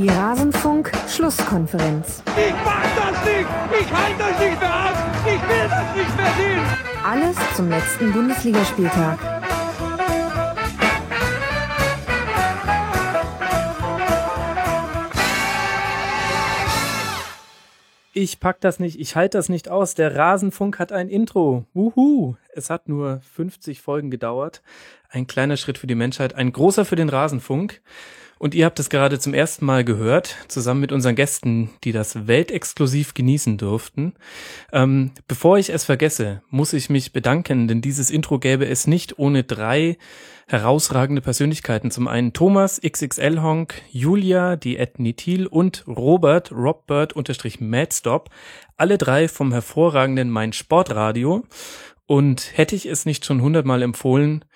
Die Rasenfunk-Schlusskonferenz. Ich mach das nicht! Ich halte das nicht mehr aus! Ich will das nicht mehr sehen! Alles zum letzten Bundesligaspieltag. Ich pack das nicht, ich halte das nicht aus. Der Rasenfunk hat ein Intro. Wuhu! Es hat nur 50 Folgen gedauert. Ein kleiner Schritt für die Menschheit, ein großer für den Rasenfunk. Und ihr habt es gerade zum ersten Mal gehört, zusammen mit unseren Gästen, die das weltexklusiv genießen durften. Ähm, bevor ich es vergesse, muss ich mich bedanken, denn dieses Intro gäbe es nicht ohne drei herausragende Persönlichkeiten. Zum einen Thomas XXL Honk, Julia, die Ethnie Thiel und Robert, Robbird unterstrich Madstop. Alle drei vom hervorragenden Mein Sportradio. Und hätte ich es nicht schon hundertmal empfohlen,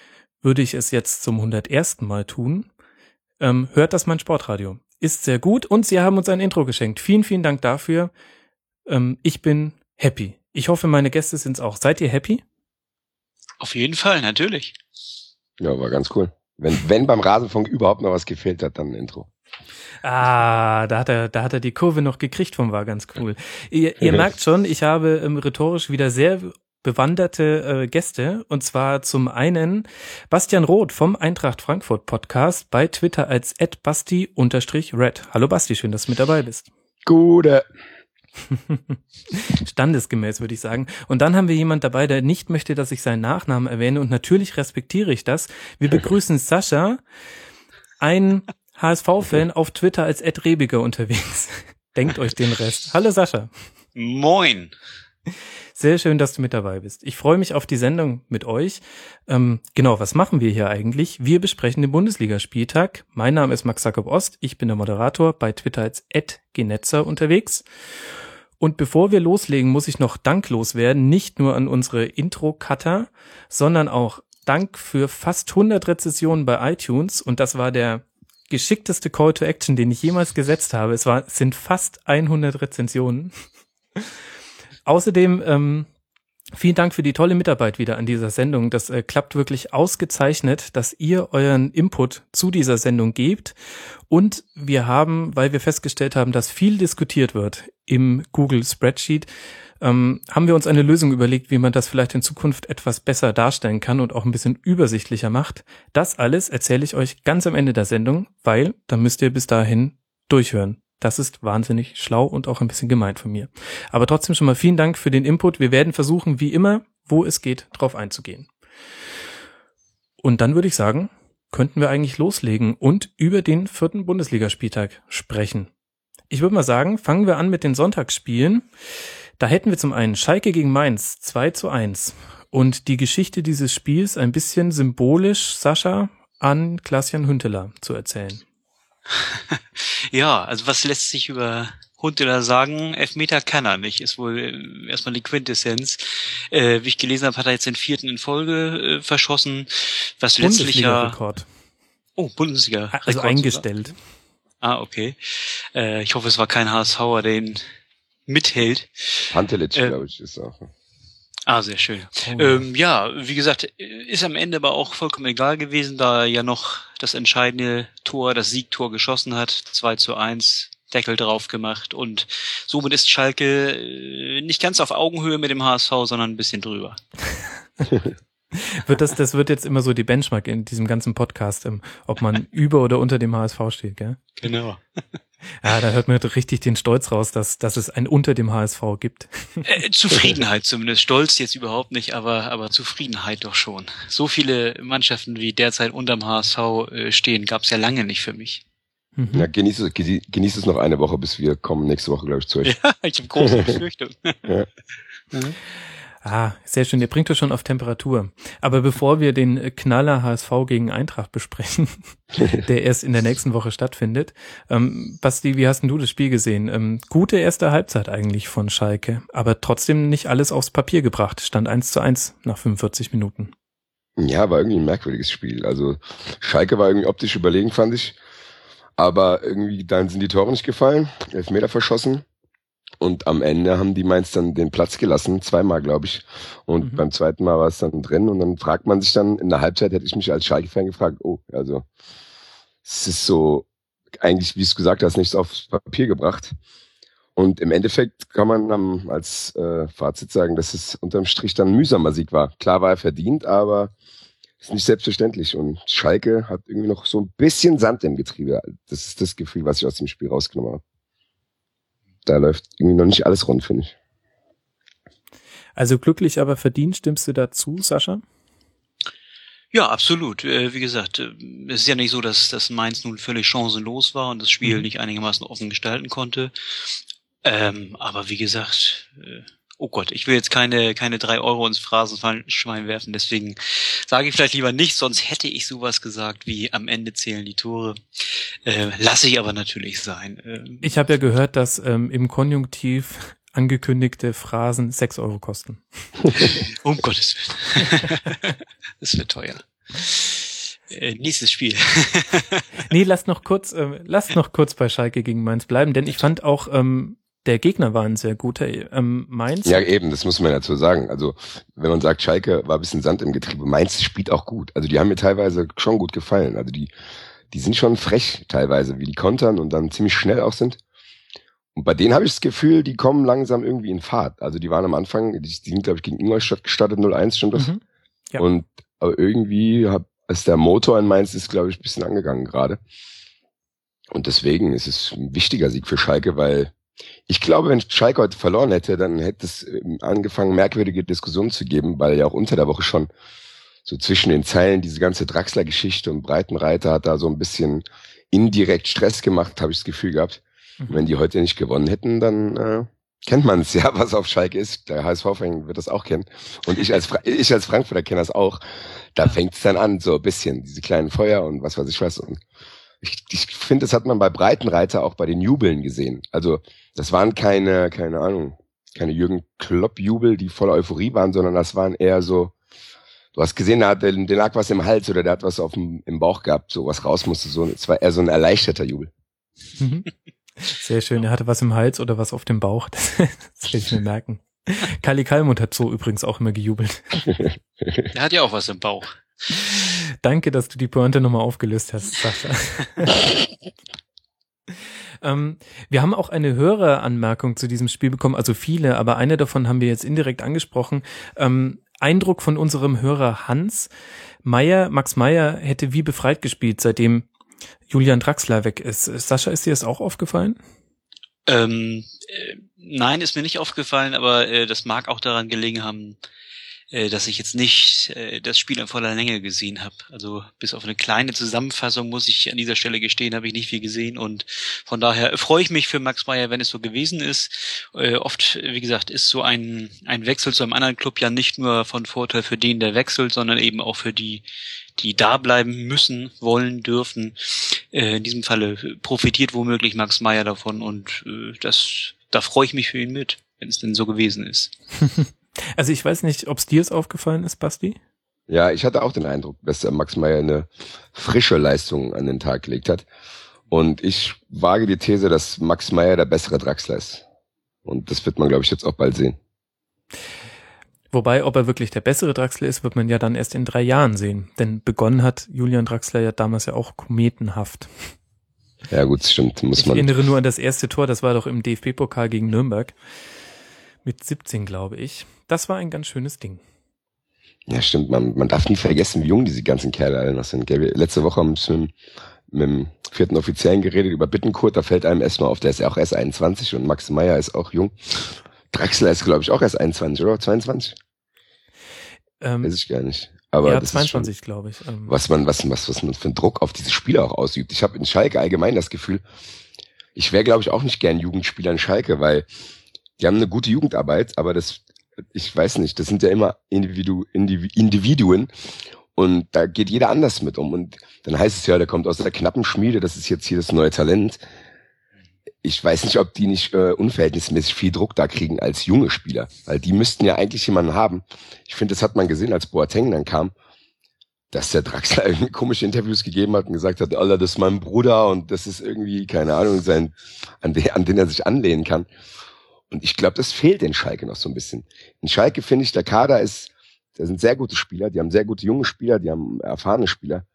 würde ich es jetzt zum hundertersten Mal tun. Ähm, hört das mein Sportradio. Ist sehr gut und sie haben uns ein Intro geschenkt. Vielen, vielen Dank dafür. Ähm, ich bin happy. Ich hoffe, meine Gäste sind's auch. Seid ihr happy? Auf jeden Fall, natürlich. Ja, war ganz cool. Wenn, wenn beim Rasenfunk überhaupt noch was gefehlt hat, dann ein Intro. Ah, da hat er, da hat er die Kurve noch gekriegt vom war ganz cool. Ihr, ihr merkt schon, ich habe ähm, rhetorisch wieder sehr bewanderte äh, Gäste und zwar zum einen Bastian Roth vom Eintracht Frankfurt Podcast bei Twitter als @basti_red. Hallo Basti, schön, dass du mit dabei bist. Gute. Standesgemäß würde ich sagen. Und dann haben wir jemand dabei, der nicht möchte, dass ich seinen Nachnamen erwähne und natürlich respektiere ich das. Wir begrüßen Sascha, ein HSV-Fan auf Twitter als Ed Rebiger unterwegs. Denkt euch den Rest. Hallo Sascha. Moin. Sehr schön, dass du mit dabei bist. Ich freue mich auf die Sendung mit euch. Ähm, genau, was machen wir hier eigentlich? Wir besprechen den Bundesligaspieltag. Mein Name ist Max Jakob Ost. Ich bin der Moderator bei Twitter als @genetzer unterwegs. Und bevor wir loslegen, muss ich noch danklos werden, nicht nur an unsere Intro-Cutter, sondern auch Dank für fast 100 Rezessionen bei iTunes. Und das war der geschickteste Call to Action, den ich jemals gesetzt habe. Es war, sind fast 100 Rezensionen. Außerdem ähm, vielen Dank für die tolle Mitarbeit wieder an dieser Sendung. Das äh, klappt wirklich ausgezeichnet, dass ihr euren Input zu dieser Sendung gebt. Und wir haben, weil wir festgestellt haben, dass viel diskutiert wird im Google Spreadsheet, ähm, haben wir uns eine Lösung überlegt, wie man das vielleicht in Zukunft etwas besser darstellen kann und auch ein bisschen übersichtlicher macht. Das alles erzähle ich euch ganz am Ende der Sendung, weil dann müsst ihr bis dahin durchhören. Das ist wahnsinnig schlau und auch ein bisschen gemeint von mir. Aber trotzdem schon mal vielen Dank für den Input. Wir werden versuchen, wie immer, wo es geht, drauf einzugehen. Und dann würde ich sagen, könnten wir eigentlich loslegen und über den vierten Bundesligaspieltag sprechen. Ich würde mal sagen, fangen wir an mit den Sonntagsspielen. Da hätten wir zum einen Schalke gegen Mainz 2 zu 1 und die Geschichte dieses Spiels ein bisschen symbolisch, Sascha, an Klaas-Jan Hünteler zu erzählen. ja, also was lässt sich über Huntelaar sagen? Elfmeter kann er nicht, ist wohl äh, erstmal die Quintessenz. Äh, wie ich gelesen habe, hat er jetzt den vierten in Folge äh, verschossen, was letztlich ja... Rekord. Oh, Bundesliga. Also Rekord eingestellt. Sogar. Ah, okay. Äh, ich hoffe, es war kein HSVer, der ihn mithält. Pantelic, Äh, glaube ich, ist auch. Ah, sehr schön. Oh, Ähm, ja, wie gesagt, ist am Ende aber auch vollkommen egal gewesen, da er ja noch das entscheidende Tor, das Siegtor geschossen hat. 2 zu 1, Deckel drauf gemacht und somit ist Schalke äh, nicht ganz auf Augenhöhe mit dem HSV, sondern ein bisschen drüber. Wird das, das wird jetzt immer so die Benchmark in diesem ganzen Podcast, ähm, ob man über oder unter dem HSV steht, gell? Genau. Ja, da hört man richtig den Stolz raus, dass, dass es ein unter dem HSV gibt. Äh, Zufriedenheit zumindest, Stolz jetzt überhaupt nicht, aber, aber Zufriedenheit doch schon. So viele Mannschaften wie derzeit unterm HSV äh, stehen, gab's ja lange nicht für mich. Mhm. Ja, genieß es, genieß es noch eine Woche, bis wir kommen nächste Woche, glaube ich, zu euch. Ja, ich habe große Befürchtung. Ja. Ah, sehr schön. Ihr bringt euch schon auf Temperatur. Aber bevor wir den Knaller HSV gegen Eintracht besprechen, der erst in der nächsten Woche stattfindet, ähm, Basti, wie hast denn du das Spiel gesehen? Ähm, gute erste Halbzeit eigentlich von Schalke, aber trotzdem nicht alles aufs Papier gebracht. Stand 1 zu 1 nach 45 Minuten. Ja, war irgendwie ein merkwürdiges Spiel. Also Schalke war irgendwie optisch überlegen, fand ich. Aber irgendwie dann sind die Tore nicht gefallen, Elfmeter verschossen. Und am Ende haben die Mainz dann den Platz gelassen, zweimal, glaube ich. Und Mhm. beim zweiten Mal war es dann drin. Und dann fragt man sich dann, in der Halbzeit hätte ich mich als Schalke-Fan gefragt, oh, also es ist so eigentlich, wie es gesagt hast, nichts aufs Papier gebracht. Und im Endeffekt kann man dann als äh, Fazit sagen, dass es unterm Strich dann ein mühsamer Sieg war. Klar war er verdient, aber ist nicht selbstverständlich. Und Schalke hat irgendwie noch so ein bisschen Sand im Getriebe. Das ist das Gefühl, was ich aus dem Spiel rausgenommen habe. Da läuft irgendwie noch nicht alles rund, finde ich. Also glücklich, aber verdient, stimmst du dazu, Sascha? Ja, absolut. Äh, wie gesagt, äh, es ist ja nicht so, dass, dass Mainz nun völlig chancenlos war und das Spiel mhm. nicht einigermaßen offen gestalten konnte. Ähm, aber wie gesagt, äh, oh Gott, ich will jetzt keine, keine drei Euro ins Phrasenschwein werfen, deswegen sage ich vielleicht lieber nicht, sonst hätte ich sowas gesagt wie am Ende zählen die Tore. Äh, lasse ich aber natürlich sein. Ähm, ich habe ja gehört, dass ähm, im Konjunktiv angekündigte Phrasen sechs Euro kosten. um Gottes Willen. das wird teuer. Äh, nächstes Spiel. nee, lass noch kurz, äh, lass noch kurz bei Schalke gegen Mainz bleiben, denn ich fand auch ähm, der Gegner war ein sehr guter ähm, Mainz. Ja, eben, das muss man dazu sagen. Also, wenn man sagt, Schalke war ein bisschen Sand im Getriebe, Mainz spielt auch gut. Also, die haben mir teilweise schon gut gefallen. Also, die, die sind schon frech teilweise, wie die kontern und dann ziemlich schnell auch sind. Und bei denen habe ich das Gefühl, die kommen langsam irgendwie in Fahrt. Also, die waren am Anfang, die, die sind, glaube ich, gegen Ingolstadt gestartet, 0-1 schon das. Mhm. Ja. Und aber irgendwie hab, ist der Motor in Mainz ist, glaube ich, ein bisschen angegangen gerade. Und deswegen ist es ein wichtiger Sieg für Schalke, weil ich glaube, wenn Schalke heute verloren hätte, dann hätte es ähm, angefangen, merkwürdige Diskussionen zu geben, weil ja auch unter der Woche schon so zwischen den Zeilen diese ganze Draxler-Geschichte und Breitenreiter hat da so ein bisschen indirekt Stress gemacht, habe ich das Gefühl gehabt. Mhm. wenn die heute nicht gewonnen hätten, dann äh, kennt man es ja, was auf Schalke ist. Der HSV-Fan wird das auch kennen. Und ich als, Fra ich als Frankfurter kenne das auch. Da fängt es dann an, so ein bisschen, diese kleinen Feuer und was weiß ich was. Und ich, ich finde, das hat man bei Breitenreiter auch bei den Jubeln gesehen. Also das waren keine, keine Ahnung, keine Jürgen Klopp-Jubel, die voller Euphorie waren, sondern das waren eher so, du hast gesehen, der, hat, der, der lag was im Hals oder der hat was auf dem, im Bauch gehabt, so was raus musste. So, es war eher so ein erleichterter Jubel. Mhm. Sehr schön. Er hatte was im Hals oder was auf dem Bauch. Das, das will ich mir merken. Kali Kalmund hat so übrigens auch immer gejubelt. Er hat ja auch was im Bauch. Danke, dass du die Pointe nochmal aufgelöst hast, Sascha. ähm, wir haben auch eine höhere Anmerkung zu diesem Spiel bekommen, also viele, aber eine davon haben wir jetzt indirekt angesprochen. Ähm, Eindruck von unserem Hörer Hans. Meier, Max Meyer hätte wie befreit gespielt, seitdem Julian Draxler weg ist. Sascha, ist dir das auch aufgefallen? Ähm, äh, nein, ist mir nicht aufgefallen, aber äh, das mag auch daran gelegen haben, äh, dass ich jetzt nicht äh, das Spiel in voller Länge gesehen habe. Also bis auf eine kleine Zusammenfassung muss ich an dieser Stelle gestehen, habe ich nicht viel gesehen und von daher freue ich mich für Max Meyer, wenn es so gewesen ist. Äh, oft, wie gesagt, ist so ein, ein Wechsel zu einem anderen Club ja nicht nur von Vorteil für den, der wechselt, sondern eben auch für die, die da bleiben müssen, wollen, dürfen. Äh, in diesem Falle profitiert womöglich Max Meyer davon und äh, das, da freue ich mich für ihn mit, wenn es denn so gewesen ist. Also ich weiß nicht, ob es dir aufgefallen ist, Basti? Ja, ich hatte auch den Eindruck, dass der Max Meyer eine frische Leistung an den Tag gelegt hat. Und ich wage die These, dass Max Meyer der bessere Draxler ist. Und das wird man, glaube ich, jetzt auch bald sehen. Wobei, ob er wirklich der bessere Draxler ist, wird man ja dann erst in drei Jahren sehen. Denn begonnen hat Julian Draxler ja damals ja auch kometenhaft. Ja gut, stimmt. Muss ich man erinnere nur an das erste Tor, das war doch im DFB-Pokal gegen Nürnberg. Mit 17, glaube ich. Das war ein ganz schönes Ding. Ja, stimmt. Man, man darf nie vergessen, wie jung diese ganzen Kerle alle noch sind. Gell? Letzte Woche haben wir mit, mit dem vierten Offiziellen geredet über Bittenkurt. Da fällt einem erstmal auf, der ist ja auch erst 21 und Max Meyer ist auch jung. Draxler ist, glaube ich, auch erst 21 oder 22. Ähm, Weiß ich gar nicht. Aber ja, 22, glaube ich. Ähm. Was man, was, was, was man für einen Druck auf diese Spieler auch ausübt. Ich habe in Schalke allgemein das Gefühl, ich wäre, glaube ich, auch nicht gern Jugendspieler in Schalke, weil die haben eine gute Jugendarbeit, aber das, ich weiß nicht, das sind ja immer Individu, Individuen und da geht jeder anders mit um. Und dann heißt es ja, der kommt aus der knappen Schmiede, das ist jetzt hier das neue Talent. Ich weiß nicht, ob die nicht äh, unverhältnismäßig viel Druck da kriegen als junge Spieler, weil die müssten ja eigentlich jemanden haben. Ich finde, das hat man gesehen, als Boateng dann kam, dass der Draxler irgendwie komische Interviews gegeben hat und gesagt hat, Alter, das ist mein Bruder und das ist irgendwie, keine Ahnung, sein, an den, an den er sich anlehnen kann. Und ich glaube, das fehlt in Schalke noch so ein bisschen. In Schalke finde ich, der Kader ist, da sind sehr gute Spieler, die haben sehr gute junge Spieler, die haben erfahrene Spieler.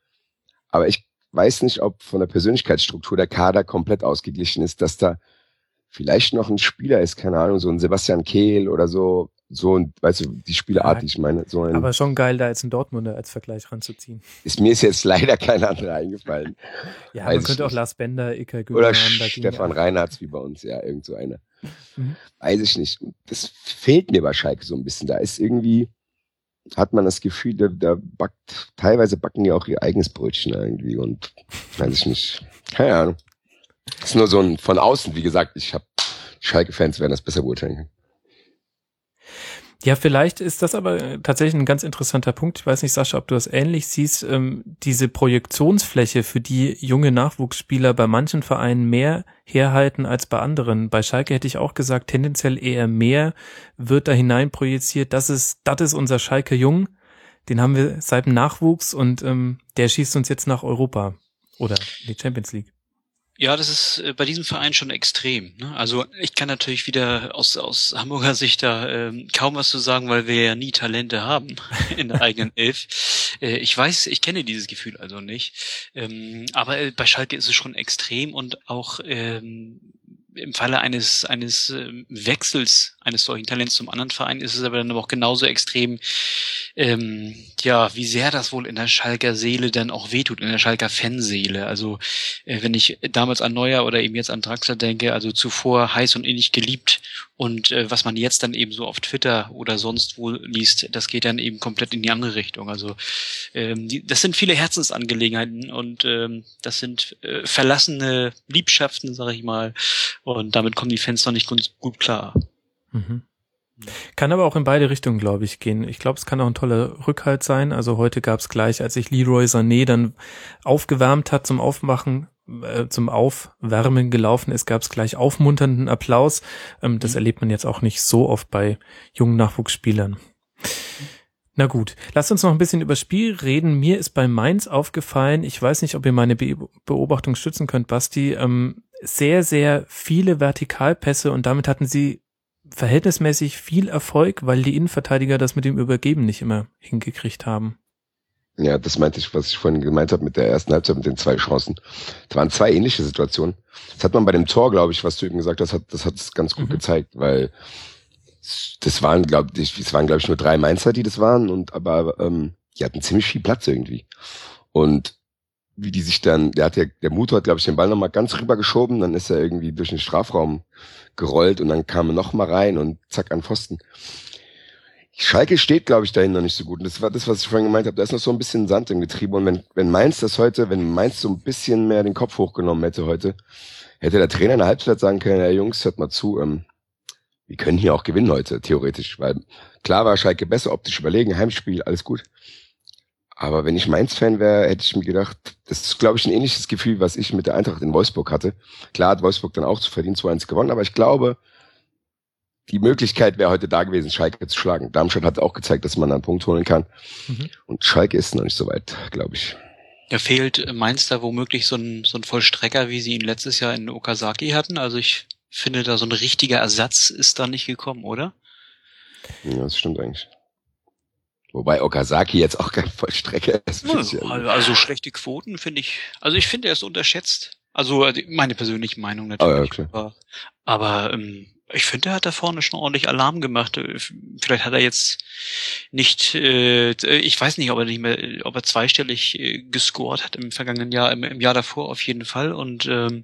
Aber ich weiß nicht, ob von der Persönlichkeitsstruktur der Kader komplett ausgeglichen ist, dass da vielleicht noch ein Spieler ist, keine Ahnung, so ein Sebastian Kehl oder so, so ein, weißt du, die Spielart, Ja, die ich meine, so ein, Aber schon geil, da jetzt einen Dortmunder als Vergleich ranzuziehen. ist mir ist jetzt leider kein anderer eingefallen. Ja, Weiß man könnte auch nicht. Lars Bender, Iker Oder da ging Stefan Reinhardt, wie bei uns, ja, irgend so einer. Mhm. Weiß ich nicht. Das fehlt mir bei Schalke so ein bisschen. Da ist irgendwie, hat man das Gefühl, da, da backt, teilweise backen die auch ihr eigenes Brötchen irgendwie und weiß ich nicht. Keine Ahnung. Das ist nur so ein von außen, wie gesagt, ich habe Schalke-Fans werden das besser beurteilen können. Ja, vielleicht ist das aber äh, tatsächlich ein ganz interessanter Punkt. Ich weiß nicht, Sascha, ob du das ähnlich siehst. Ähm, diese Projektionsfläche, für die junge Nachwuchsspieler bei manchen Vereinen mehr herhalten als bei anderen. Bei Schalke hätte ich auch gesagt, tendenziell eher mehr wird da hinein projiziert. Das ist, das ist unser Schalke Jung. Den haben wir seit dem Nachwuchs und ähm, der schießt uns jetzt nach Europa oder die Champions League. Ja, das ist äh, bei diesem Verein schon extrem. Ne? Also ich kann natürlich wieder aus, aus Hamburger Sicht da ähm, kaum was zu sagen, weil wir ja nie Talente haben in der eigenen Elf. Äh, ich weiß, ich kenne dieses Gefühl also nicht. Ähm, aber äh, bei Schalke ist es schon extrem und auch ähm, im Falle eines eines ähm, Wechsels eines solchen Talents zum anderen Verein ist es aber dann aber auch genauso extrem, ähm, ja, wie sehr das wohl in der Schalker Seele dann auch wehtut, in der Schalker Fanseele. Also äh, wenn ich damals an Neuer oder eben jetzt an Draxler denke, also zuvor heiß und innig geliebt und äh, was man jetzt dann eben so auf Twitter oder sonst wo liest, das geht dann eben komplett in die andere Richtung. Also ähm, die, das sind viele Herzensangelegenheiten und ähm, das sind äh, verlassene Liebschaften, sage ich mal, und damit kommen die Fans noch nicht gut, gut klar. Mhm. Kann aber auch in beide Richtungen, glaube ich, gehen. Ich glaube, es kann auch ein toller Rückhalt sein. Also heute gab es gleich, als sich Leroy Sané dann aufgewärmt hat zum Aufmachen, äh, zum Aufwärmen gelaufen ist, gab es gleich aufmunternden Applaus. Ähm, das erlebt man jetzt auch nicht so oft bei jungen Nachwuchsspielern. Na gut, lasst uns noch ein bisschen über Spiel reden. Mir ist bei Mainz aufgefallen, ich weiß nicht, ob ihr meine Be Beobachtung stützen könnt, Basti, ähm, sehr, sehr viele Vertikalpässe und damit hatten sie verhältnismäßig viel Erfolg, weil die Innenverteidiger das mit dem Übergeben nicht immer hingekriegt haben. Ja, das meinte ich, was ich vorhin gemeint habe mit der ersten Halbzeit mit den zwei Chancen. Es waren zwei ähnliche Situationen. Das hat man bei dem Tor, glaube ich, was du eben gesagt hast, hat, das hat es ganz gut Mhm. gezeigt, weil das waren, glaube ich, es waren, glaube ich, nur drei Mainzer, die das waren, und aber ähm, die hatten ziemlich viel Platz irgendwie. Und wie die sich dann, der hat ja, der Muto hat, glaube ich, den Ball nochmal ganz rüber geschoben, dann ist er irgendwie durch den Strafraum gerollt und dann kam er noch mal rein und zack an Pfosten. Schalke steht, glaube ich, dahin noch nicht so gut. Und das war das, was ich vorhin gemeint habe. Da ist noch so ein bisschen Sand im Getriebe. Und wenn, wenn Mainz das heute, wenn Mainz so ein bisschen mehr den Kopf hochgenommen hätte heute, hätte der Trainer in der Halbzeit sagen können, ja Jungs, hört mal zu, ähm, wir können hier auch gewinnen heute, theoretisch. Weil klar war Schalke besser, optisch überlegen, Heimspiel, alles gut. Aber wenn ich Mainz-Fan wäre, hätte ich mir gedacht, das ist, glaube ich, ein ähnliches Gefühl, was ich mit der Eintracht in Wolfsburg hatte. Klar hat Wolfsburg dann auch zu verdient 2-1 gewonnen, aber ich glaube, die Möglichkeit wäre heute da gewesen, Schalke zu schlagen. Darmstadt hat auch gezeigt, dass man einen Punkt holen kann. Mhm. Und Schalke ist noch nicht so weit, glaube ich. Ja, fehlt äh, Mainz da womöglich so ein, so ein Vollstrecker, wie sie ihn letztes Jahr in Okazaki hatten? Also ich finde, da so ein richtiger Ersatz ist da nicht gekommen, oder? Ja, das stimmt eigentlich. Wobei Okazaki jetzt auch kein Vollstrecker ist. Also, also schlechte Quoten finde ich, also ich finde, er ist unterschätzt. Also äh, meine persönliche Meinung Ah, ja, natürlich. klar. aber aber ähm, ich finde, er hat da vorne schon ordentlich Alarm gemacht. Äh, Vielleicht hat er jetzt nicht, äh, ich weiß nicht, ob er nicht mehr, ob er zweistellig äh, gescored hat im vergangenen Jahr, im, im Jahr davor auf jeden Fall. Und ähm,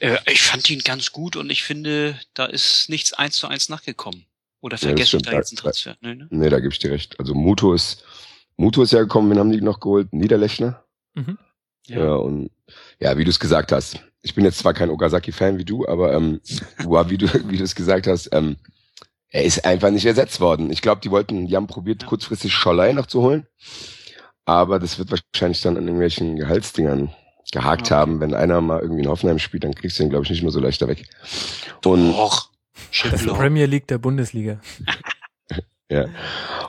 äh, ich fand ihn ganz gut und ich finde, da ist nichts eins zu eins nachgekommen. Oder Ja, das vergesse ich stimmt. da jetzt einen Da- Transfer? Ne, ne? Nee, da gebe ich dir recht. Also Muto ist, Muto ist ja gekommen, wen haben die noch geholt? Niederlechner? Mhm. Ja. und ja, wie du es gesagt hast. Ich bin jetzt zwar kein Okazaki-Fan wie du, aber ähm, wie du wie du es gesagt hast, ähm, er ist einfach nicht ersetzt worden. Ich glaube, die wollten, die haben probiert, Ja. kurzfristig Schollei noch zu holen, aber das wird wahrscheinlich dann an irgendwelchen Gehaltsdingern gehakt Ja. haben. Wenn einer mal irgendwie in Hoffenheim spielt, dann kriegst du ihn, glaube ich, nicht mehr so leichter weg. Und Das. Premier League der Bundesliga. Ja.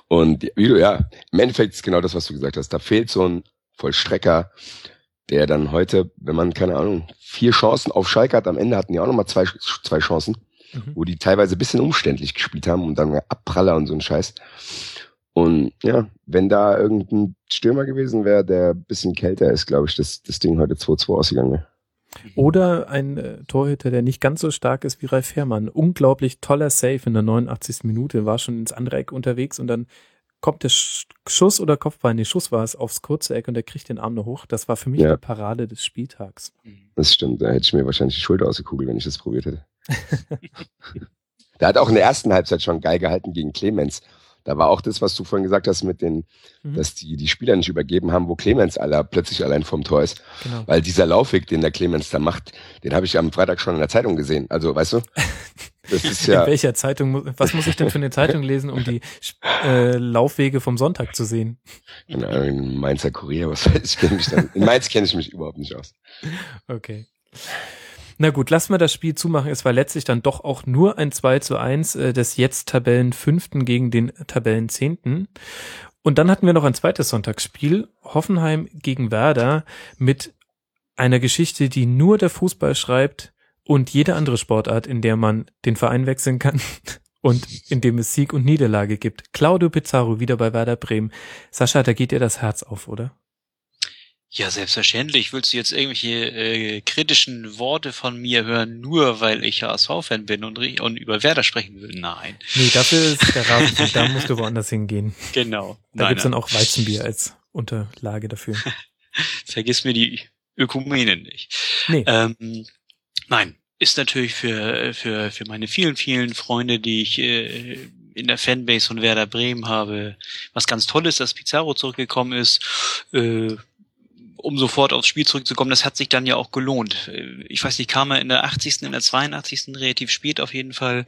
Und wie du, ja, im Endeffekt ist genau das, was du gesagt hast. Da fehlt so ein Vollstrecker, der dann heute, wenn man, keine Ahnung, vier Chancen auf Schalke hat, am Ende hatten die auch nochmal zwei, zwei Chancen, Mhm. wo die teilweise ein bisschen umständlich gespielt haben und dann Abpraller und so ein Scheiß. Und ja, wenn da irgendein Stürmer gewesen wäre, der ein bisschen kälter ist, glaube ich, dass das Ding heute 2-2 ausgegangen wäre. Oder ein äh, Torhüter, der nicht ganz so stark ist wie Ralf Fährmann. Unglaublich toller Save in der 89. Minute, war schon ins andere Eck unterwegs und dann kommt der Sch Schuss oder Kopfball, nee, Schuss war es aufs kurze Eck und er kriegt den Arm nur hoch. Das war für mich Ja. die Parade des Spieltags. Das stimmt, da hätte ich mir wahrscheinlich die Schulter ausgekugelt, wenn ich das probiert hätte. der hat auch in der ersten Halbzeit schon geil gehalten gegen Clemens. Da war auch das, was du vorhin gesagt hast, mit den, Mhm. dass die die Spieler nicht übergeben haben, wo Clemens aller plötzlich allein vom Tor ist. Genau. Weil dieser Laufweg, den der Clemens da macht, den habe ich am Freitag schon in der Zeitung gesehen. Also, weißt du? Das ist In ja, welcher Zeitung, was muss ich denn für eine Zeitung lesen, um die äh, Laufwege vom Sonntag zu sehen? in Mainzer Kurier, was weiß ich, kenn mich dann, in Mainz kenne ich mich überhaupt nicht aus. Okay. Na gut, lassen wir das Spiel zumachen. Es war letztlich dann doch auch nur ein 2 zu 1 äh, des jetzt Tabellenfünften gegen den Tabellenzehnten. Und dann hatten wir noch ein zweites Sonntagsspiel, Hoffenheim gegen Werder, mit einer Geschichte, die nur der Fußball schreibt und jede andere Sportart, in der man den Verein wechseln kann und in dem es Sieg und Niederlage gibt. Claudio Pizarro wieder bei Werder Bremen. Sascha, da geht dir das Herz auf, oder? Ja, selbstverständlich. Willst du jetzt irgendwelche äh, kritischen Worte von mir hören, nur weil ich HSV-Fan bin und, und über Werder sprechen will? Nein. Nee, dafür ist der Rasen, da musst du woanders hingehen. Genau. Da nein, gibt's nein. dann auch Weizenbier als Unterlage dafür. Vergiss mir die Ökumene nicht. Nee. Ähm, nein, ist natürlich für, für, für meine vielen, vielen Freunde, die ich äh, in der Fanbase von Werder Bremen habe, was ganz Tolles, dass Pizarro zurückgekommen ist. Äh, um sofort aufs Spiel zurückzukommen, das hat sich dann ja auch gelohnt. Ich weiß nicht, kam er in der 80., in der 82. relativ spät auf jeden Fall.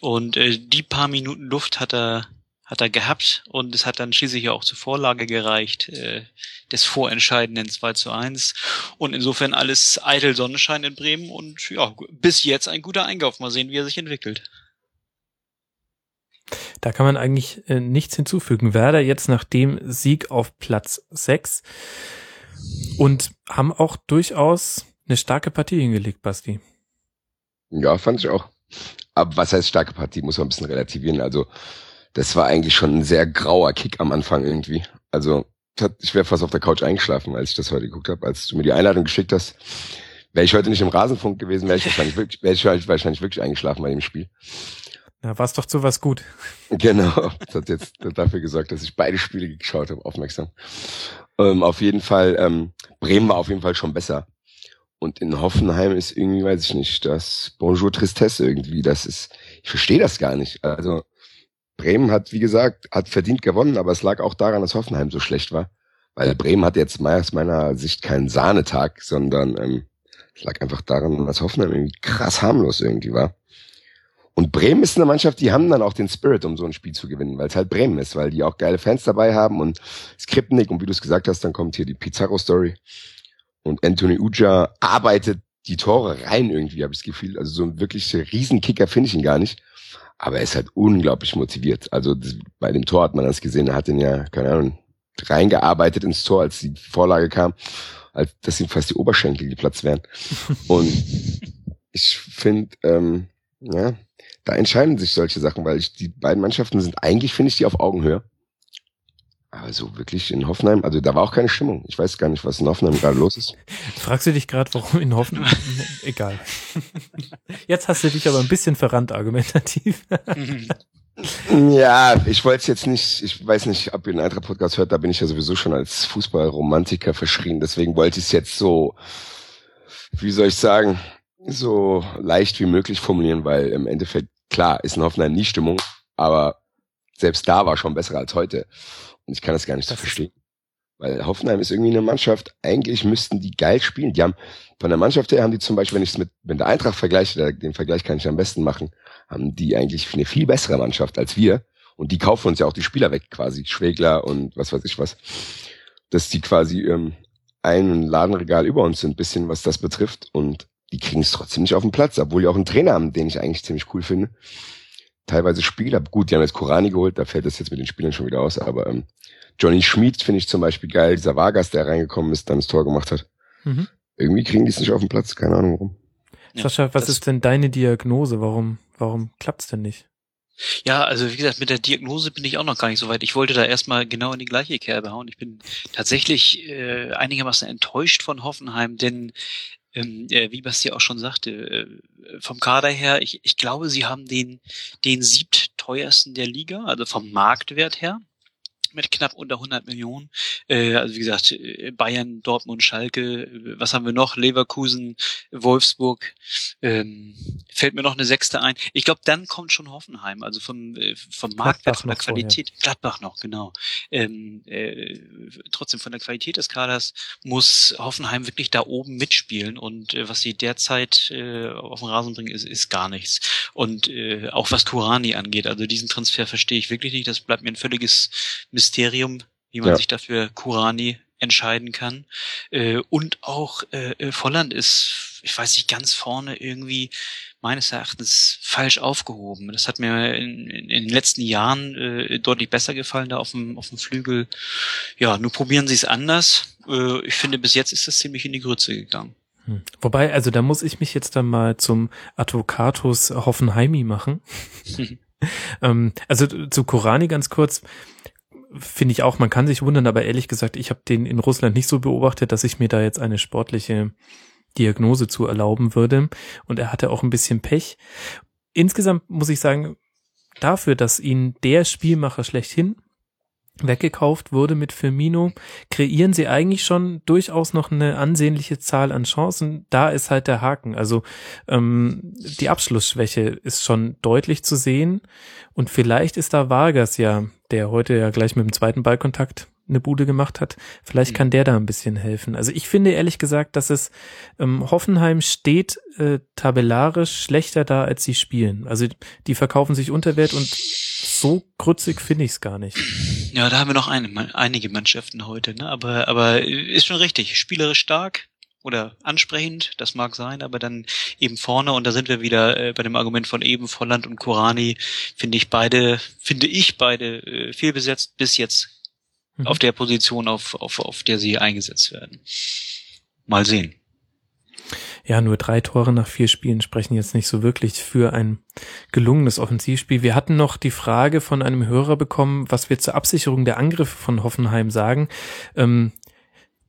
Und äh, die paar Minuten Luft hat er hat er gehabt und es hat dann schließlich auch zur Vorlage gereicht äh, des vorentscheidenden 2 zu 1. Und insofern alles eitel Sonnenschein in Bremen und ja, bis jetzt ein guter Einkauf. Mal sehen, wie er sich entwickelt. Da kann man eigentlich äh, nichts hinzufügen. Werder jetzt nach dem Sieg auf Platz 6 und haben auch durchaus eine starke Partie hingelegt, Basti. Ja, fand ich auch. Aber was heißt starke Partie? Muss man ein bisschen relativieren. Also, das war eigentlich schon ein sehr grauer Kick am Anfang irgendwie. Also, ich wäre fast auf der Couch eingeschlafen, als ich das heute geguckt habe. Als du mir die Einladung geschickt hast, wäre ich heute nicht im Rasenfunk gewesen, wäre ich wahrscheinlich wirklich, wäre ich halt wahrscheinlich wirklich eingeschlafen bei dem Spiel. Da war es doch zu was gut. Genau, das hat jetzt dafür gesorgt, dass ich beide Spiele geschaut habe, aufmerksam. Ähm, auf jeden Fall, ähm, Bremen war auf jeden Fall schon besser. Und in Hoffenheim ist irgendwie, weiß ich nicht, das Bonjour Tristesse irgendwie, das ist, ich verstehe das gar nicht. Also, Bremen hat, wie gesagt, hat verdient gewonnen, aber es lag auch daran, dass Hoffenheim so schlecht war. Weil Bremen hat jetzt aus meiner Sicht keinen Sahnetag, sondern ähm, es lag einfach daran, dass Hoffenheim irgendwie krass harmlos irgendwie war. Und Bremen ist eine Mannschaft, die haben dann auch den Spirit, um so ein Spiel zu gewinnen, weil es halt Bremen ist, weil die auch geile Fans dabei haben und Skripnik und wie du es gesagt hast, dann kommt hier die Pizarro-Story und Anthony Uja arbeitet die Tore rein irgendwie, habe ich das Gefühl. Also so ein wirklich Riesenkicker finde ich ihn gar nicht. Aber er ist halt unglaublich motiviert. Also das, bei dem Tor hat man das gesehen, er hat ihn ja, keine Ahnung, reingearbeitet ins Tor, als die Vorlage kam, als dass ihm fast die Oberschenkel geplatzt wären. Und ich finde, ähm, ja, da entscheiden sich solche Sachen, weil ich, die beiden Mannschaften sind eigentlich, finde ich, die auf Augenhöhe. Aber so wirklich in Hoffenheim, also da war auch keine Stimmung. Ich weiß gar nicht, was in Hoffenheim gerade los ist. Fragst du dich gerade, warum in Hoffenheim? Egal. Jetzt hast du dich aber ein bisschen verrannt argumentativ. Ja, ich wollte es jetzt nicht, ich weiß nicht, ob ihr den Eintracht-Podcast hört, da bin ich ja sowieso schon als Fußballromantiker verschrien, deswegen wollte ich es jetzt so, wie soll ich sagen, so leicht wie möglich formulieren, weil im Endeffekt, klar, ist in Hoffenheim nie Stimmung, aber selbst da war schon besser als heute. Und ich kann das gar nicht so Das verstehen. Weil Hoffenheim ist irgendwie eine Mannschaft, eigentlich müssten die geil spielen. Die haben, von der Mannschaft her haben die zum Beispiel, wenn ich es mit, mit der Eintracht vergleiche, den Vergleich kann ich am besten machen, haben die eigentlich eine viel bessere Mannschaft als wir. Und die kaufen uns ja auch die Spieler weg, quasi. Schwegler und was weiß ich was. Dass die quasi ähm, ein Ladenregal über uns sind, bisschen was das betrifft. Und die kriegen es trotzdem nicht auf den Platz, obwohl die auch einen Trainer haben, den ich eigentlich ziemlich cool finde. Teilweise Spieler, gut, die haben jetzt Korani geholt, da fällt das jetzt mit den Spielern schon wieder aus, aber ähm, Johnny Schmid finde ich zum Beispiel geil, dieser Vargas, der reingekommen ist, dann das Tor gemacht hat. Mhm. Irgendwie kriegen die es nicht auf den Platz, keine Ahnung warum. Ja, Sascha, was ist denn deine Diagnose? Warum, warum klappt's denn nicht? Ja, also wie gesagt, mit der Diagnose bin ich auch noch gar nicht so weit. Ich wollte da erstmal genau in die gleiche Kerbe hauen. Ich bin tatsächlich äh, einigermaßen enttäuscht von Hoffenheim, denn äh, wie Basti auch schon sagte, äh, vom Kader her, ich, ich glaube, sie haben den, den siebtteuersten der Liga, also vom Marktwert her mit knapp unter 100 Millionen. Äh, also wie gesagt, äh, Bayern, Dortmund, Schalke, äh, was haben wir noch? Leverkusen, Wolfsburg. Ähm, fällt mir noch eine sechste ein. Ich glaube, dann kommt schon Hoffenheim. Also vom, äh, vom Marktwert, von der Qualität. Vorher. Gladbach noch, genau. Ähm, äh, trotzdem von der Qualität des Kaders muss Hoffenheim wirklich da oben mitspielen. Und äh, was sie derzeit äh, auf den Rasen bringen, ist, ist gar nichts. Und äh, auch was Kurani angeht, also diesen Transfer verstehe ich wirklich nicht. Das bleibt mir ein völliges Mysterium, wie man ja. sich dafür Kurani entscheiden kann. Äh, und auch äh, äh, Volland ist, ich weiß nicht, ganz vorne irgendwie meines Erachtens falsch aufgehoben. Das hat mir in, in, in den letzten Jahren äh, deutlich besser gefallen, da auf dem, auf dem Flügel. Ja, nur probieren sie es anders. Äh, ich finde, bis jetzt ist das ziemlich in die Grütze gegangen. Hm. Wobei, also da muss ich mich jetzt dann mal zum Advocatus Hoffenheimi machen. ähm, also zu Korani ganz kurz finde ich auch, man kann sich wundern, aber ehrlich gesagt, ich habe den in Russland nicht so beobachtet, dass ich mir da jetzt eine sportliche Diagnose zu erlauben würde. Und er hatte auch ein bisschen Pech. Insgesamt muss ich sagen, dafür, dass ihn der Spielmacher schlechthin weggekauft wurde mit Firmino, kreieren sie eigentlich schon durchaus noch eine ansehnliche Zahl an Chancen. Da ist halt der Haken. Also ähm, die Abschlussschwäche ist schon deutlich zu sehen. Und vielleicht ist da Vargas ja, der heute ja gleich mit dem zweiten Ballkontakt eine Bude gemacht hat. Vielleicht mhm. kann der da ein bisschen helfen. Also ich finde ehrlich gesagt, dass es ähm, Hoffenheim steht äh, tabellarisch schlechter da, als sie spielen. Also die verkaufen sich unter Wert und so grützig finde ich es gar nicht. Ja, da haben wir noch eine, einige Mannschaften heute, ne? Aber, aber ist schon richtig. Spielerisch stark oder ansprechend, das mag sein, aber dann eben vorne, und da sind wir wieder äh, bei dem Argument von eben, Volland und Kurani, finde ich beide, finde ich beide äh, fehlbesetzt bis jetzt mhm. auf der Position, auf, auf, auf der sie eingesetzt werden. Mal sehen. Ja, nur drei Tore nach vier Spielen sprechen jetzt nicht so wirklich für ein gelungenes Offensivspiel. Wir hatten noch die Frage von einem Hörer bekommen, was wir zur Absicherung der Angriffe von Hoffenheim sagen. Ähm,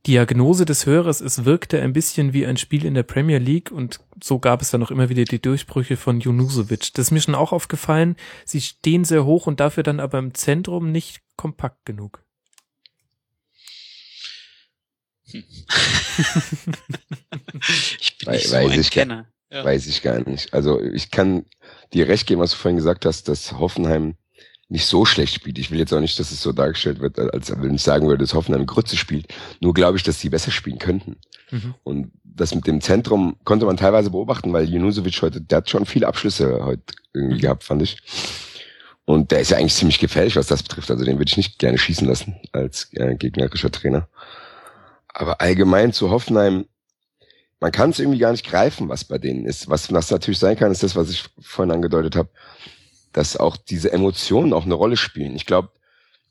Diagnose des Hörers, es wirkte ein bisschen wie ein Spiel in der Premier League und so gab es dann noch immer wieder die Durchbrüche von Junusovic. Das ist mir schon auch aufgefallen. Sie stehen sehr hoch und dafür dann aber im Zentrum nicht kompakt genug. Hm. ich bin nicht so weiß ein ich Kenner. Ja. Weiß ich gar nicht. Also ich kann dir recht geben, was du vorhin gesagt hast, dass Hoffenheim nicht so schlecht spielt. Ich will jetzt auch nicht, dass es so dargestellt wird, als wenn ich sagen würde, dass Hoffenheim Grütze spielt. Nur glaube ich, dass sie besser spielen könnten. Mhm. Und das mit dem Zentrum konnte man teilweise beobachten, weil Junusovic heute, der hat schon viele Abschlüsse heute irgendwie mhm. gehabt, fand ich. Und der ist ja eigentlich ziemlich gefährlich, was das betrifft. Also den würde ich nicht gerne schießen lassen als äh, gegnerischer Trainer. Aber allgemein zu Hoffenheim, man kann es irgendwie gar nicht greifen, was bei denen ist. Was, was natürlich sein kann, ist das, was ich vorhin angedeutet habe, dass auch diese Emotionen auch eine Rolle spielen. Ich glaube,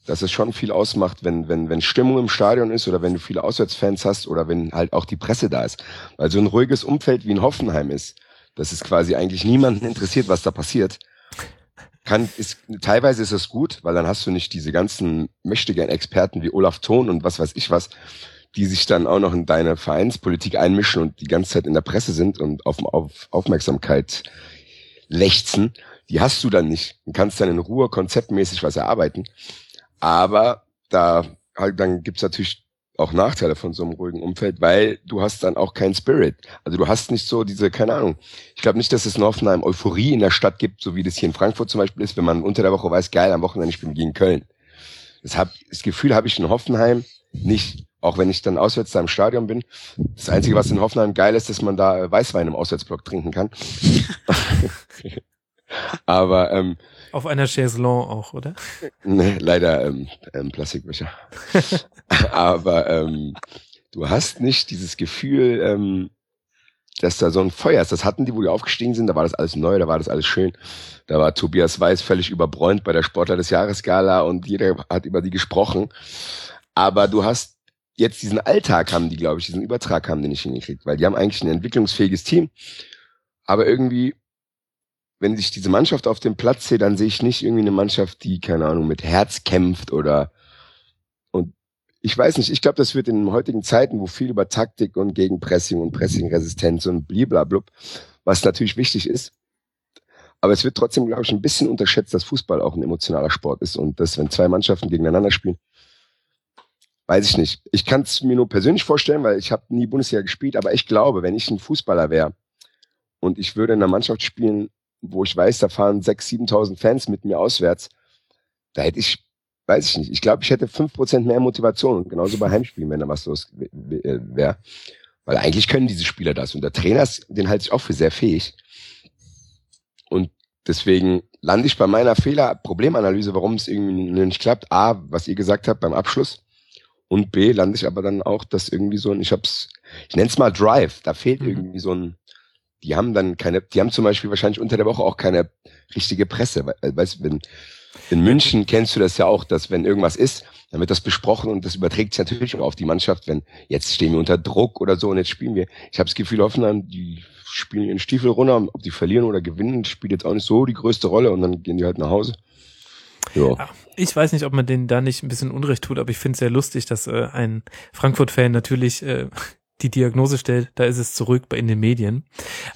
dass es schon viel ausmacht, wenn, wenn, wenn Stimmung im Stadion ist oder wenn du viele Auswärtsfans hast oder wenn halt auch die Presse da ist. Weil so ein ruhiges Umfeld wie in Hoffenheim ist, dass es quasi eigentlich niemanden interessiert, was da passiert. Kann, ist, teilweise ist es gut, weil dann hast du nicht diese ganzen mächtigen Experten wie Olaf Thon und was weiß ich was, die sich dann auch noch in deine Vereinspolitik einmischen und die ganze Zeit in der Presse sind und auf, auf Aufmerksamkeit lechzen, die hast du dann nicht. Du kannst dann in Ruhe konzeptmäßig was erarbeiten. Aber da halt, dann gibt's natürlich auch Nachteile von so einem ruhigen Umfeld, weil du hast dann auch keinen Spirit. Also du hast nicht so diese, keine Ahnung. Ich glaube nicht, dass es in Hoffenheim Euphorie in der Stadt gibt, so wie das hier in Frankfurt zum Beispiel ist, wenn man unter der Woche weiß, geil, am Wochenende spielen wir gegen Köln. Das, hab, das Gefühl habe ich in Hoffenheim nicht auch wenn ich dann auswärts da im Stadion bin. Das Einzige, was in Hoffenheim geil ist, dass man da Weißwein im Auswärtsblock trinken kann. Aber ähm, auf einer Chaiselon auch, oder? Ne, leider ähm, ähm, Plastikbecher. Aber ähm, du hast nicht dieses Gefühl, ähm, dass da so ein Feuer ist. Das hatten die, wo die aufgestiegen sind, da war das alles neu, da war das alles schön. Da war Tobias Weiß völlig überbräunt bei der Sportler des Jahresgala und jeder hat über die gesprochen. Aber du hast jetzt diesen Alltag haben die, glaube ich, diesen Übertrag haben die nicht hingekriegt, weil die haben eigentlich ein entwicklungsfähiges Team, aber irgendwie wenn ich diese Mannschaft auf dem Platz sehe, dann sehe ich nicht irgendwie eine Mannschaft, die, keine Ahnung, mit Herz kämpft oder und ich weiß nicht, ich glaube, das wird in heutigen Zeiten, wo viel über Taktik und Gegenpressing und Pressingresistenz und bliblablub, was natürlich wichtig ist, aber es wird trotzdem, glaube ich, ein bisschen unterschätzt, dass Fußball auch ein emotionaler Sport ist und dass, wenn zwei Mannschaften gegeneinander spielen, weiß ich nicht. Ich kann es mir nur persönlich vorstellen, weil ich habe nie Bundesliga gespielt, aber ich glaube, wenn ich ein Fußballer wäre und ich würde in einer Mannschaft spielen, wo ich weiß, da fahren 6.000, 7.000 Fans mit mir auswärts, da hätte ich, weiß ich nicht, ich glaube, ich hätte fünf Prozent mehr Motivation. genauso bei Heimspielen, wenn da was los wäre. Weil eigentlich können diese Spieler das. Und der Trainer, den halte ich auch für sehr fähig. Und deswegen lande ich bei meiner Fehler-Problemanalyse, warum es irgendwie nicht klappt. A, was ihr gesagt habt beim Abschluss. Und B, lande ich aber dann auch, dass irgendwie so ein, ich hab's, ich nenne es mal Drive, da fehlt mhm. irgendwie so ein, die haben dann keine, die haben zum Beispiel wahrscheinlich unter der Woche auch keine richtige Presse. Weißt du, wenn, in München kennst du das ja auch, dass wenn irgendwas ist, dann wird das besprochen und das überträgt sich natürlich auch auf die Mannschaft, wenn jetzt stehen wir unter Druck oder so und jetzt spielen wir. Ich habe das Gefühl, Hoffenheim, die spielen ihren Stiefel runter, ob die verlieren oder gewinnen, spielt jetzt auch nicht so die größte Rolle und dann gehen die halt nach Hause. Ja. Ich weiß nicht, ob man denen da nicht ein bisschen Unrecht tut, aber ich finde es sehr lustig, dass äh, ein Frankfurt-Fan natürlich äh, die Diagnose stellt, da ist es zurück bei in den Medien.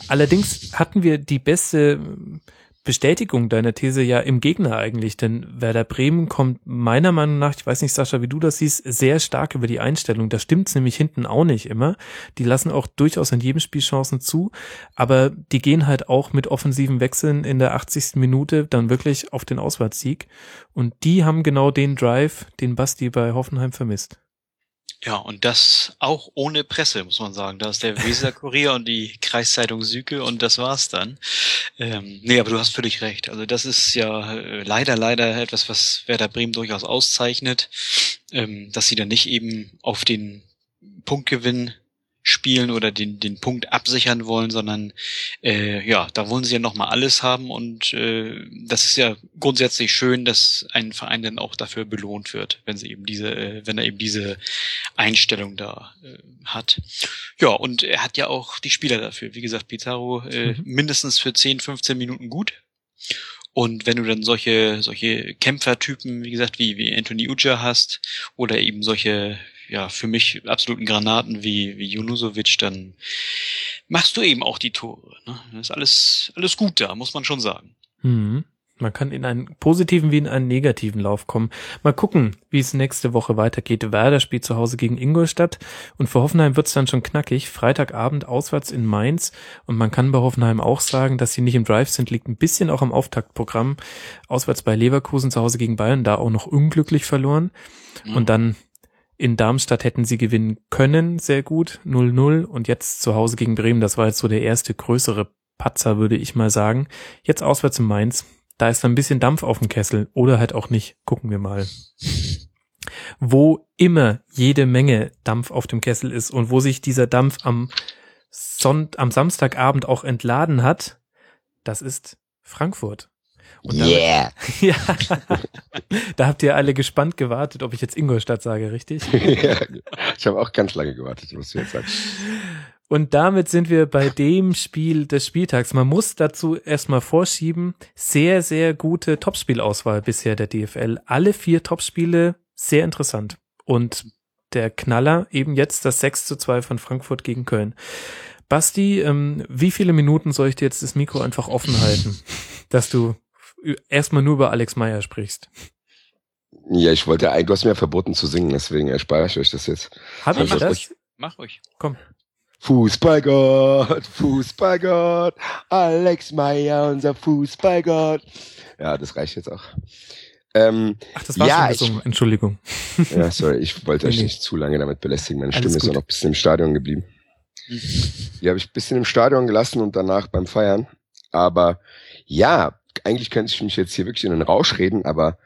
Allerdings hatten wir die beste Bestätigung deiner These ja im Gegner eigentlich, denn Werder Bremen kommt meiner Meinung nach, ich weiß nicht, Sascha, wie du das siehst, sehr stark über die Einstellung. Da stimmt's nämlich hinten auch nicht immer. Die lassen auch durchaus in jedem Spiel Chancen zu, aber die gehen halt auch mit offensiven Wechseln in der 80. Minute dann wirklich auf den Auswärtssieg. Und die haben genau den Drive, den Basti bei Hoffenheim vermisst. Ja, und das auch ohne Presse, muss man sagen. Da ist der Weser Kurier und die Kreiszeitung Süke und das war's dann. Ähm, nee, aber du hast völlig recht. Also das ist ja äh, leider, leider etwas, was Werder Bremen durchaus auszeichnet, ähm, dass sie dann nicht eben auf den Punktgewinn spielen oder den, den Punkt absichern wollen, sondern äh, ja, da wollen sie ja nochmal alles haben und äh, das ist ja grundsätzlich schön, dass ein Verein dann auch dafür belohnt wird, wenn sie eben diese, äh, wenn er eben diese Einstellung da äh, hat. Ja, und er hat ja auch die Spieler dafür. Wie gesagt, Pizarro äh, mhm. mindestens für 10, 15 Minuten gut. Und wenn du dann solche, solche Kämpfertypen, wie gesagt, wie, wie Anthony Uja hast, oder eben solche ja, für mich absoluten Granaten wie, wie Junusovic, dann machst du eben auch die Tore. Ne? Das ist alles, alles gut da, muss man schon sagen. Mhm. Man kann in einen positiven wie in einen negativen Lauf kommen. Mal gucken, wie es nächste Woche weitergeht. Werder spielt zu Hause gegen Ingolstadt und für Hoffenheim wird es dann schon knackig. Freitagabend auswärts in Mainz und man kann bei Hoffenheim auch sagen, dass sie nicht im Drive sind, liegt ein bisschen auch am Auftaktprogramm. Auswärts bei Leverkusen zu Hause gegen Bayern, da auch noch unglücklich verloren. Mhm. Und dann in Darmstadt hätten sie gewinnen können, sehr gut, 0-0. Und jetzt zu Hause gegen Bremen, das war jetzt so der erste größere Patzer, würde ich mal sagen. Jetzt auswärts in Mainz, da ist ein bisschen Dampf auf dem Kessel oder halt auch nicht. Gucken wir mal. Wo immer jede Menge Dampf auf dem Kessel ist und wo sich dieser Dampf am, Sonnt am Samstagabend auch entladen hat, das ist Frankfurt. Und yeah. ja, da habt ihr alle gespannt gewartet, ob ich jetzt Ingolstadt sage, richtig? ja, ich habe auch ganz lange gewartet, was du jetzt sagst. Und damit sind wir bei dem Spiel des Spieltags. Man muss dazu erstmal vorschieben, sehr, sehr gute Topspielauswahl bisher der DFL. Alle vier Topspiele sehr interessant. Und der Knaller eben jetzt das 6 zu 2 von Frankfurt gegen Köln. Basti, ähm, wie viele Minuten soll ich dir jetzt das Mikro einfach offen halten, dass du erstmal nur über Alex Meyer sprichst. Ja, ich wollte eigentlich, du hast mir ja verboten zu singen, deswegen erspare ich euch das jetzt. Hab ich das? Ruhig. Mach ruhig. Komm. Fußballgott, Fußballgott, Alex Meyer, unser Fußballgott. Ja, das reicht jetzt auch. Ähm, Ach, das war ja, schon ich, Entschuldigung. Ja, sorry, ich wollte euch nicht zu lange damit belästigen. Meine Stimme ist auch noch ein bisschen im Stadion geblieben. Die habe ich ein bisschen im Stadion gelassen und danach beim Feiern. Aber ja, eigentlich könnte ich mich jetzt hier wirklich in den Rausch reden, aber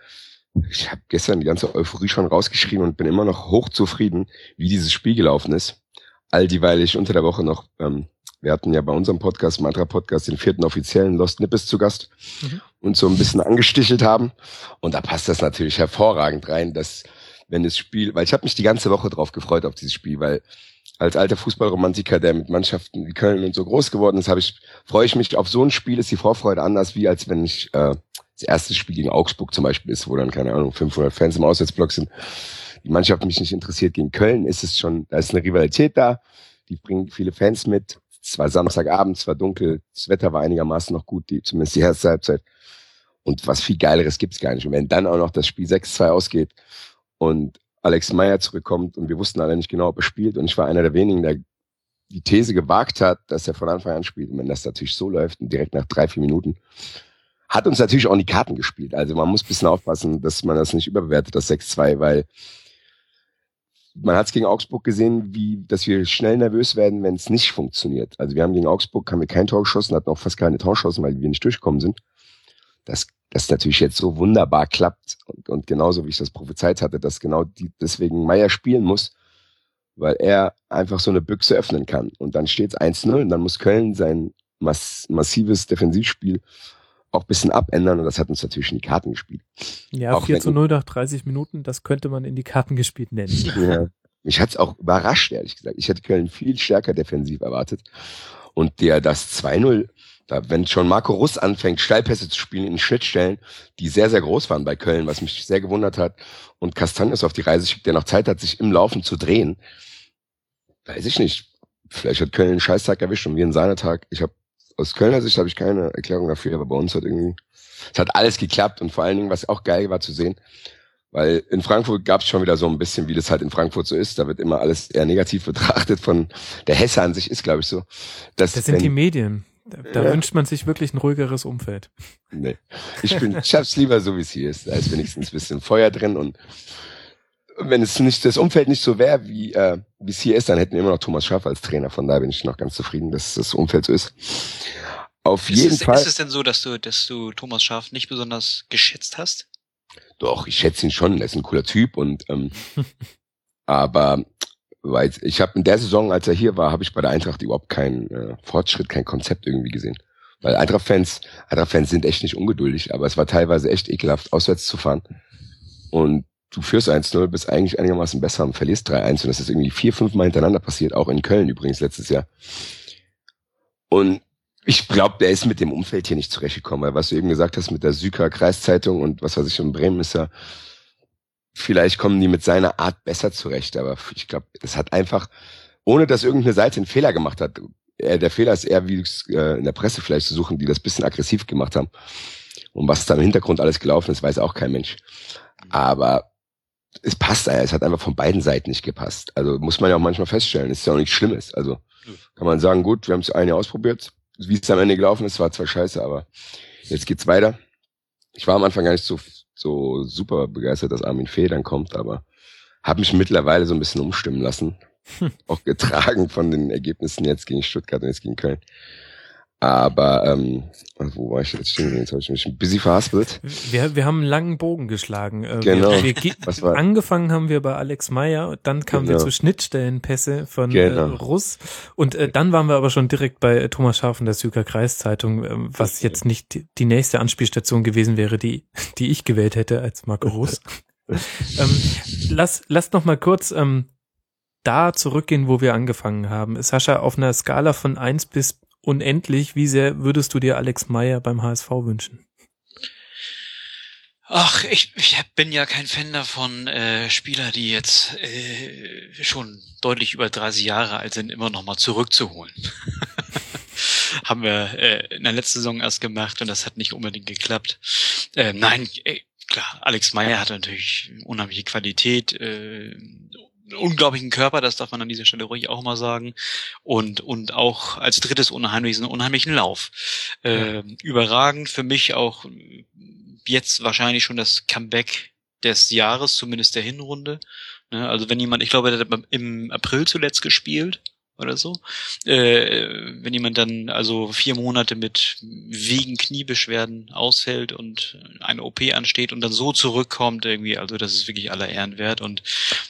ich habe gestern die ganze Euphorie schon rausgeschrieben und bin immer noch hochzufrieden, wie dieses Spiel gelaufen ist. All die, weil ich unter der Woche noch, ähm, wir hatten ja bei unserem Podcast, Mantra Podcast, den vierten offiziellen Lost Nippes zu Gast mhm. und so ein bisschen angestichelt haben. Und da passt das natürlich hervorragend rein, dass wenn das Spiel, weil ich habe mich die ganze Woche drauf gefreut auf dieses Spiel, weil als alter Fußballromantiker, der mit Mannschaften wie Köln und so groß geworden ist, habe ich, freue ich mich auf so ein Spiel, ist die Vorfreude anders, wie als wenn ich äh, das erste Spiel gegen Augsburg zum Beispiel ist, wo dann, keine Ahnung, 500 Fans im Auswärtsblock sind, die Mannschaft mich nicht interessiert. Gegen Köln ist es schon, da ist eine Rivalität da, die bringen viele Fans mit. Es war Samstagabend, es war dunkel, das Wetter war einigermaßen noch gut, die, zumindest die erste Halbzeit. Und was viel Geileres gibt's gar nicht. Und wenn dann auch noch das Spiel 6-2 ausgeht und Alex Meyer zurückkommt und wir wussten alle nicht genau, ob er spielt und ich war einer der wenigen, der die These gewagt hat, dass er von Anfang an spielt. Und wenn das natürlich so läuft und direkt nach drei, vier Minuten, hat uns natürlich auch in die Karten gespielt. Also man muss ein bisschen aufpassen, dass man das nicht überbewertet, das 6-2, weil man hat es gegen Augsburg gesehen, wie, dass wir schnell nervös werden, wenn es nicht funktioniert. Also wir haben gegen Augsburg haben wir kein Tor geschossen, hatten auch fast keine Torschossen, weil wir nicht durchgekommen sind. Das, das natürlich jetzt so wunderbar klappt und, und genauso wie ich das prophezeit hatte, dass genau die, deswegen Meier spielen muss, weil er einfach so eine Büchse öffnen kann. Und dann steht es 1-0 und dann muss Köln sein mass massives Defensivspiel auch bisschen abändern und das hat uns natürlich in die Karten gespielt. Ja, auch 4 zu 0 nach 30 Minuten, das könnte man in die Karten gespielt nennen. Ja. Mich hat's auch überrascht, ehrlich gesagt. Ich hätte Köln viel stärker defensiv erwartet. Und der das 2-0, da, wenn schon Marco Russ anfängt, Steilpässe zu spielen in Schnittstellen, die sehr, sehr groß waren bei Köln, was mich sehr gewundert hat, und Castanis auf die Reise schickt, der noch Zeit hat, sich im Laufen zu drehen, weiß ich nicht. Vielleicht hat Köln einen Scheißtag erwischt und wir einen seiner Tag. Ich habe aus Kölner Sicht habe ich keine Erklärung dafür, aber bei uns hat irgendwie, es hat alles geklappt und vor allen Dingen, was auch geil war zu sehen, weil in Frankfurt gab es schon wieder so ein bisschen, wie das halt in Frankfurt so ist. Da wird immer alles eher negativ betrachtet von der Hesse an sich ist, glaube ich, so. Dass, das sind wenn, die Medien. Da, da ja. wünscht man sich wirklich ein ruhigeres Umfeld. Nee. Ich bin, ich hab's lieber so, wie es hier ist. Da ist wenigstens ein bisschen Feuer drin und wenn es nicht das Umfeld nicht so wäre, wie äh, wie es hier ist, dann hätten wir immer noch Thomas Schaff als Trainer. Von daher bin ich noch ganz zufrieden, dass das Umfeld so ist. Auf ist jeden es, Fall. Ist es denn so, dass du, dass du Thomas Schaff nicht besonders geschätzt hast? Doch, ich schätze ihn schon. Er ist ein cooler Typ und ähm, aber weil ich habe in der Saison, als er hier war, habe ich bei der Eintracht überhaupt keinen äh, Fortschritt, kein Konzept irgendwie gesehen. Weil Eintracht-Fans, Eintracht-Fans sind echt nicht ungeduldig, aber es war teilweise echt ekelhaft, auswärts zu fahren. Und du führst 1-0, bist eigentlich einigermaßen besser und verlierst 3-1 und das ist irgendwie vier, fünf Mal hintereinander passiert, auch in Köln übrigens letztes Jahr. Und ich glaube, der ist mit dem Umfeld hier nicht zurechtgekommen, weil was du eben gesagt hast mit der Süker Kreiszeitung und was weiß ich in Bremen ist ja, vielleicht kommen die mit seiner Art besser zurecht, aber ich glaube, das hat einfach, ohne dass irgendeine Seite einen Fehler gemacht hat, der Fehler ist eher wie äh, in der Presse vielleicht zu suchen, die das bisschen aggressiv gemacht haben. Und was da im Hintergrund alles gelaufen ist, weiß auch kein Mensch. Aber es passt, es hat einfach von beiden Seiten nicht gepasst. Also muss man ja auch manchmal feststellen, es ist ja auch nichts Schlimmes. Also kann man sagen, gut, wir haben es ein ausprobiert. Wie es am Ende gelaufen ist, war zwar scheiße, aber jetzt geht's weiter. Ich war am Anfang gar nicht so, so super begeistert, dass Armin Fee dann kommt, aber habe mich mittlerweile so ein bisschen umstimmen lassen. Hm. Auch getragen von den Ergebnissen jetzt gegen Stuttgart und jetzt gegen Köln. Aber ähm, wo war ich jetzt stehen? Jetzt habe ich mich ein bisschen verhaspelt. Wir, wir haben einen langen Bogen geschlagen. Äh, genau. Wir, wir, angefangen haben wir bei Alex Meyer, dann kamen genau. wir zu Schnittstellenpässe von äh, genau. äh, Russ und äh, dann waren wir aber schon direkt bei Thomas Scharf in der Süker Kreiszeitung, äh, was jetzt nicht die, die nächste Anspielstation gewesen wäre, die die ich gewählt hätte als Marco Russ. ähm, lass lass noch mal kurz ähm, da zurückgehen, wo wir angefangen haben. Sascha, auf einer Skala von eins bis unendlich. Wie sehr würdest du dir Alex Meyer beim HSV wünschen? Ach, ich, ich bin ja kein Fan davon, äh, Spieler, die jetzt äh, schon deutlich über 30 Jahre alt sind, immer noch mal zurückzuholen. Haben wir äh, in der letzten Saison erst gemacht und das hat nicht unbedingt geklappt. Äh, nein, äh, klar, Alex Meyer hat natürlich unheimliche Qualität, äh, unglaublichen Körper, das darf man an dieser Stelle ruhig auch mal sagen. Und, und auch als drittes unheimlich, einen unheimlichen Lauf. Äh, überragend für mich auch jetzt wahrscheinlich schon das Comeback des Jahres, zumindest der Hinrunde. Ne, also wenn jemand, ich glaube, der hat im April zuletzt gespielt oder so. Äh, wenn jemand dann also vier Monate mit wegen Kniebeschwerden ausfällt und eine OP ansteht und dann so zurückkommt irgendwie, also das ist wirklich aller Ehren wert und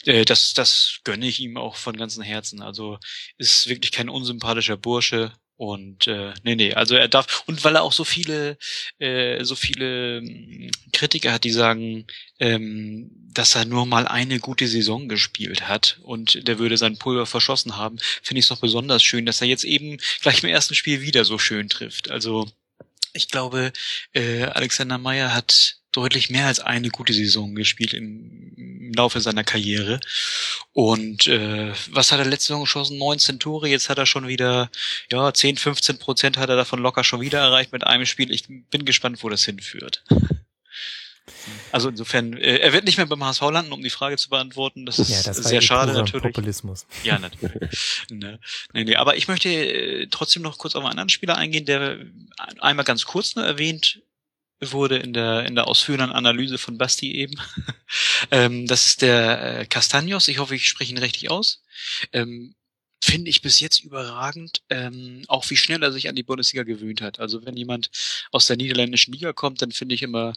äh, das, das gönne ich ihm auch von ganzem Herzen. Also ist wirklich kein unsympathischer Bursche Und äh, nee, nee, also er darf und weil er auch so viele, äh, so viele ähm, Kritiker hat, die sagen, ähm, dass er nur mal eine gute Saison gespielt hat und der würde sein Pulver verschossen haben, finde ich es doch besonders schön, dass er jetzt eben gleich im ersten Spiel wieder so schön trifft. Also ich glaube, äh, Alexander Meyer hat deutlich mehr als eine gute Saison gespielt im, im Laufe seiner Karriere. Und äh, was hat er letzte Saison geschossen? 19 Tore, jetzt hat er schon wieder, ja, 10, 15 Prozent hat er davon locker schon wieder erreicht mit einem Spiel. Ich bin gespannt, wo das hinführt. Also insofern, äh, er wird nicht mehr beim HSV landen, um die Frage zu beantworten. Das ist ja, das sehr eh schade natürlich. Populismus. Ja, natürlich. ne. nee, nee. Aber ich möchte äh, trotzdem noch kurz auf einen anderen Spieler eingehen, der einmal ganz kurz nur erwähnt wurde in der in der ausführenden Analyse von Basti eben. ähm, das ist der äh, Castagnos. Ich hoffe, ich spreche ihn richtig aus. Ähm, finde ich bis jetzt überragend, ähm, auch wie schnell er sich an die Bundesliga gewöhnt hat. Also wenn jemand aus der niederländischen Liga kommt, dann finde ich immer,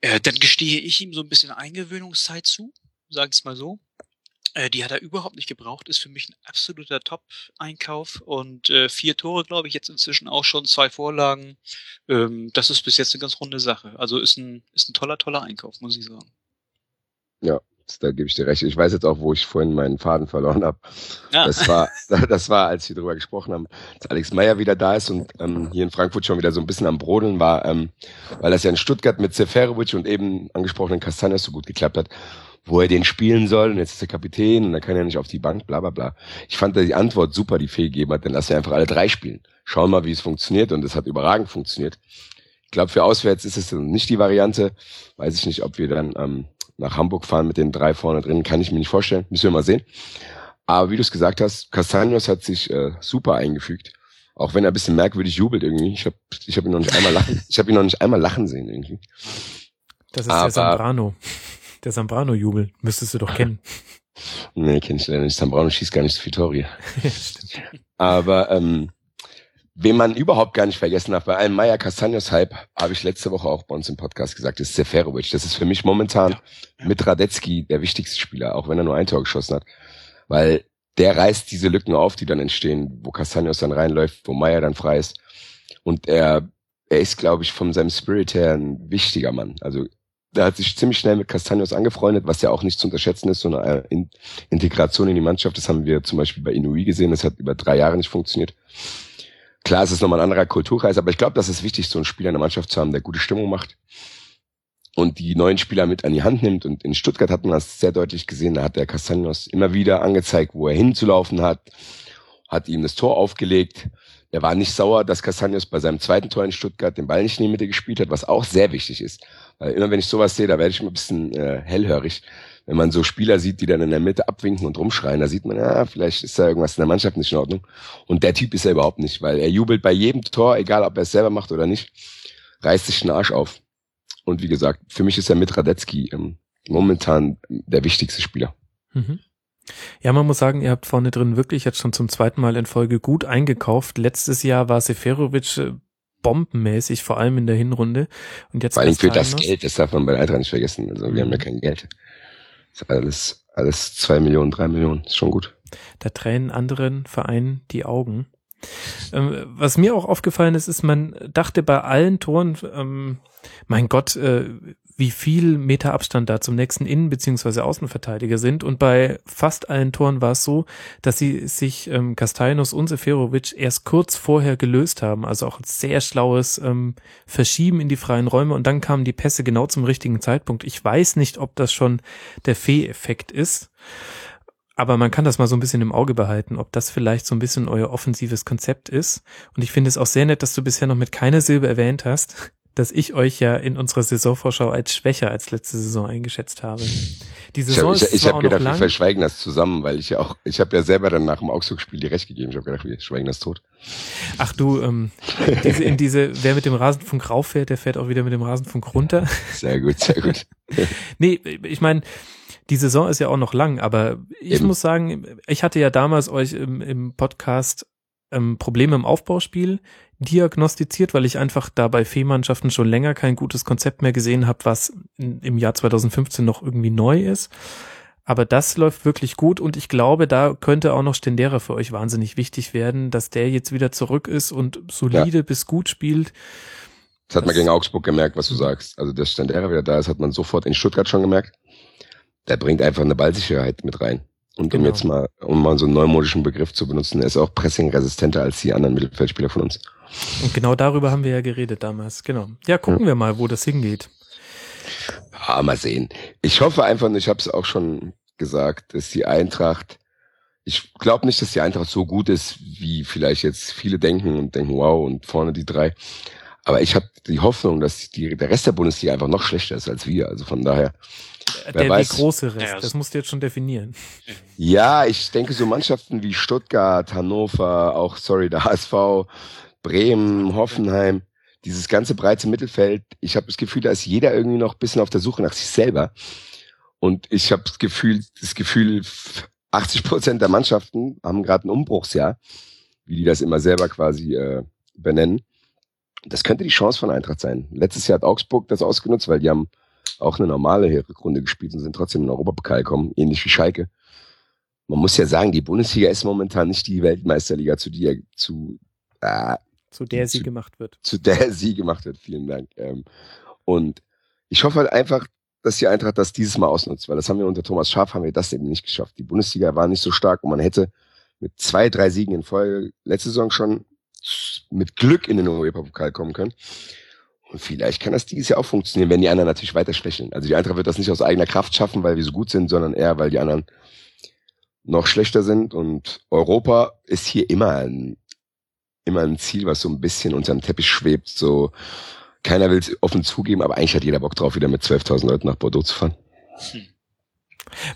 äh, dann gestehe ich ihm so ein bisschen Eingewöhnungszeit zu, sage ich mal so. Äh, die hat er überhaupt nicht gebraucht, ist für mich ein absoluter Top-Einkauf und äh, vier Tore, glaube ich, jetzt inzwischen auch schon, zwei Vorlagen. Ähm, das ist bis jetzt eine ganz runde Sache. Also ist ein, ist ein toller, toller Einkauf, muss ich sagen. Ja, da gebe ich dir recht. Ich weiß jetzt auch, wo ich vorhin meinen Faden verloren habe. Ja. Das war, das war, als wir darüber gesprochen haben, dass Alex Meyer wieder da ist und ähm, hier in Frankfurt schon wieder so ein bisschen am Brodeln war, ähm, weil das ja in Stuttgart mit Seferovic und eben angesprochenen Castanes so gut geklappt hat, wo er den spielen soll und jetzt ist er Kapitän und dann kann er nicht auf die Bank, bla bla bla. Ich fand die Antwort super, die Fee gegeben hat, dann lass er einfach alle drei spielen. Schauen mal, wie es funktioniert und es hat überragend funktioniert. Ich glaube, für auswärts ist es nicht die Variante. Weiß ich nicht, ob wir dann ähm, nach Hamburg fahren mit den drei vorne drin, kann ich mir nicht vorstellen. Müssen wir mal sehen. Aber wie du es gesagt hast, Castaños hat sich äh, super eingefügt. Auch wenn er ein bisschen merkwürdig jubelt irgendwie. Ich habe ich hab ihn noch nicht einmal lachen. Ich habe ihn noch nicht einmal lachen sehen irgendwie. Das ist Aber, der Zambrano. Der Zambrano-Jubel. Müsstest du doch kennen. nee, kenne ich leider nicht. Zambrano schießt gar nicht so viel Tore. Aber ähm, Wen man überhaupt gar nicht vergessen darf, bei einem Maya Castaños Hype, habe ich letzte Woche auch bei uns im Podcast gesagt, ist Seferovic. Das ist für mich momentan ja, mit Radetzky der wichtigste Spieler, auch wenn er nur ein Tor geschossen hat. Weil der reißt diese Lücken auf, die dann entstehen, wo Castaños dann reinläuft, wo Maya dann frei ist. Und er, er ist, glaube ich, von seinem Spirit her ein wichtiger Mann. Also der hat sich ziemlich schnell mit Castaños angefreundet, was ja auch nicht zu unterschätzen ist, so eine Integration in die Mannschaft. Das haben wir zum Beispiel bei Inui gesehen, das hat über drei Jahre nicht funktioniert. Klar, es ist nochmal ein anderer Kulturkreis, aber ich glaube, das ist wichtig, so einen Spieler in der Mannschaft zu haben, der gute Stimmung macht und die neuen Spieler mit an die Hand nimmt. Und in Stuttgart hat man das sehr deutlich gesehen. Da hat der Castanos immer wieder angezeigt, wo er hinzulaufen hat, hat ihm das Tor aufgelegt. Er war nicht sauer, dass Castanos bei seinem zweiten Tor in Stuttgart den Ball nicht in die Mitte gespielt hat, was auch sehr wichtig ist. Weil immer wenn ich sowas sehe, da werde ich ein bisschen äh, hellhörig wenn man so Spieler sieht, die dann in der Mitte abwinken und rumschreien, da sieht man, ja, vielleicht ist da irgendwas in der Mannschaft nicht in Ordnung. Und der Typ ist er überhaupt nicht, weil er jubelt bei jedem Tor, egal ob er es selber macht oder nicht, reißt sich den Arsch auf. Und wie gesagt, für mich ist er mit Radetzky ähm, momentan der wichtigste Spieler. Mhm. Ja, man muss sagen, ihr habt vorne drin wirklich jetzt schon zum zweiten Mal in Folge gut eingekauft. Letztes Jahr war Seferovic äh, bombenmäßig, vor allem in der Hinrunde. Und jetzt vor allem für das Geld, das darf man bei Eintracht nicht vergessen. Also wir haben ja mhm. kein Geld. Ist alles, alles zwei Millionen, drei Millionen. Ist schon gut. Da tränen anderen Vereinen die Augen. Ähm, was mir auch aufgefallen ist, ist, man dachte bei allen Toren, ähm, mein Gott, äh, wie viel Meter Abstand da zum nächsten Innen- bzw. Außenverteidiger sind. Und bei fast allen Toren war es so, dass sie sich ähm, Castellanos und Seferovic erst kurz vorher gelöst haben. Also auch ein sehr schlaues ähm, Verschieben in die freien Räume. Und dann kamen die Pässe genau zum richtigen Zeitpunkt. Ich weiß nicht, ob das schon der Fee-Effekt ist. Aber man kann das mal so ein bisschen im Auge behalten, ob das vielleicht so ein bisschen euer offensives Konzept ist. Und ich finde es auch sehr nett, dass du bisher noch mit keiner Silbe erwähnt hast, dass ich euch ja in unserer Saisonvorschau als schwächer als letzte Saison eingeschätzt habe. Die Saison ich, ich, ich habe gedacht, wir verschweigen das zusammen, weil ich ja auch, ich habe ja selber dann nach dem Augsburg-Spiel die Recht gegeben. Ich habe gedacht, wir schweigen das tot. Ach du, ähm, diese, in diese, wer mit dem Rasenfunk rauffährt, der fährt auch wieder mit dem Rasenfunk runter. Sehr gut, sehr gut. nee, ich meine, die Saison ist ja auch noch lang, aber ich Eben. muss sagen, ich hatte ja damals euch im, im Podcast ähm, Probleme im Aufbauspiel diagnostiziert, weil ich einfach da bei Fee-Mannschaften schon länger kein gutes Konzept mehr gesehen habe, was in, im Jahr 2015 noch irgendwie neu ist. Aber das läuft wirklich gut und ich glaube, da könnte auch noch Stendera für euch wahnsinnig wichtig werden, dass der jetzt wieder zurück ist und solide ja. bis gut spielt. Das hat man gegen Augsburg gemerkt, was du sagst. Also, dass Stendera wieder da ist, hat man sofort in Stuttgart schon gemerkt. Der bringt einfach eine Ballsicherheit mit rein. Und genau. um jetzt mal, um mal so einen neumodischen Begriff zu benutzen, er ist auch pressingresistenter als die anderen Mittelfeldspieler von uns. Und genau darüber haben wir ja geredet damals. Genau. Ja, gucken ja. wir mal, wo das hingeht. Ja, mal sehen. Ich hoffe einfach, ich habe es auch schon gesagt, dass die Eintracht, ich glaube nicht, dass die Eintracht so gut ist, wie vielleicht jetzt viele denken und denken, wow, und vorne die drei. Aber ich habe die Hoffnung, dass die, der Rest der Bundesliga einfach noch schlechter ist als wir. Also von daher. Der, wer weiß, große Rest, das musst du jetzt schon definieren. Ja, ich denke so Mannschaften wie Stuttgart, Hannover, auch sorry, der HSV, Bremen, Hoffenheim, dieses ganze breite Mittelfeld, ich habe das Gefühl, da ist jeder irgendwie noch ein bisschen auf der Suche nach sich selber. Und ich habe das Gefühl, das Gefühl, 80 Prozent der Mannschaften haben gerade ein Umbruchsjahr, wie die das immer selber quasi äh, benennen. Das könnte die Chance von Eintracht sein. Letztes Jahr hat Augsburg das ausgenutzt, weil die haben auch eine normale Rückrunde gespielt und sind trotzdem in den Europapokal gekommen, ähnlich wie Schalke. Man muss ja sagen, die Bundesliga ist momentan nicht die Weltmeisterliga, zu der, zu, äh, zu der sie zu, gemacht wird. Zu der sie gemacht wird, vielen Dank. Ähm, und ich hoffe halt einfach, dass die Eintracht das dieses Mal ausnutzt, weil das haben wir unter Thomas Schaaf, haben wir das eben nicht geschafft. Die Bundesliga war nicht so stark und man hätte mit zwei, drei Siegen in Folge letzte Saison schon mit Glück in den Europapokal kommen können. Und vielleicht kann das dieses Jahr auch funktionieren, wenn die anderen natürlich weiter schwächeln. Also die Eintracht wird das nicht aus eigener Kraft schaffen, weil wir so gut sind, sondern eher, weil die anderen noch schlechter sind. Und Europa ist hier immer ein immer ein Ziel, was so ein bisschen unterm Teppich schwebt. So, keiner will es offen zugeben, aber eigentlich hat jeder Bock drauf, wieder mit 12.000 Leuten nach Bordeaux zu fahren.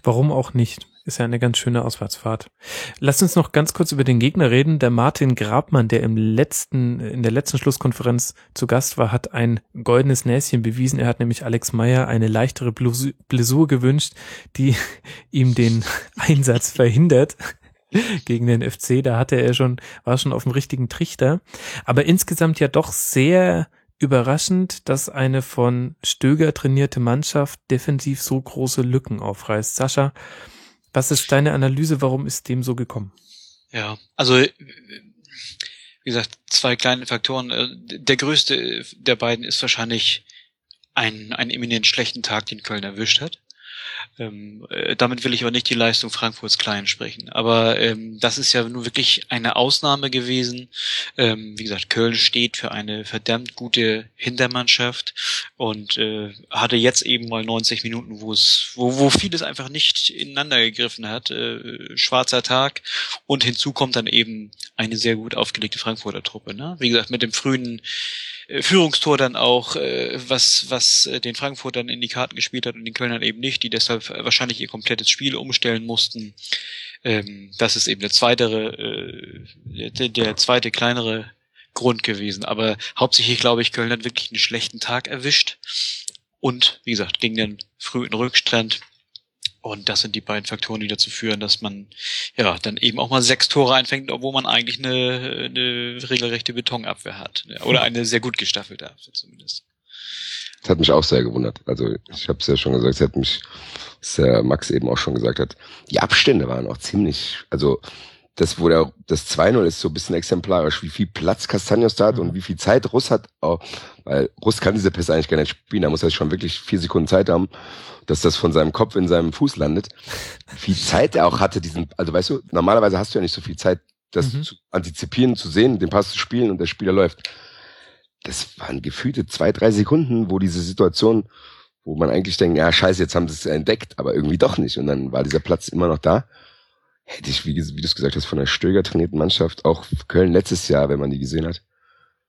Warum auch nicht? Ist ja eine ganz schöne Auswärtsfahrt. Lasst uns noch ganz kurz über den Gegner reden. Der Martin Grabmann, der im letzten, in der letzten Schlusskonferenz zu Gast war, hat ein goldenes Näschen bewiesen. Er hat nämlich Alex Meyer eine leichtere Blessur gewünscht, die ihm den Einsatz verhindert. gegen den FC. Da hatte er schon, war schon auf dem richtigen Trichter. Aber insgesamt ja doch sehr überraschend, dass eine von Stöger trainierte Mannschaft defensiv so große Lücken aufreißt. Sascha, was ist deine Analyse? Warum ist dem so gekommen? Ja, also wie gesagt, zwei kleine Faktoren. Äh, der größte der beiden ist wahrscheinlich ein, ein eminent schlechten Tag, den Köln erwischt hat. Ähm, äh, damit will ich aber nicht die Leistung Frankfurts klein sprechen. Aber ähm, das ist ja nur wirklich eine Ausnahme gewesen. Ähm, wie gesagt, Köln steht für eine verdammt gute Hintermannschaft und äh, hatte jetzt eben mal 90 Minuten, wo es, wo, wo vieles einfach nicht ineinander gegriffen hat. Äh, schwarzer Tag und hinzu kommt dann eben eine sehr gut aufgelegte Frankfurter Truppe. Ne? Wie gesagt, mit dem frühen Führungstor dann auch, äh, was, was äh, den Frankfurtern in die Karten gespielt hat und den Kölnern eben nicht, die deshalb wahrscheinlich ihr komplettes Spiel umstellen mussten. Ähm, das ist eben der zweite, äh, der, der zweite kleinere Grund gewesen. Aber hauptsächlich glaube ich, Köln hat wirklich einen schlechten Tag erwischt. Und wie gesagt, gegen den frühen Rückstand und das sind die beiden Faktoren, die dazu führen, dass man ja dann eben auch mal sechs Tore einfängt, obwohl man eigentlich eine, eine regelrechte Betonabwehr hat. Oder eine sehr gut gestaffelte Abwehr zumindest. Das hat mich auch sehr gewundert. Also ich habe es ja schon gesagt, es hat mich, was der Max eben auch schon gesagt hat, die Abstände waren auch ziemlich, also das, wo der, das 2-0 ist so ein bisschen exemplarisch, wie viel Platz Castagnos da hat und wie viel Zeit Russ hat, auch, weil Russ kann diese Pässe eigentlich gar nicht spielen, da muss er schon wirklich vier Sekunden Zeit haben, dass das von seinem Kopf in seinem Fuß landet. Wie viel Zeit er auch hatte, diesen, also weißt du, normalerweise hast du ja nicht so viel Zeit, das mhm. zu antizipieren, zu sehen, den Pass zu spielen und der Spieler läuft. Das waren gefühlte zwei, drei Sekunden, wo diese Situation, wo man eigentlich denkt, ja, scheiße, jetzt haben sie es entdeckt, aber irgendwie doch nicht. Und dann war dieser Platz immer noch da hätte ich, wie, wie du es gesagt hast, von einer Stöger trainierten Mannschaft, auch Köln letztes Jahr, wenn man die gesehen hat,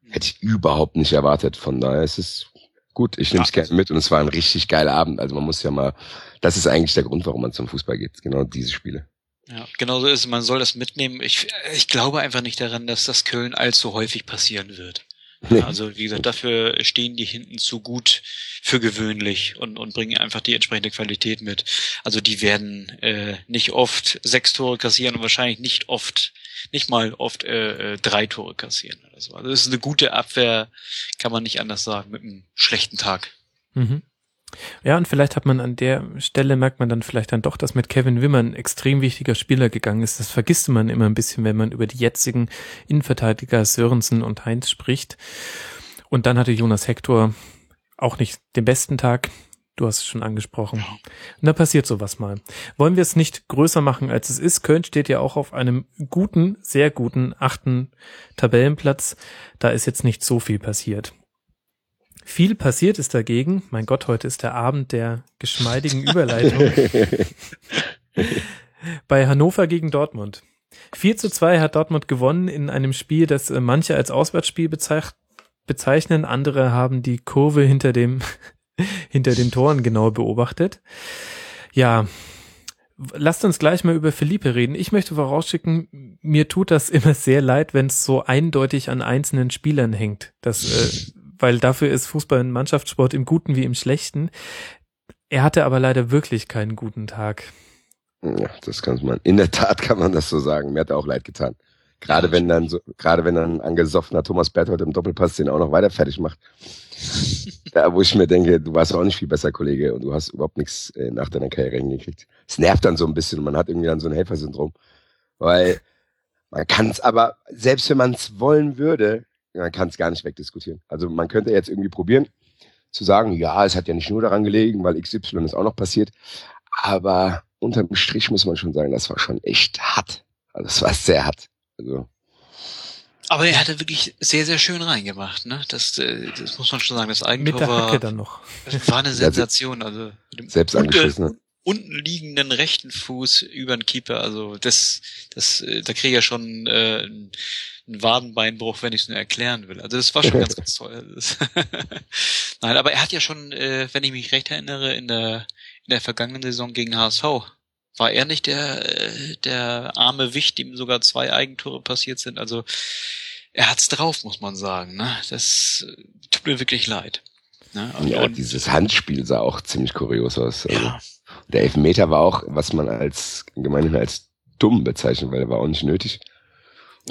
hätte ich überhaupt nicht erwartet. Von daher ist es gut, ich nehme es gerne mit und es war ein richtig geiler Abend. Also man muss ja mal, das ist eigentlich der Grund, warum man zum Fußball geht, genau diese Spiele. Ja, genau so ist es. Man soll das mitnehmen. Ich, ich glaube einfach nicht daran, dass das Köln allzu häufig passieren wird. Nee. Also wie gesagt, dafür stehen die hinten zu gut für gewöhnlich und, und bringen einfach die entsprechende Qualität mit. Also die werden äh, nicht oft sechs Tore kassieren und wahrscheinlich nicht oft, nicht mal oft äh, äh drei Tore kassieren oder so. Also das ist eine gute Abwehr, kann man nicht anders sagen, mit einem schlechten Tag. Mhm. Ja, und vielleicht hat man an der Stelle, merkt man dann vielleicht dann doch, dass mit Kevin Wimmer ein extrem wichtiger Spieler gegangen ist. Das vergisst man immer ein bisschen, wenn man über die jetzigen Innenverteidiger Sörensen und Heinz spricht. Und dann hatte Jonas Hector auch nicht den besten Tag. Du hast es schon angesprochen. Und da passiert sowas mal. Wollen wir es nicht größer machen, als es ist? Köln steht ja auch auf einem guten, sehr guten achten Tabellenplatz. Da ist jetzt nicht so viel passiert. Viel passiert ist dagegen. Mein Gott, heute ist der Abend der geschmeidigen Überleitung. Bei Hannover gegen Dortmund. 4 zu 2 hat Dortmund gewonnen in einem Spiel, das äh, manche als Auswärtsspiel bezeichnen. Andere haben die Kurve hinter dem, hinter den Toren genau beobachtet. Ja, lasst uns gleich mal über Philippe reden. Ich möchte vorausschicken, mir tut das immer sehr leid, wenn es so eindeutig an einzelnen Spielern hängt. Das äh, weil dafür ist Fußball ein Mannschaftssport im Guten wie im Schlechten. Er hatte aber leider wirklich keinen guten Tag. Ja, das kann man. In der Tat kann man das so sagen. Mir hat er auch leid getan. Gerade wenn dann so, gerade wenn dann ein angesoffener Thomas Berthold im Doppelpass den auch noch weiter fertig macht. ja, wo ich mir denke, du warst auch nicht viel besser, Kollege, und du hast überhaupt nichts äh, nach deiner Karriere hingekriegt. Es nervt dann so ein bisschen man hat irgendwie dann so ein Helfersyndrom. Weil man kann es aber, selbst wenn man es wollen würde, man kann es gar nicht wegdiskutieren. Also man könnte jetzt irgendwie probieren zu sagen, ja, es hat ja nicht nur daran gelegen, weil XY ist auch noch passiert. Aber unterm Strich muss man schon sagen, das war schon echt hart. Also es war sehr hart. Also aber er hatte wirklich sehr, sehr schön reingemacht, ne? Das, äh, das muss man schon sagen. Das Eigentor Mit der Hacke dann noch. war eine Sensation. Also selbst angeschossen. Unten liegenden rechten Fuß über den Keeper. Also das, das, äh, da kriege ich ja schon äh, ein Wadenbeinbruch, wenn ich es nur erklären will. Also das war schon ganz, ganz toll. Nein, aber er hat ja schon, äh, wenn ich mich recht erinnere, in der in der vergangenen Saison gegen HSV war er nicht der äh, der arme Wicht, dem sogar zwei Eigentore passiert sind. Also er hat's drauf, muss man sagen. Ne? Das äh, tut mir wirklich leid. Ne? Und, ja, und dieses Handspiel sah auch ziemlich kurios aus. Also ja. Der Elfmeter war auch, was man als gemeinhin als dumm bezeichnet, weil er war auch nicht nötig.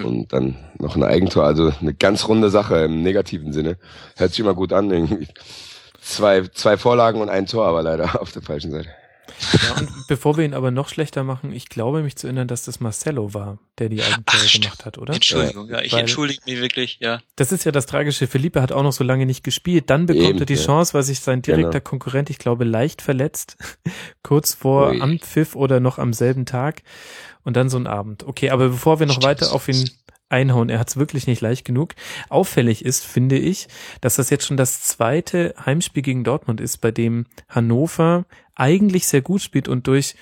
Und dann noch ein Eigentor, also eine ganz runde Sache im negativen Sinne. Hört sich immer gut an, irgendwie. Zwei, zwei Vorlagen und ein Tor, aber leider auf der falschen Seite. Ja, und bevor wir ihn aber noch schlechter machen, ich glaube mich zu erinnern, dass das Marcello war, der die Eigentore gemacht hat, oder? Entschuldigung, ja, ich weil entschuldige mich wirklich, ja. Das ist ja das Tragische. Felipe hat auch noch so lange nicht gespielt. Dann bekommt Eben, er die ja. Chance, weil sich sein direkter genau. Konkurrent, ich glaube, leicht verletzt, kurz vor Ui. Anpfiff oder noch am selben Tag und dann so ein Abend. Okay, aber bevor wir noch Stimmt. weiter auf ihn einhauen, er hat es wirklich nicht leicht genug. Auffällig ist, finde ich, dass das jetzt schon das zweite Heimspiel gegen Dortmund ist, bei dem Hannover eigentlich sehr gut spielt und durch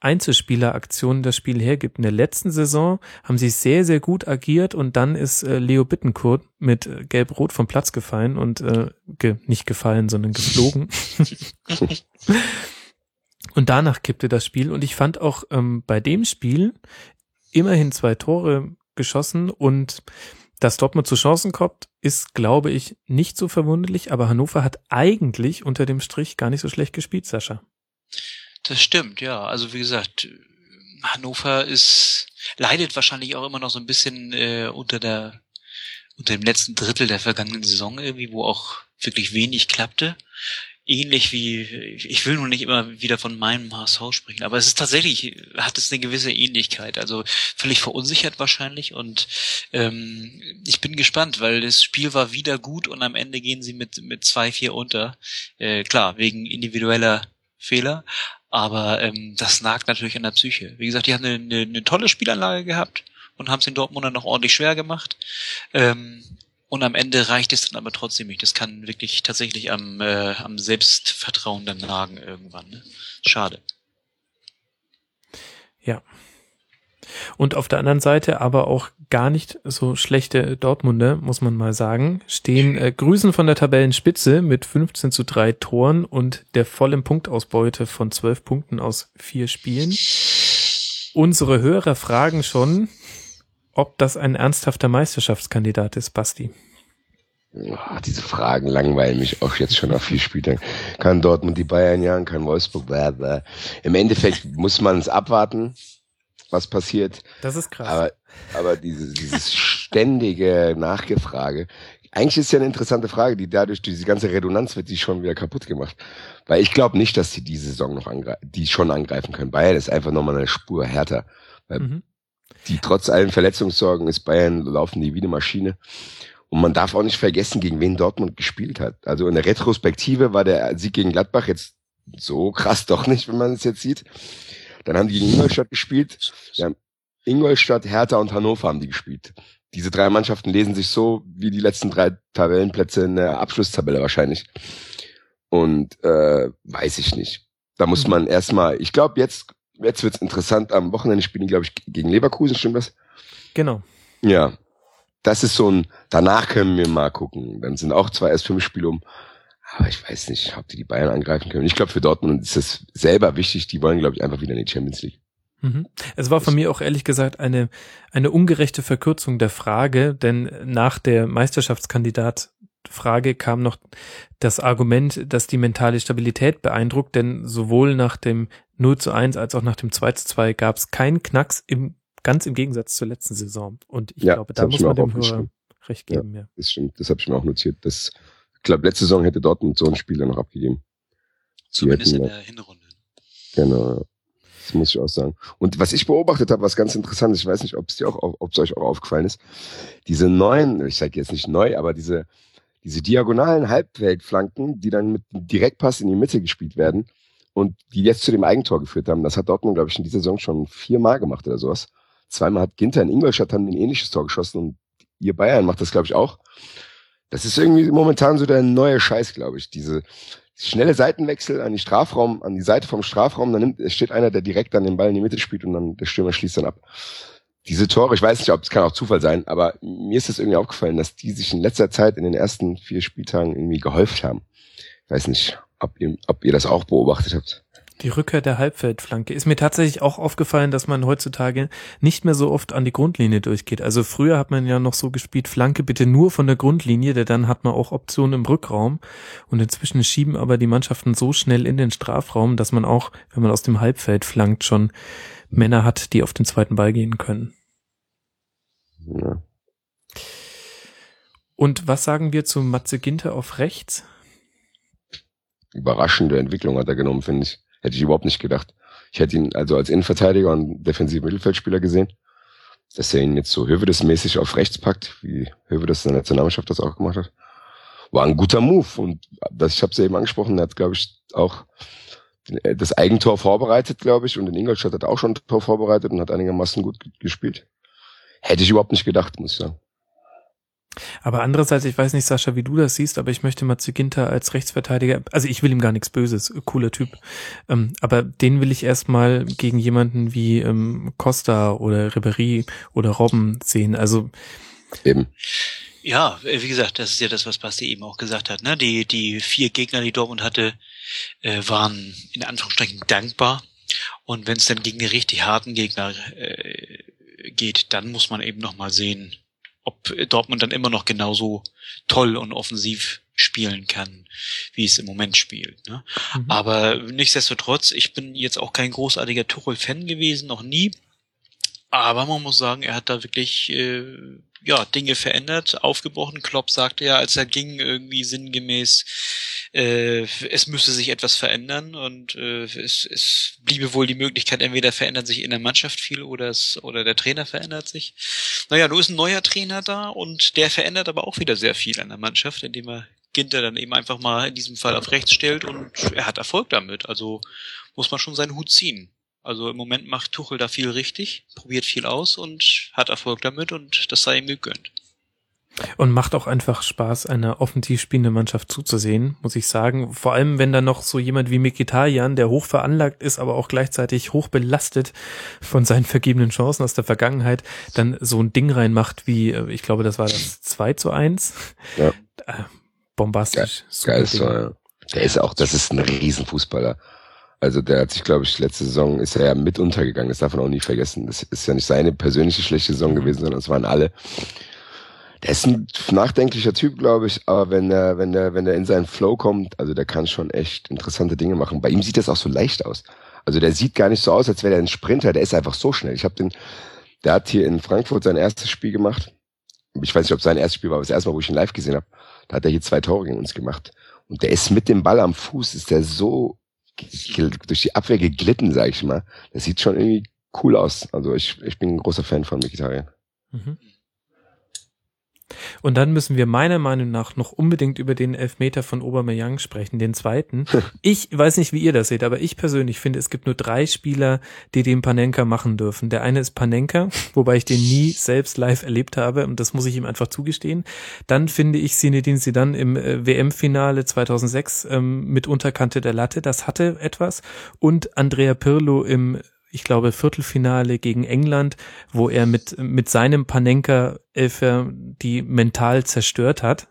Einzelspieleraktionen das Spiel hergibt. In der letzten Saison haben sie sehr, sehr gut agiert und dann ist äh, Leo Bittencourt mit äh, Gelb-Rot vom Platz gefallen und äh, ge nicht gefallen, sondern geflogen. Und danach kippte das Spiel. Und ich fand auch ähm, bei dem Spiel immerhin zwei Tore geschossen und dass Dortmund zu Chancen kommt, ist, glaube ich, nicht so verwunderlich, aber Hannover hat eigentlich unter dem Strich gar nicht so schlecht gespielt, Sascha. Das stimmt, ja. Also wie gesagt, Hannover ist leidet wahrscheinlich auch immer noch so ein bisschen äh, unter der unter dem letzten Drittel der vergangenen Saison irgendwie, wo auch wirklich wenig klappte ähnlich wie, ich will nur nicht immer wieder von meinem HSV sprechen, aber es ist tatsächlich, hat es eine gewisse Ähnlichkeit, also völlig verunsichert wahrscheinlich und ähm, ich bin gespannt, weil das Spiel war wieder gut und am Ende gehen sie mit, mit zwei vier unter, äh, klar, wegen individueller Fehler, aber ähm, das nagt natürlich an der Psyche. Wie gesagt, die haben eine, eine, eine tolle Spielanlage gehabt und haben es den Dortmundern noch ordentlich schwer gemacht. Ähm, und am Ende reicht es dann aber trotzdem nicht. Das kann wirklich tatsächlich am, äh, am Selbstvertrauen dann nagen irgendwann. Ne? Schade. Ja. Und auf der anderen Seite aber auch gar nicht so schlechte Dortmunder, muss man mal sagen, stehen äh, Grüßen von der Tabellenspitze mit 15 zu 3 Toren und der vollen Punktausbeute von 12 Punkten aus vier Spielen. Unsere Hörer fragen schon, ob das ein ernsthafter Meisterschaftskandidat ist, Basti. Oh, diese Fragen langweilen mich auch jetzt schon auf vier Spieltagen. Kann Dortmund die Bayern jagen, kann Wolfsburg, blah, blah. Im Endeffekt muss man es abwarten, was passiert. Das ist krass. Aber, aber dieses, dieses ständige Nachgefrage, eigentlich ist ja eine interessante Frage, die dadurch, durch diese ganze Redundanz wird die schon wieder kaputt gemacht. Weil ich glaube nicht, dass sie diese Saison noch angreifen, die schon angreifen können. Bayern ist einfach nochmal eine Spur härter. Mhm. Die trotz allen Verletzungssorgen ist Bayern, laufen die wie eine Maschine. Und man darf auch nicht vergessen, gegen wen Dortmund gespielt hat. Also in der Retrospektive war der Sieg gegen Gladbach jetzt so krass doch nicht, wenn man es jetzt sieht. Dann haben die gegen Ingolstadt gespielt. Ja, Ingolstadt, Hertha und Hannover haben die gespielt. Diese drei Mannschaften lesen sich so wie die letzten drei Tabellenplätze in der Abschlusstabelle wahrscheinlich. Und äh, weiß ich nicht. Da muss mhm. man erstmal, ich glaube, jetzt, jetzt wird's interessant. Am Wochenende spielen die, glaube ich, gegen Leverkusen, stimmt das? Genau. Ja. Das ist so ein, danach können wir mal gucken. Dann sind auch zwei erst fünf Spiele um. Aber ich weiß nicht, ob die die Bayern angreifen können. Ich glaube, für Dortmund ist das selber wichtig. Die wollen, glaube ich, einfach wieder in die Champions League. Mhm. Es war von mir auch ehrlich gesagt eine, eine ungerechte Verkürzung der Frage, denn nach der Meisterschaftskandidat Frage kam noch das Argument, dass die mentale Stabilität beeindruckt, denn sowohl nach dem 0 zu 1 als auch nach dem 2 zu 2 gab es keinen Knacks im, ganz im Gegensatz zur letzten Saison. Und ich ja, glaube, da muss man dem Hörer recht geben. Ja, ja. Das stimmt, das habe ich mir auch notiert. Das, ich glaube, letzte Saison hätte Dortmund so einen Spieler noch abgegeben. Zumindest in der Hinrunde. Genau. Das muss ich auch sagen. Und was ich beobachtet habe, was ganz interessant ist, ich weiß nicht, ob es dir auch, ob es euch auch aufgefallen ist, diese neuen, ich sage jetzt nicht neu, aber diese, diese diagonalen Halbfeldflanken, die dann mit Direktpass in die Mitte gespielt werden und die jetzt zu dem Eigentor geführt haben, das hat Dortmund, glaube ich, in dieser Saison schon viermal gemacht oder sowas. Zweimal hat Ginter in Ingolstadt haben ein ähnliches Tor geschossen und ihr Bayern macht das, glaube ich, auch. Das ist irgendwie momentan so der neue Scheiß, glaube ich. Diese, schnelle Seitenwechsel an die Strafraum, an die Seite vom Strafraum, dann nimmt, steht einer, der direkt dann den Ball in die Mitte spielt und dann der Stürmer schließt dann ab. Diese Tore, ich weiß nicht, ob es kann auch Zufall sein, aber mir ist es irgendwie aufgefallen, dass die sich in letzter Zeit in den ersten vier Spieltagen irgendwie gehäuft haben. Ich weiß nicht, ob ihr, ob ihr das auch beobachtet habt. Die Rückkehr der Halbfeldflanke. Ist mir tatsächlich auch aufgefallen, dass man heutzutage nicht mehr so oft an die Grundlinie durchgeht. Also früher hat man ja noch so gespielt, Flanke bitte nur von der Grundlinie, denn dann hat man auch Optionen im Rückraum. Und inzwischen schieben aber die Mannschaften so schnell in den Strafraum, dass man auch, wenn man aus dem Halbfeld flankt, schon Männer hat, die auf den zweiten Ball gehen können. Ja. Und was sagen wir zu Matze Ginter auf rechts? Überraschende Entwicklung hat er genommen, finde ich. Hätte ich überhaupt nicht gedacht. Ich hätte ihn also als Innenverteidiger und defensiven Mittelfeldspieler gesehen. Dass er ihn jetzt so Hövedes-mäßig auf rechts packt, wie Hövedes in der Nationalmannschaft das auch gemacht hat. War ein guter Move. Und das, ich habe es ja eben angesprochen, er hat, glaube ich, auch das Eigentor vorbereitet, glaube ich, und in Ingolstadt hat er auch schon ein Tor vorbereitet und hat einigermaßen gut gespielt. Hätte ich überhaupt nicht gedacht, muss ich sagen. Aber andererseits, ich weiß nicht, Sascha, wie du das siehst, aber ich möchte Matze Ginter als Rechtsverteidiger, also ich will ihm gar nichts Böses, cooler Typ, ähm, aber den will ich erstmal gegen jemanden wie ähm, Costa oder Ribery oder Robben sehen. Also eben. Ja, wie gesagt, das ist ja das, was Basti eben auch gesagt hat. Ne? Die, die vier Gegner, die Dortmund hatte, äh, waren in Anführungsstrichen dankbar. Und wenn es dann gegen die richtig harten Gegner äh, geht, dann muss man eben nochmal sehen, ob Dortmund dann immer noch genauso toll und offensiv spielen kann, wie es im Moment spielt. Ne? Mhm. Aber nichtsdestotrotz, ich bin jetzt auch kein großartiger Tuchel-Fan gewesen, noch nie. Aber man muss sagen, er hat da wirklich äh, ja Dinge verändert, aufgebrochen. Klopp sagte ja, als er ging, irgendwie sinngemäß, äh, es müsse sich etwas verändern und äh, es, es bliebe wohl die Möglichkeit, entweder verändert sich in der Mannschaft viel oder es oder der Trainer verändert sich. Naja, du ist ein neuer Trainer da und der verändert aber auch wieder sehr viel an der Mannschaft, indem er Ginter dann eben einfach mal in diesem Fall auf rechts stellt und er hat Erfolg damit. Also muss man schon seinen Hut ziehen. Also im Moment macht Tuchel da viel richtig, probiert viel aus und hat Erfolg damit und das sei ihm gegönnt. Und macht auch einfach Spaß, einer offensiv spielenden Mannschaft zuzusehen, muss ich sagen. Vor allem, wenn da noch so jemand wie Mikitarian, der hoch veranlagt ist, aber auch gleichzeitig hoch belastet von seinen vergebenen Chancen aus der Vergangenheit, dann so ein Ding reinmacht wie, äh, ich glaube, das war das 2 zu 1. Ja. Äh, bombastisch. Geil, geil ja. Der ist auch, das ist ein Riesenfußballer. Also der hat sich, glaube ich, letzte Saison ist er ja mit untergegangen. Das darf man auch nie vergessen. Das ist ja nicht seine persönliche schlechte Saison gewesen, sondern es waren alle. Der ist ein nachdenklicher Typ, glaube ich, aber wenn er, wenn er, wenn er in seinen Flow kommt, also der kann schon echt interessante Dinge machen. Bei ihm sieht das auch so leicht aus. Also der sieht gar nicht so aus, als wäre er ein Sprinter, der ist einfach so schnell. Ich habe den, der hat hier in Frankfurt sein erstes Spiel gemacht, ich weiß nicht, ob sein erstes Spiel war, aber das erste Mal, wo ich ihn live gesehen habe, da hat er hier zwei Tore gegen uns gemacht. Und der ist mit dem Ball am Fuß, ist der so durch die Abwehr geglitten, sag ich mal. Das sieht schon irgendwie cool aus. Also ich, ich bin ein großer Fan von Mkhitaryan. Mhm. Und dann müssen wir meiner Meinung nach noch unbedingt über den Elfmeter von Aubameyang sprechen, den zweiten. ich weiß nicht, wie ihr das seht, aber ich persönlich finde, es gibt nur drei Spieler, die den Panenka machen dürfen. Der eine ist Panenka, wobei ich den nie selbst live erlebt habe und das muss ich ihm einfach zugestehen. Dann finde ich Zinedine Zidane im äh, WM-Finale 2006 ähm, mit Unterkante der Latte, das hatte etwas. Und Andrea Pirlo im ich glaube, Viertelfinale gegen England, wo er mit, mit seinem Panenka-Elfer die mental zerstört hat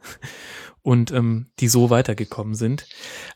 und ähm, die so weitergekommen sind.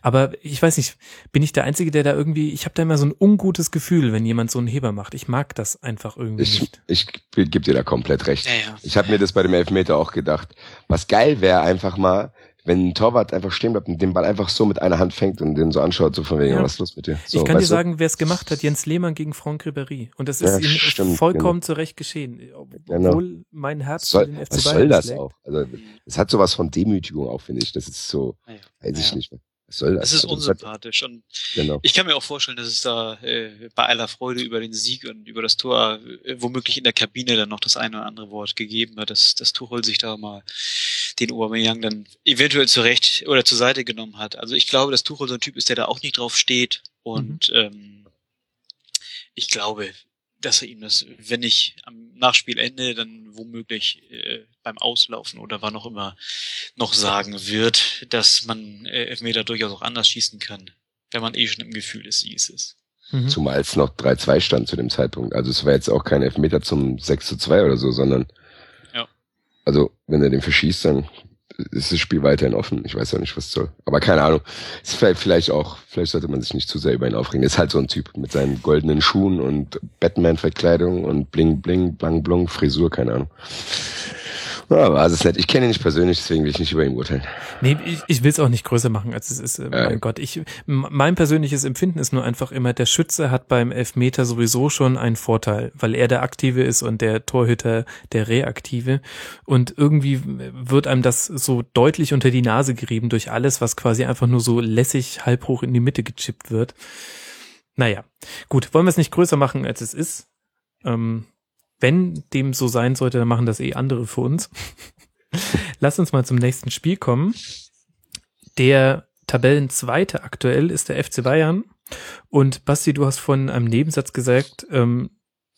Aber ich weiß nicht, bin ich der Einzige, der da irgendwie, ich habe da immer so ein ungutes Gefühl, wenn jemand so einen Heber macht. Ich mag das einfach irgendwie ich, nicht. Ich, gebe dir da komplett recht. Ja, ja. Ich habe mir das bei dem Elfmeter auch gedacht. Was geil wäre, einfach mal, wenn ein Torwart einfach stehen bleibt und den Ball einfach so mit einer Hand fängt und den so anschaut, so von wegen, ja. was ist los mit dir? So, ich kann dir sagen, wer es gemacht hat, Jens Lehmann gegen Franck Ribéry. Und das ist ja, ihm stimmt, vollkommen genau. zurecht geschehen. Genau. Obwohl genau. mein Herz soll, den FC Was soll das schlägt. auch? Also, es hat sowas von Demütigung auch, finde ich. Das ist so, ja. weiß ich nicht. Was soll das? Es ist also, unsympathisch. Und genau. ich kann mir auch vorstellen, dass es da äh, bei aller Freude über den Sieg und über das Tor äh, womöglich in der Kabine dann noch das eine oder andere Wort gegeben hat, dass, dass Tuchel sich da mal den Aubameyang dann eventuell zurecht oder zur Seite genommen hat. Also ich glaube, dass Tuchel so ein Typ ist, der da auch nicht drauf steht. Und mhm. ähm, ich glaube, dass er ihm das, wenn nicht am Nachspielende, dann womöglich äh, beim Auslaufen oder wann auch immer noch sagen wird, dass man äh, Elfmeter durchaus auch anders schießen kann, wenn man eh schon im Gefühl ist, wie es ist. Mhm. Zumal es noch 3-2 stand zu dem Zeitpunkt. Also es war jetzt auch kein Elfmeter zum 6 zu 2 oder so, sondern ja. also wenn er den verschießt, dann ist das Spiel weiterhin offen. Ich weiß ja nicht, was soll. Aber keine Ahnung. Ist vielleicht auch, vielleicht sollte man sich nicht zu sehr über ihn aufregen. Ist halt so ein Typ mit seinen goldenen Schuhen und Batman-Verkleidung und Bling Bling, Blang Blung, Frisur, keine Ahnung. Ja, war es nett. Ich kenne ihn nicht persönlich, deswegen will ich nicht über ihn urteilen. Nee, ich, ich will es auch nicht größer machen, als es ist. Äh, mein Gott, ich, mein persönliches Empfinden ist nur einfach immer, der Schütze hat beim Elfmeter sowieso schon einen Vorteil, weil er der Aktive ist und der Torhüter der Reaktive. Und irgendwie wird einem das so deutlich unter die Nase gerieben durch alles, was quasi einfach nur so lässig halb hoch in die Mitte gechippt wird. Naja, gut, wollen wir es nicht größer machen, als es ist. Ähm, wenn dem so sein sollte, dann machen das eh andere für uns. Lass uns mal zum nächsten Spiel kommen. Der Tabellenzweite aktuell ist der FC Bayern. Und Basti, du hast von einem Nebensatz gesagt, ähm,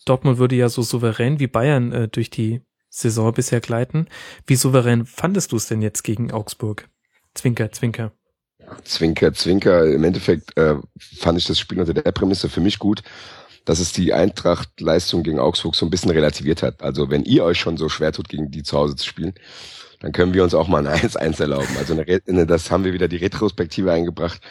Dortmund würde ja so souverän wie Bayern äh, durch die Saison bisher gleiten. Wie souverän fandest du es denn jetzt gegen Augsburg? Zwinker, Zwinker. Zwinker, Zwinker. Im Endeffekt äh, fand ich das Spiel unter der Prämisse für mich gut dass es die Eintracht-Leistung gegen Augsburg so ein bisschen relativiert hat. Also wenn ihr euch schon so schwer tut, gegen die zu Hause zu spielen, dann können wir uns auch mal ein 1-1 erlauben. Also eine, das haben wir wieder die Retrospektive eingebracht.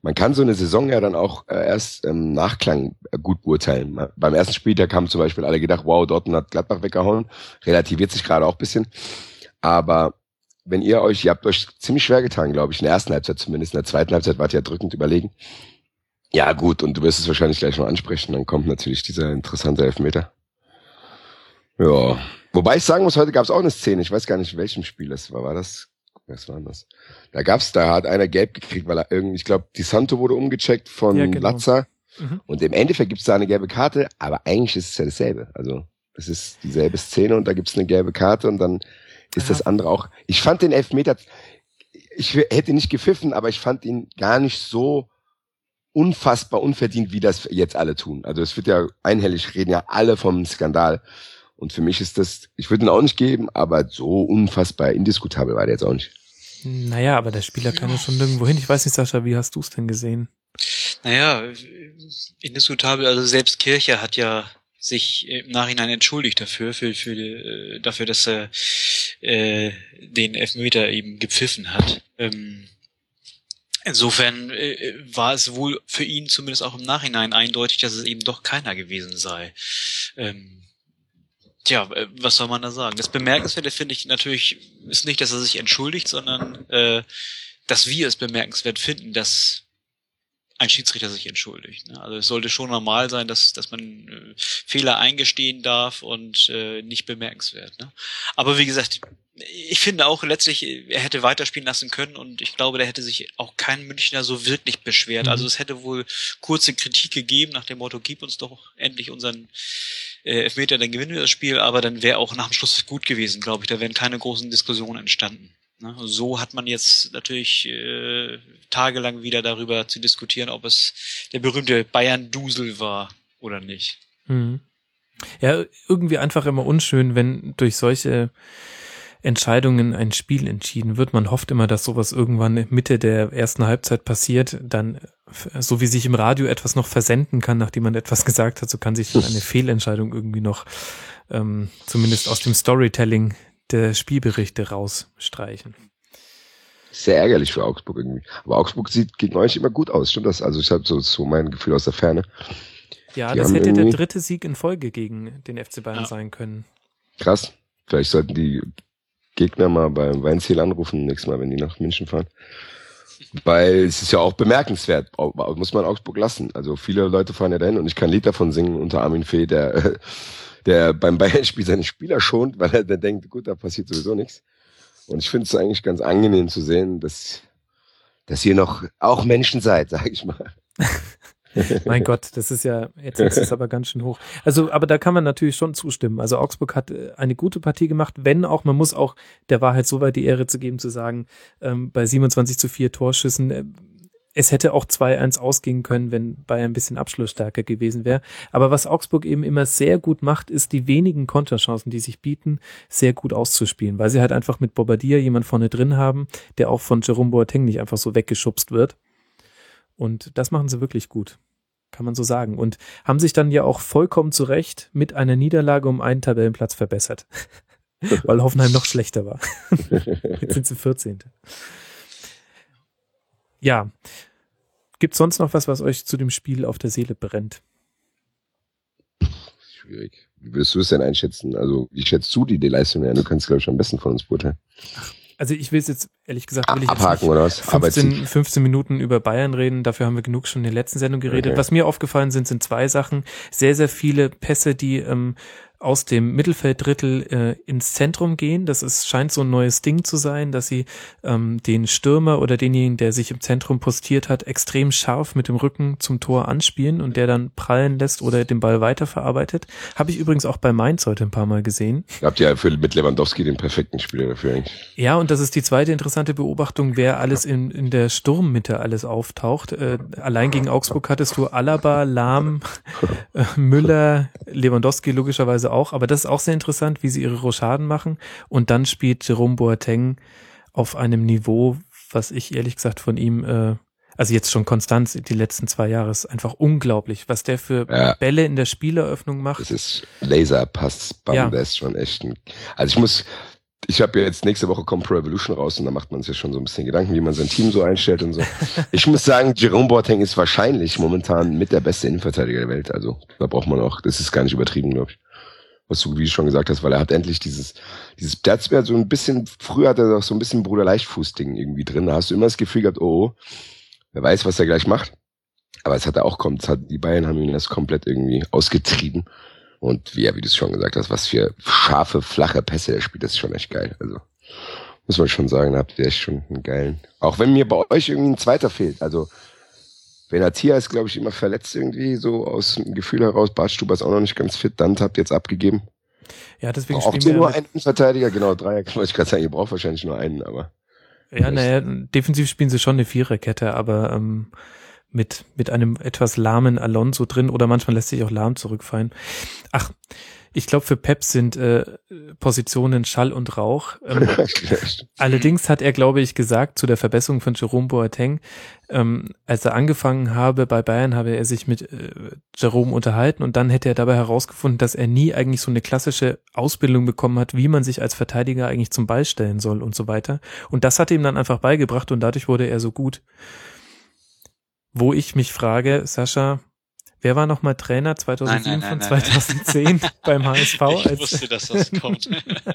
Man kann so eine Saison ja dann auch äh, erst im Nachklang äh, gut beurteilen. Beim ersten Spieltag haben zum Beispiel alle gedacht, wow, Dortmund hat Gladbach weggehauen. Relativiert sich gerade auch bisschen. Aber wenn ihr euch, ihr habt euch ziemlich schwer getan, glaube ich, in der ersten Halbzeit zumindest. In der zweiten Halbzeit wart ihr drückend überlegen. Ja, gut, und du wirst es wahrscheinlich gleich noch ansprechen. Dann kommt natürlich dieser interessante Elfmeter. Ja. Wobei ich sagen muss, heute gab es auch eine Szene. Ich weiß gar nicht, in welchem Spiel das war. War das? Was war das? Da gab's, da hat einer gelb gekriegt, weil er irgendwie, ich glaube, die Santo wurde umgecheckt von ja, genau. Latza. Mhm. Und im Endeffekt gibt's da eine gelbe Karte, aber eigentlich ist es ja dasselbe. Also es ist dieselbe Szene und da gibt's eine gelbe Karte und dann ist ja. das andere auch. Ich fand den Elfmeter, ich hätte nicht gepfiffen, aber ich fand ihn gar nicht so unfassbar unverdient, wie das jetzt alle tun. Also es wird ja einhellig reden ja alle vom Skandal. Und für mich ist das, ich würde ihn auch nicht geben, aber so unfassbar indiskutabel war der jetzt auch nicht. Naja, aber der Spieler kann ja schon irgendwo hin. Ich weiß nicht, Sascha, wie hast du es denn gesehen? Naja, indiskutabel, also selbst Kircher hat ja sich im Nachhinein entschuldigt dafür, für, für, äh, dafür, dass er äh, den Elfmeter eben gepfiffen hat. Ähm, Insofern äh, war es wohl für ihn zumindest auch im Nachhinein eindeutig, dass es eben doch keiner gewesen sei. Ähm, tja, äh, was soll man da sagen? Das Bemerkenswerte finde ich natürlich ist nicht, dass er sich entschuldigt, sondern äh, dass wir es bemerkenswert finden, dass ein Schiedsrichter sich entschuldigt. Ne? Also es sollte schon normal sein, dass, dass man äh, Fehler eingestehen darf und äh, nicht bemerkenswert. Ne? Aber wie gesagt, ich finde auch letztlich, er hätte weiterspielen lassen können und ich glaube, da hätte sich auch kein Münchner so wirklich beschwert. Mhm. Also es hätte wohl kurze Kritik gegeben nach dem Motto, gib uns doch endlich unseren äh, Elfmeter, dann gewinnen wir das Spiel, aber dann wäre auch nach dem Schluss gut gewesen, glaube ich. Da wären keine großen Diskussionen entstanden. Ne? So hat man jetzt natürlich äh, tagelang wieder darüber zu diskutieren, ob es der berühmte Bayern-Dusel war oder nicht. Mhm. Ja, irgendwie einfach immer unschön, wenn durch solche Entscheidungen ein Spiel entschieden wird. Man hofft immer, dass sowas irgendwann Mitte der ersten Halbzeit passiert, dann so wie sich im Radio etwas noch versenden kann, nachdem man etwas gesagt hat, so kann sich dann eine Fehlentscheidung irgendwie noch ähm, zumindest aus dem Storytelling der Spielberichte rausstreichen. Sehr ärgerlich für Augsburg irgendwie. Aber Augsburg sieht gegen euch immer gut aus, stimmt das? Also ich habe so, so mein Gefühl aus der Ferne. Ja, die das hätte der dritte Sieg in Folge gegen den FC Bayern ja. sein können. Krass. Vielleicht sollten die Gegner mal beim Weinziel anrufen, nächstes Mal, wenn die nach München fahren. Weil es ist ja auch bemerkenswert, muss man Augsburg lassen. Also viele Leute fahren ja dahin und ich kann ein Lied davon singen unter Armin Fee, der, der beim Bayern-Spiel seine Spieler schont, weil er dann denkt, gut, da passiert sowieso nichts. Und ich finde es eigentlich ganz angenehm zu sehen, dass, dass ihr noch auch Menschen seid, sag ich mal. mein Gott, das ist ja, jetzt ist es aber ganz schön hoch. Also, aber da kann man natürlich schon zustimmen. Also Augsburg hat äh, eine gute Partie gemacht, wenn auch, man muss auch der Wahrheit so weit die Ehre zu geben, zu sagen, ähm, bei 27 zu 4 Torschüssen, äh, es hätte auch 2-1 ausgehen können, wenn Bayern ein bisschen abschlussstärker gewesen wäre. Aber was Augsburg eben immer sehr gut macht, ist die wenigen Konterchancen, die sich bieten, sehr gut auszuspielen, weil sie halt einfach mit Bobadilla jemand vorne drin haben, der auch von Jerome Boateng nicht einfach so weggeschubst wird. Und das machen sie wirklich gut. Kann man so sagen. Und haben sich dann ja auch vollkommen zu Recht mit einer Niederlage um einen Tabellenplatz verbessert. Weil Hoffenheim noch schlechter war. Jetzt sind sie 14. Ja. Gibt sonst noch was, was euch zu dem Spiel auf der Seele brennt? Schwierig. Wie würdest du es denn einschätzen? Also, wie schätzt du die, die Leistung ein? Du kannst, glaube ich, am besten von uns beurteilen. Ach, also ich will es jetzt, ehrlich gesagt, will ich Abhaken, oder was? 15, 15 Minuten über Bayern reden. Dafür haben wir genug schon in der letzten Sendung geredet. Okay. Was mir aufgefallen sind, sind zwei Sachen. Sehr, sehr viele Pässe, die ähm, aus dem Mittelfelddrittel äh, ins Zentrum gehen. Das ist, scheint so ein neues Ding zu sein, dass sie ähm, den Stürmer oder denjenigen, der sich im Zentrum postiert hat, extrem scharf mit dem Rücken zum Tor anspielen und der dann prallen lässt oder den Ball weiterverarbeitet. Habe ich übrigens auch bei Mainz heute ein paar Mal gesehen. Ihr habt ja für, mit Lewandowski den perfekten Spieler dafür eigentlich. Ja, und das ist die zweite interessante Beobachtung, wer alles in, in der Sturmmitte alles auftaucht. Äh, allein gegen Augsburg hattest du Alaba, Lahm, äh, Müller, Lewandowski logischerweise auch, aber das ist auch sehr interessant, wie sie ihre Rochaden machen. Und dann spielt Jerome Boateng auf einem Niveau, was ich ehrlich gesagt von ihm, äh, also jetzt schon konstant die letzten zwei Jahre, ist einfach unglaublich, was der für ja. Bälle in der Spieleröffnung macht. Das ist Laserpass, Bam, ja. das ist schon echt ein, also ich muss, ich habe ja jetzt nächste Woche kommt Pro Evolution raus und da macht man sich ja schon so ein bisschen Gedanken, wie man sein Team so einstellt und so. ich muss sagen, Jerome Boateng ist wahrscheinlich momentan mit der beste Innenverteidiger der Welt. Also da braucht man auch, das ist gar nicht übertrieben, glaube ich was du wie schon gesagt hast, weil er hat endlich dieses, dieses, hat so ein bisschen, früher hat er auch so ein bisschen Bruder Leichtfuß-Ding irgendwie drin. Da hast du immer das Gefühl gehabt, oh, oh, wer weiß, was er gleich macht. Aber es hat er auch kommt, hat, die Bayern haben ihn das komplett irgendwie ausgetrieben. Und wie, ja, wie du es schon gesagt hast, was für scharfe, flache Pässe er spielt, das ist schon echt geil. Also, muss man schon sagen, da habt ihr echt schon einen geilen. Auch wenn mir bei euch irgendwie ein zweiter fehlt. Also, Benatia ist, glaube ich, immer verletzt irgendwie, so aus dem Gefühl heraus. Bartstuber ist auch noch nicht ganz fit. Dant habt jetzt abgegeben. Ja, deswegen Auch spielen wir nur einen Verteidiger, genau, Dreier, wollte ich gerade sagen, ihr braucht wahrscheinlich nur einen, aber. Ja, naja, defensiv spielen sie schon eine Viererkette, aber ähm, mit, mit einem etwas lahmen Alonso drin oder manchmal lässt sich auch lahm zurückfallen. Ach, ich glaube, für Pep sind äh, Positionen Schall und Rauch. Ähm, allerdings hat er, glaube ich, gesagt zu der Verbesserung von Jerome Boateng, ähm, als er angefangen habe bei Bayern, habe er sich mit äh, Jerome unterhalten und dann hätte er dabei herausgefunden, dass er nie eigentlich so eine klassische Ausbildung bekommen hat, wie man sich als Verteidiger eigentlich zum Ball stellen soll und so weiter. Und das hat ihm dann einfach beigebracht und dadurch wurde er so gut. Wo ich mich frage, Sascha, Wer war nochmal Trainer 2007 Nein, nein, von nein, 2010 beim HSV? Ich als wusste, dass das kommt.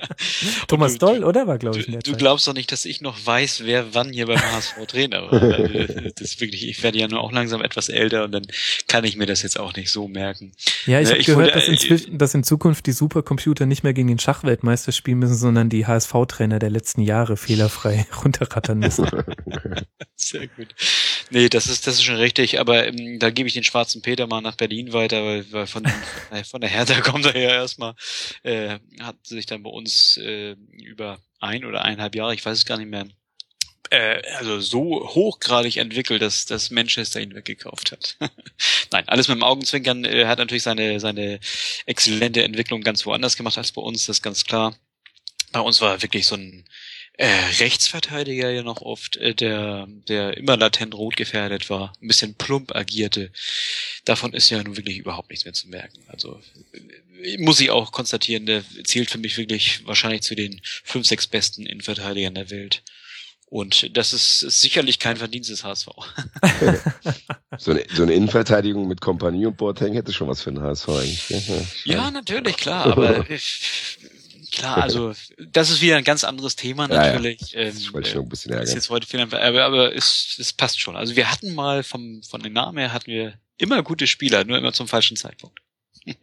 Thomas du- Doll, oder? War, glaube ich, Du, in der du Zeit. glaubst doch nicht, dass ich noch weiß, wer wann hier beim HSV Trainer war. Also, Das ist wirklich, ich werde ja nur auch langsam etwas älter und dann kann ich mir das jetzt auch nicht so merken. Ja, ich Ja, habe gehört, wollte, dass, äh, inzwischen, dass in Zukunft die Supercomputer nicht mehr gegen den Schachweltmeister spielen müssen, sondern die HSV-Trainer der letzten Jahre fehlerfrei runterrattern müssen. Sehr gut. Nee, das ist, das ist schon richtig, aber ähm, da gebe ich den schwarzen Peter mal nach Berlin weiter, weil, weil von, äh, von der Hertha kommt er ja erstmal, äh, hat sich dann bei uns äh, über ein oder eineinhalb Jahre, ich weiß es gar nicht mehr, äh, also so hochgradig entwickelt, dass, dass Manchester ihn weggekauft hat. Nein, alles mit dem Augenzwinkern. Er hat natürlich seine, seine exzellente Entwicklung ganz woanders gemacht als bei uns, das ist ganz klar. Bei uns war er wirklich so ein äh, Rechtsverteidiger ja noch oft, äh, der, der immer latent rot gefährdet war, ein bisschen plump agierte. Davon ist ja nun wirklich überhaupt nichts mehr zu merken. Also äh, muss ich auch konstatieren, der zählt für mich wirklich wahrscheinlich zu den fünf, sechs besten Innenverteidigern der Welt. Und das ist, ist sicherlich kein Verdienst des HSV. So eine, so eine Innenverteidigung mit Kompanie und Boateng hätte schon was für den HSV eigentlich. gell? Ja, natürlich, klar, aber äh, klar, also das ist wieder ein ganz anderes Thema Ja, ja. natürlich. Ähm, Ich wollte äh, schon ein bisschen ist jetzt heute viel, aber, aber es, es passt schon. Also wir hatten mal vom, von den Namen her hatten wir immer gute Spieler, nur immer zum falschen Zeitpunkt.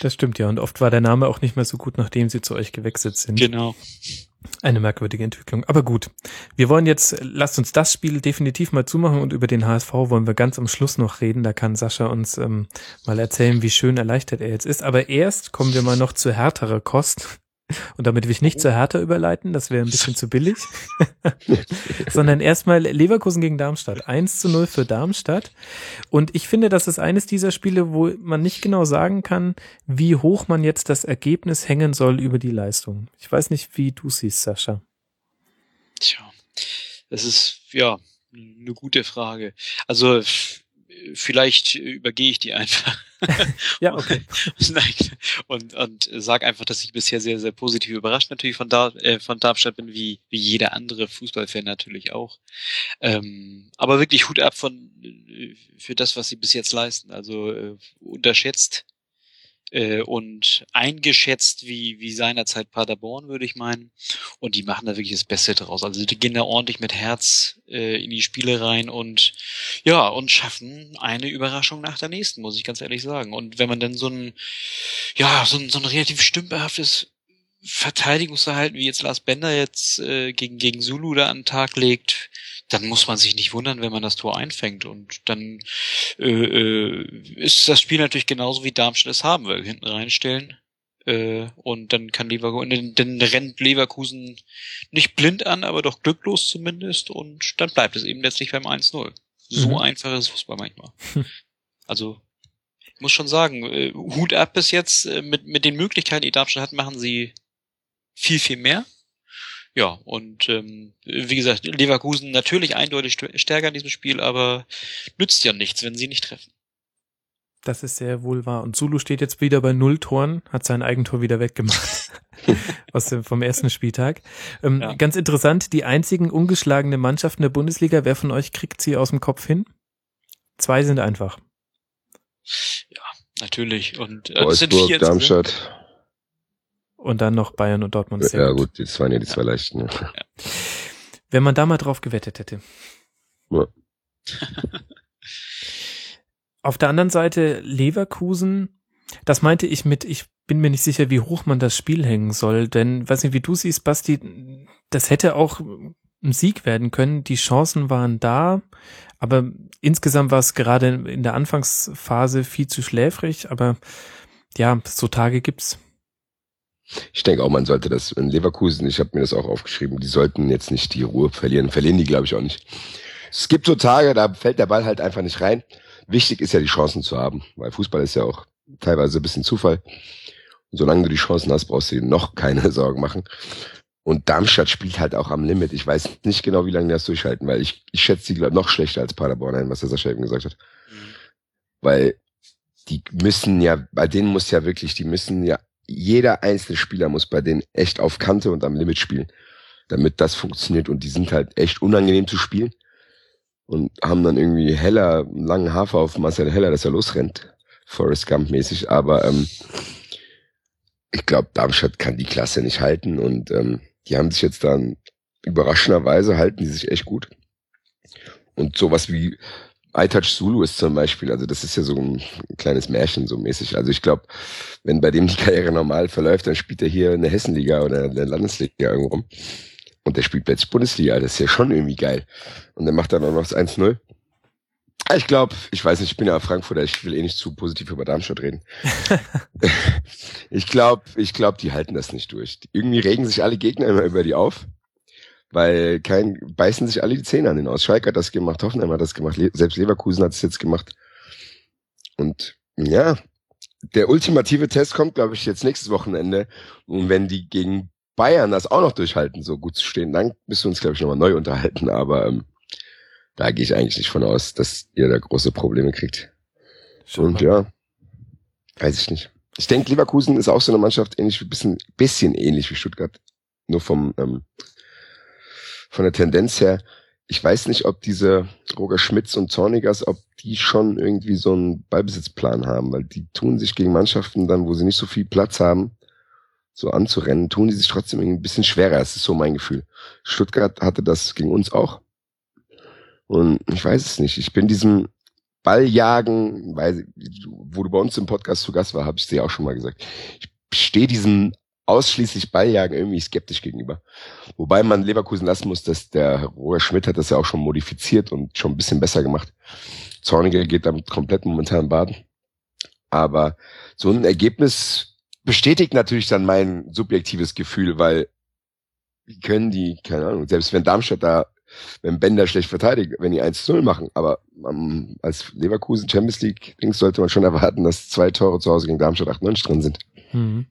das stimmt ja. Und oft war der Name auch nicht mehr so gut, nachdem sie zu euch gewechselt sind. Genau. Eine merkwürdige Entwicklung. Aber gut. Wir wollen jetzt, lasst uns das Spiel definitiv mal zumachen und über den HSV wollen wir ganz am Schluss noch reden. Da kann Sascha uns ähm, mal erzählen, wie schön erleichtert er jetzt ist. Aber erst kommen wir mal noch zu härterer Kost. Und damit will ich nicht zu härter überleiten, das wäre ein bisschen zu billig. Sondern erstmal Leverkusen gegen Darmstadt. 1 zu 0 für Darmstadt. Und ich finde, das ist eines dieser Spiele, wo man nicht genau sagen kann, wie hoch man jetzt das Ergebnis hängen soll über die Leistung. Ich weiß nicht, wie du siehst, Sascha. Tja, das ist ja eine gute Frage. Also vielleicht übergehe ich die einfach. Ja, okay. Nein. Und, und sag einfach, dass ich bisher sehr, sehr positiv überrascht natürlich von, Dar äh, von Darmstadt bin, wie, wie jeder andere Fußballfan natürlich auch. Ähm, aber wirklich Hut ab von äh, für das, was sie bis jetzt leisten. Also äh, unterschätzt äh, und eingeschätzt wie, wie seinerzeit Paderborn, würde ich meinen. Und die machen da wirklich das Beste draus. Also die gehen da ordentlich mit Herz äh, in die Spiele rein und ja, und schaffen eine Überraschung nach der nächsten, muss ich ganz ehrlich sagen. Und wenn man dann so ein, ja, so ein, so ein relativ stümperhaftes Verteidigungsverhalten, wie jetzt Lars Bender jetzt äh, gegen, gegen Zulu da an den Tag legt, dann muss man sich nicht wundern, wenn man das Tor einfängt. Und dann äh, äh, ist das Spiel natürlich genauso wie Darmstadt es haben will, hinten reinstellen. Äh, und dann kann Leverkusen, dann, rennt Leverkusen nicht blind an, aber doch glücklos zumindest. Und dann bleibt es eben letztlich beim 1-0. So Mhm. einfach ist Fußball manchmal. Also, ich muss schon sagen, äh, Hut ab bis jetzt, äh, mit, mit den Möglichkeiten, die Darmstadt hat, machen sie viel, viel mehr. Ja, und ähm, wie gesagt, Leverkusen natürlich eindeutig st- stärker in diesem Spiel, aber nützt ja nichts, wenn sie nicht treffen. Das ist sehr wohl wahr. Und Zulu steht jetzt wieder bei null Toren, hat sein Eigentor wieder weggemacht. Aus dem, vom ersten Spieltag. Ähm, Ja. Ganz interessant, die einzigen ungeschlagene Mannschaften der Bundesliga, wer von euch kriegt sie aus dem Kopf hin? Zwei sind einfach. Natürlich. Und äh, es sind Wolfsburg, vier insgesamt. Darmstadt. Und dann noch Bayern und Dortmund. Sehr Ja gut. gut, das waren ja die zwei leichten. Ja. Wenn man da mal drauf gewettet hätte. Ja. Auf der anderen Seite Leverkusen, das meinte ich mit, ich bin mir nicht sicher, wie hoch man das Spiel hängen soll, denn, weiß nicht, wie du siehst, Basti, das hätte auch ein Sieg werden können. Die Chancen waren da, aber insgesamt war es gerade in der Anfangsphase viel zu schläfrig, aber ja, so Tage gibt's. Ich denke auch, man sollte das in Leverkusen, ich habe mir das auch aufgeschrieben, die sollten jetzt nicht die Ruhe verlieren. Verlieren die, glaube ich, auch nicht. Es gibt so Tage, da fällt der Ball halt einfach nicht rein. Wichtig ist ja, die Chancen zu haben, weil Fußball ist ja auch teilweise ein bisschen Zufall. Und solange du die Chancen hast, brauchst du dir noch keine Sorgen machen. Und Darmstadt spielt halt auch am Limit. Ich weiß nicht genau, wie lange die das durchhalten, weil ich, ich schätze glaub, noch schlechter als Paderborn ein, was der Sascha eben gesagt hat. Mhm. Weil die müssen ja, bei denen muss ja wirklich, die müssen ja, jeder einzelne Spieler muss bei denen echt auf Kante und am Limit spielen, damit das funktioniert. Und die sind halt echt unangenehm zu spielen. und haben dann irgendwie Heller, einen langen Hafer auf Marcel Heller, dass er losrennt. Forrest Gump mäßig, aber ähm, ich glaube, Darmstadt kann die Klasse nicht halten und ähm, die haben sich jetzt dann überraschenderweise halten die sich echt gut. Und sowas wie iTouch Zulu ist zum Beispiel, also das ist ja so ein kleines Märchen so mäßig. Also ich glaube, wenn bei dem die Karriere normal verläuft, dann spielt er hier eine Hessenliga oder eine Landesliga irgendwo rum. Und der spielt plötzlich Bundesliga, das ist ja schon irgendwie geil. Und dann macht er dann noch das 1-0. Ich glaube, ich weiß nicht, ich bin ja Frankfurter, ich will eh nicht zu positiv über Darmstadt reden. ich glaube, ich glaube, die halten das nicht durch. Irgendwie regen sich alle Gegner immer über die auf, weil kein beißen sich alle die Zähne an den aus. Schalke hat das gemacht, Hoffenheim hat das gemacht, Le selbst Leverkusen hat es jetzt gemacht. Und ja, der ultimative Test kommt, glaube ich, jetzt nächstes Wochenende. Und wenn die gegen Bayern das auch noch durchhalten, so gut zu stehen, dann müssen wir uns, glaube ich, nochmal neu unterhalten. Aber ähm, da gehe ich eigentlich nicht von aus, dass ihr da große Probleme kriegt. Schon Und ja, weiß ich nicht. Ich denke, Leverkusen ist auch so eine Mannschaft, ähnlich, bisschen, bisschen ähnlich wie Stuttgart. Nur vom, ähm, von der Tendenz her. Ich weiß nicht, ob diese Roger Schmitz und Zornigers, ob die schon irgendwie so einen Ballbesitzplan haben, weil die tun sich gegen Mannschaften dann, wo sie nicht so viel Platz haben, so anzurennen, tun die sich trotzdem ein bisschen schwerer. Das ist so mein Gefühl. Stuttgart hatte das gegen uns auch. Und ich weiß es nicht. Ich bin diesem Balljagen, weil, wo du bei uns im Podcast zu Gast war, habe ich dir auch schon mal gesagt. Ich stehe diesem ausschließlich Balljagen irgendwie skeptisch gegenüber. Wobei man Leverkusen lassen muss, dass der Roger Schmidt hat das ja auch schon modifiziert und schon ein bisschen besser gemacht. Zorniger geht damit komplett momentan baden. Aber so ein Ergebnis bestätigt natürlich dann mein subjektives Gefühl, weil wie können die, keine Ahnung, selbst wenn Darmstadt da wenn Bender schlecht verteidigt, wenn die 1-0 machen. Aber um, als Leverkusen Champions League Dings sollte man schon erwarten, dass zwei Tore zu Hause gegen Darmstadt 98 drin sind. Mhm.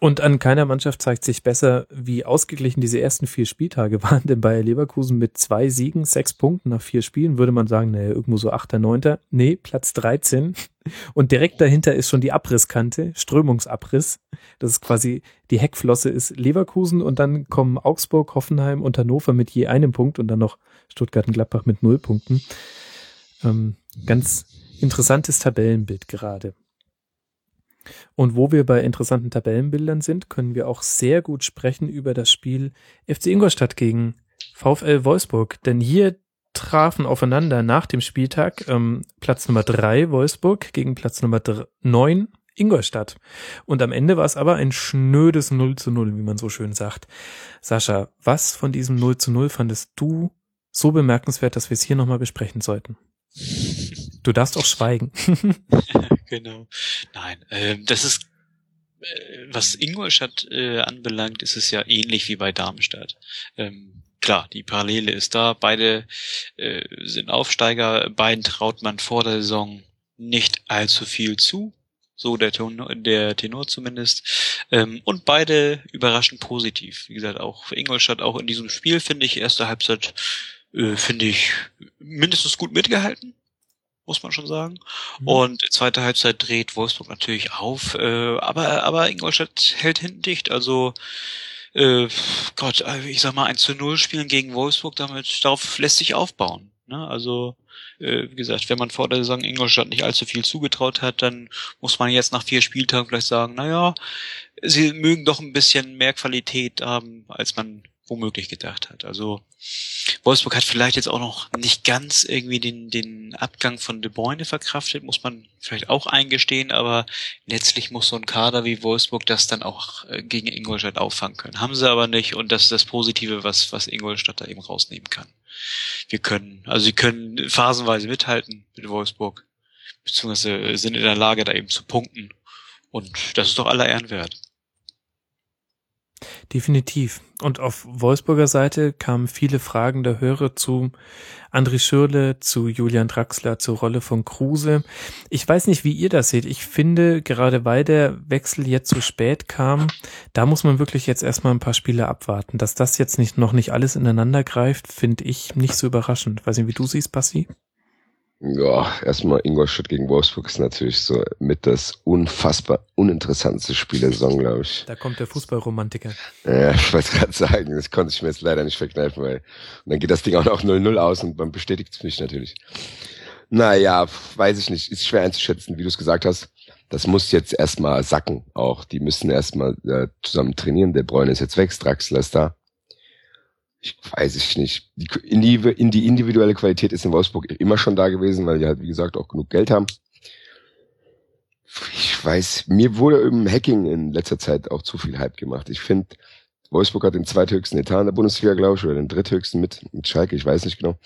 Und an keiner Mannschaft zeigt sich besser, wie ausgeglichen diese ersten vier Spieltage waren, denn bei Leverkusen mit zwei Siegen, sechs Punkten nach vier Spielen würde man sagen, naja, irgendwo so achter, neunter. Nee, Platz 13. Und direkt dahinter ist schon die Abrisskante, Strömungsabriss. Das ist quasi, die Heckflosse ist Leverkusen und dann kommen Augsburg, Hoffenheim und Hannover mit je einem Punkt und dann noch Stuttgart und Gladbach mit null Punkten. Ähm, ganz interessantes Tabellenbild gerade. Und wo wir bei interessanten Tabellenbildern sind, können wir auch sehr gut sprechen über das Spiel FC Ingolstadt gegen VfL Wolfsburg. Denn hier trafen aufeinander nach dem Spieltag ähm, Platz Nummer drei Wolfsburg gegen Platz Nummer neun Ingolstadt. Und am Ende war es aber ein schnödes 0 zu 0, wie man so schön sagt. Sascha, was von diesem 0 zu 0 fandest du so bemerkenswert, dass wir es hier nochmal besprechen sollten? Du darfst auch schweigen. genau. Nein, äh, das ist, äh, was Ingolstadt äh, anbelangt, ist es ja ähnlich wie bei Darmstadt. Ähm, klar, die Parallele ist da. Beide äh, sind Aufsteiger. Beiden traut man vor der Saison nicht allzu viel zu. So der Tenor, der Tenor zumindest. Ähm, und beide überraschend positiv. Wie gesagt, auch für Ingolstadt, auch in diesem Spiel finde ich, erste Halbzeit, äh, finde ich mindestens gut mitgehalten muss man schon sagen. Mhm. Und zweite Halbzeit dreht Wolfsburg natürlich auf, äh, aber, aber Ingolstadt hält hinten dicht. Also äh, Gott, äh, ich sag mal, ein zu null spielen gegen Wolfsburg, damit darauf lässt sich aufbauen. Ne? Also äh, wie gesagt, wenn man vor der Saison Ingolstadt nicht allzu viel zugetraut hat, dann muss man jetzt nach vier Spieltagen vielleicht sagen, naja, sie mögen doch ein bisschen mehr Qualität haben, als man womöglich gedacht hat. Also Wolfsburg hat vielleicht jetzt auch noch nicht ganz irgendwie den, den Abgang von De Bruyne verkraftet, muss man vielleicht auch eingestehen, aber letztlich muss so ein Kader wie Wolfsburg das dann auch äh, gegen Ingolstadt auffangen können. Haben sie aber nicht und das ist das Positive, was, was Ingolstadt da eben rausnehmen kann. Wir können, also sie können phasenweise mithalten mit Wolfsburg, beziehungsweise sind in der Lage, da eben zu punkten. Und das ist doch aller Ehren wert. Definitiv. Und auf Wolfsburger Seite kamen viele Fragen der Hörer zu André Schürle, zu Julian Draxler, zur Rolle von Kruse. Ich weiß nicht, wie ihr das seht. Ich finde, gerade weil der Wechsel jetzt so spät kam, da muss man wirklich jetzt erstmal ein paar Spiele abwarten. Dass das jetzt nicht, noch nicht alles ineinander greift, finde ich nicht so überraschend. Weiß nicht, wie du siehst, Bassi? Ja, erstmal Ingolstadt gegen Wolfsburg ist natürlich so mit das unfassbar uninteressanteste Spiel der Saison, glaube ich. Da kommt der Fußballromantiker. Ja, ich wollte gerade sagen, das konnte ich mir jetzt leider nicht verkneifen, weil und dann geht das Ding auch noch 0-0 aus und man bestätigt es mich natürlich. Naja, weiß ich nicht, ist schwer einzuschätzen, wie du es gesagt hast. Das muss jetzt erstmal sacken auch. Die müssen erstmal äh, zusammen trainieren. Der Bräune ist jetzt weg, Draxler ist da ich weiß ich nicht. Die, in, die, in die individuelle Qualität ist in Wolfsburg immer schon da gewesen, weil die halt, wie gesagt, auch genug Geld haben. Ich weiß, mir wurde im Hacking in letzter Zeit auch zu viel Hype gemacht. Ich finde, Wolfsburg hat den zweithöchsten Etat in der Bundesliga, glaube ich, oder den dritthöchsten mit, mit Schalke, ich weiß nicht genau.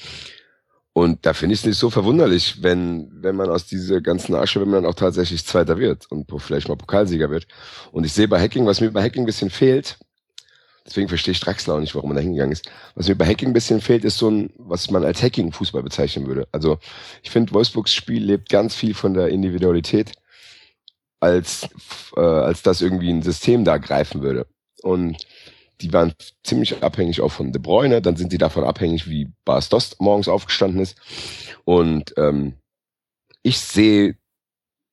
Und da finde ich es nicht so verwunderlich, wenn, wenn man aus dieser ganzen Asche, wenn man dann auch tatsächlich Zweiter wird und vielleicht mal Pokalsieger wird. Und ich sehe bei Hacking, was mir bei Hacking ein bisschen fehlt, Deswegen verstehe ich Draxler auch nicht, warum er da hingegangen ist. Was mir bei Hacking ein bisschen fehlt, ist so ein, was man als Hacking-Fußball bezeichnen würde. Also ich finde, Wolfsburgs Spiel lebt ganz viel von der Individualität, als, äh, als das irgendwie ein System da greifen würde. Und die waren ziemlich abhängig auch von De Bruyne. Dann sind die davon abhängig, wie Bas Dost morgens aufgestanden ist. Und ähm, ich sehe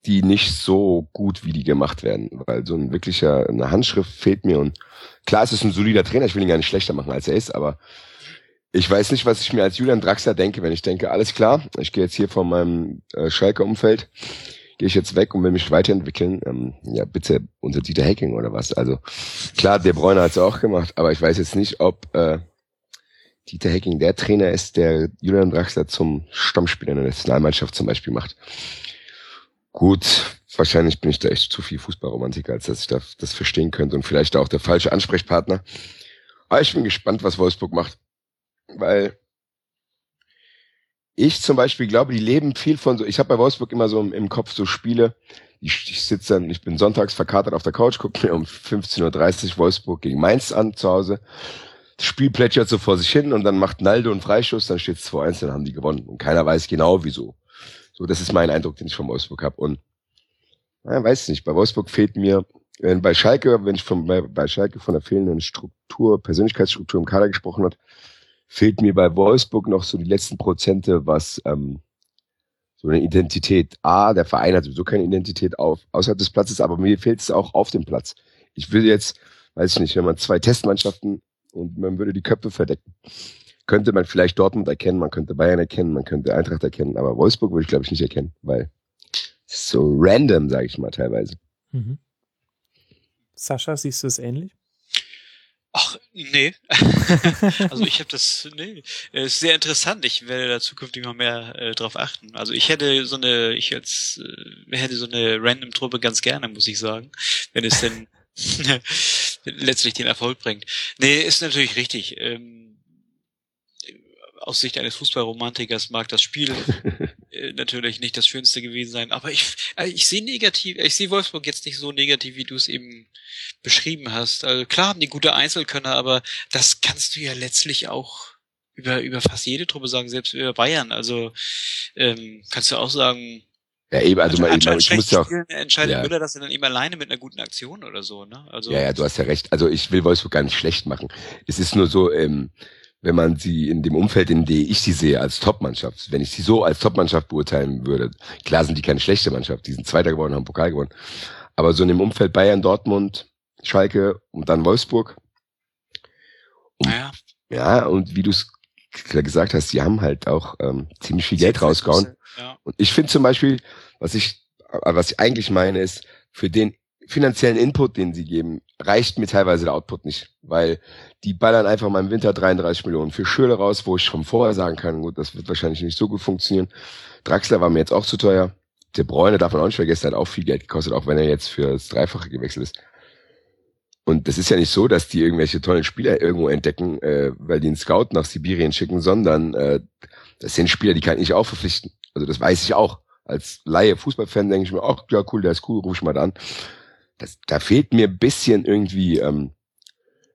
die nicht so gut, wie die gemacht werden, weil so ein wirklicher eine Handschrift fehlt mir und klar, es ist ein solider Trainer, ich will ihn gar nicht schlechter machen, als er ist, aber ich weiß nicht, was ich mir als Julian Draxler denke, wenn ich denke, alles klar, ich gehe jetzt hier von meinem äh, Schalke-Umfeld, gehe ich jetzt weg und will mich weiterentwickeln, ähm, ja bitte unter Dieter Hacking oder was. Also klar, der Bräuner hat es auch gemacht, aber ich weiß jetzt nicht, ob äh, Dieter Hacking der Trainer ist, der Julian Draxler zum Stammspieler in der Nationalmannschaft zum Beispiel macht. Gut, wahrscheinlich bin ich da echt zu viel Fußballromantiker, als dass ich da, das verstehen könnte und vielleicht auch der falsche Ansprechpartner. Aber ich bin gespannt, was Wolfsburg macht, weil ich zum Beispiel glaube, die leben viel von so, ich habe bei Wolfsburg immer so im, im Kopf so Spiele, ich, ich sitze dann, ich bin sonntags verkatert auf der Couch, gucke mir um 15.30 Uhr Wolfsburg gegen Mainz an zu Hause. Das Spiel plätschert so vor sich hin und dann macht Naldo einen Freischuss, dann steht es 2-1, dann haben die gewonnen. Und keiner weiß genau wieso. So, das ist mein Eindruck, den ich von Wolfsburg habe. Und ja, weiß nicht, bei Wolfsburg fehlt mir, wenn bei Schalke, wenn ich von, bei, bei Schalke von der fehlenden Struktur, Persönlichkeitsstruktur im Kader gesprochen hat, fehlt mir bei Wolfsburg noch so die letzten Prozente, was ähm, so eine Identität. A, der Verein hat sowieso keine Identität auf, außerhalb des Platzes, aber mir fehlt es auch auf dem Platz. Ich will jetzt, weiß ich nicht, wenn man zwei Testmannschaften und man würde die Köpfe verdecken könnte man vielleicht Dortmund erkennen, man könnte Bayern erkennen, man könnte Eintracht erkennen, aber Wolfsburg würde ich glaube ich nicht erkennen, weil so random, sage ich mal teilweise. Mhm. Sascha, siehst du es ähnlich? Ach, nee. also ich habe das, nee, ist sehr interessant. Ich werde da zukünftig noch mehr äh, drauf achten. Also ich hätte so eine, ich als, äh, hätte so eine random Truppe ganz gerne, muss ich sagen, wenn es denn letztlich den Erfolg bringt. Nee, ist natürlich richtig. Ähm, aus Sicht eines Fußballromantikers mag das Spiel äh, natürlich nicht das Schönste gewesen sein, aber ich, äh, ich sehe negativ, ich sehe Wolfsburg jetzt nicht so negativ, wie du es eben beschrieben hast. Also klar haben die gute Einzelkönner, aber das kannst du ja letztlich auch über, über fast jede Truppe sagen, selbst über Bayern. Also ähm, kannst du auch sagen, ja, eben, also, also man, ich muss ja auch. Entscheidet ja. Müller das dann eben alleine mit einer guten Aktion oder so, ne? Also. Ja, ja, du hast ja recht. Also ich will Wolfsburg gar nicht schlecht machen. Es ist nur so, ähm, wenn man sie in dem Umfeld, in dem ich sie sehe, als Topmannschaft, wenn ich sie so als Topmannschaft beurteilen würde, klar sind die keine schlechte Mannschaft, die sind Zweiter geworden, haben Pokal gewonnen, aber so in dem Umfeld Bayern, Dortmund, Schalke und dann Wolfsburg. Und, ja. ja, und wie du es gesagt hast, sie haben halt auch ähm, ziemlich viel Geld rausgehauen. Ja. Und ich finde zum Beispiel, was ich, was ich eigentlich meine, ist, für den finanziellen Input, den sie geben, reicht mir teilweise der Output nicht, weil die ballern einfach mal im Winter 33 Millionen für Schöle raus, wo ich schon vorher sagen kann, gut, das wird wahrscheinlich nicht so gut funktionieren. Draxler war mir jetzt auch zu teuer. Der Bräune darf man auch nicht vergessen, hat auch viel Geld gekostet, auch wenn er jetzt für das Dreifache gewechselt ist. Und das ist ja nicht so, dass die irgendwelche tollen Spieler irgendwo entdecken, äh, weil die einen Scout nach Sibirien schicken, sondern äh, das sind Spieler, die kann ich auch verpflichten. Also das weiß ich auch. Als Laie Fußballfan denke ich mir, ach ja cool, der ist cool, ruf ich mal da an das, da fehlt mir bisschen irgendwie, ähm,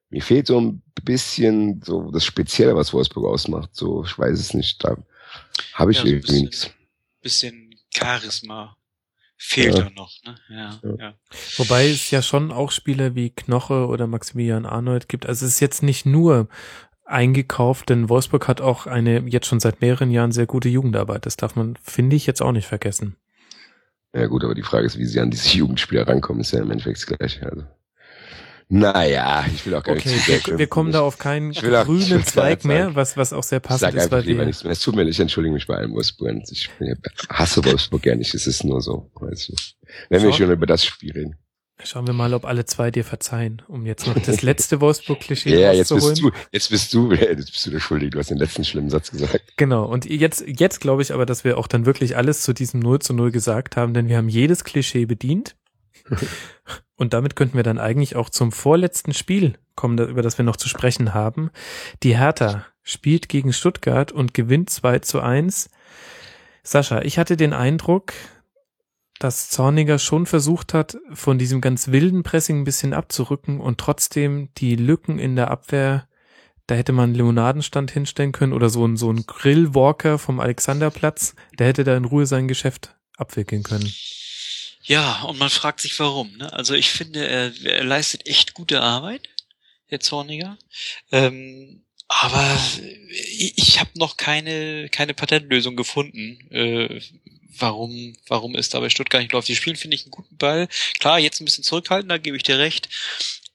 mir fehlt so ein bisschen so das Spezielle, was Wolfsburg ausmacht. So, ich weiß es nicht. Da habe ich ja, so irgendwie bisschen, nichts. Bisschen Charisma fehlt ja. da noch. Ne? Ja, ja. ja. Wobei es ja schon auch Spieler wie Knoche oder Maximilian Arnold gibt. Also es ist jetzt nicht nur eingekauft, denn Wolfsburg hat auch eine jetzt schon seit mehreren Jahren sehr gute Jugendarbeit. Das darf man, finde ich, jetzt auch nicht vergessen. Ja gut, aber die Frage ist, wie sie an diese Jugendspieler rankommen, ist ja im Endeffekt gleich. Also. Naja, ich will auch gar okay, nicht zu wir, wir kommen da auf keinen Ich ich grünen Zweig nicht mehr, was, was auch sehr Ich passend sag ist, einfach weil lieber wir, nichts mehr. Es tut mir leid, ich entschuldige mich bei allen Wolfsburgern. Ich hasse Wolfsburg ja nicht, es ist nur so. Weißt du. Wenn wir Schau. schon über das Spiel reden. Schauen wir mal, ob alle zwei dir verzeihen, um jetzt noch das letzte Wolfsburg-Klischee Ja, jetzt bist du, jetzt bist du, jetzt bist du der Schuldige. Du hast den letzten schlimmen Satz gesagt. Genau, und jetzt, jetzt glaube ich aber, dass wir auch dann wirklich alles zu diesem 0 zu 0 gesagt haben, denn wir haben jedes Klischee bedient. Und damit könnten wir dann eigentlich auch zum vorletzten Spiel kommen, über das wir noch zu sprechen haben. Die Hertha spielt gegen Stuttgart und gewinnt 2 zu 1. Sascha, ich hatte den Eindruck, dass Zorniger schon versucht hat, von diesem ganz wilden Pressing ein bisschen abzurücken und trotzdem die Lücken in der Abwehr da hätte man einen Limonadenstand hinstellen können oder so ein, so ein Grillwalker vom Alexanderplatz. Der hätte da in Ruhe sein Geschäft abwickeln können. Ja, und man fragt sich warum. Ne? Also ich finde, er, er leistet echt gute Arbeit, der Zorniger. Ähm, aber ich, ich habe noch keine, keine Patentlösung gefunden. Äh, warum, warum es da bei Stuttgart nicht läuft. Die spielen, finde ich, einen guten Ball. Klar, jetzt ein bisschen zurückhaltender, gebe ich dir recht.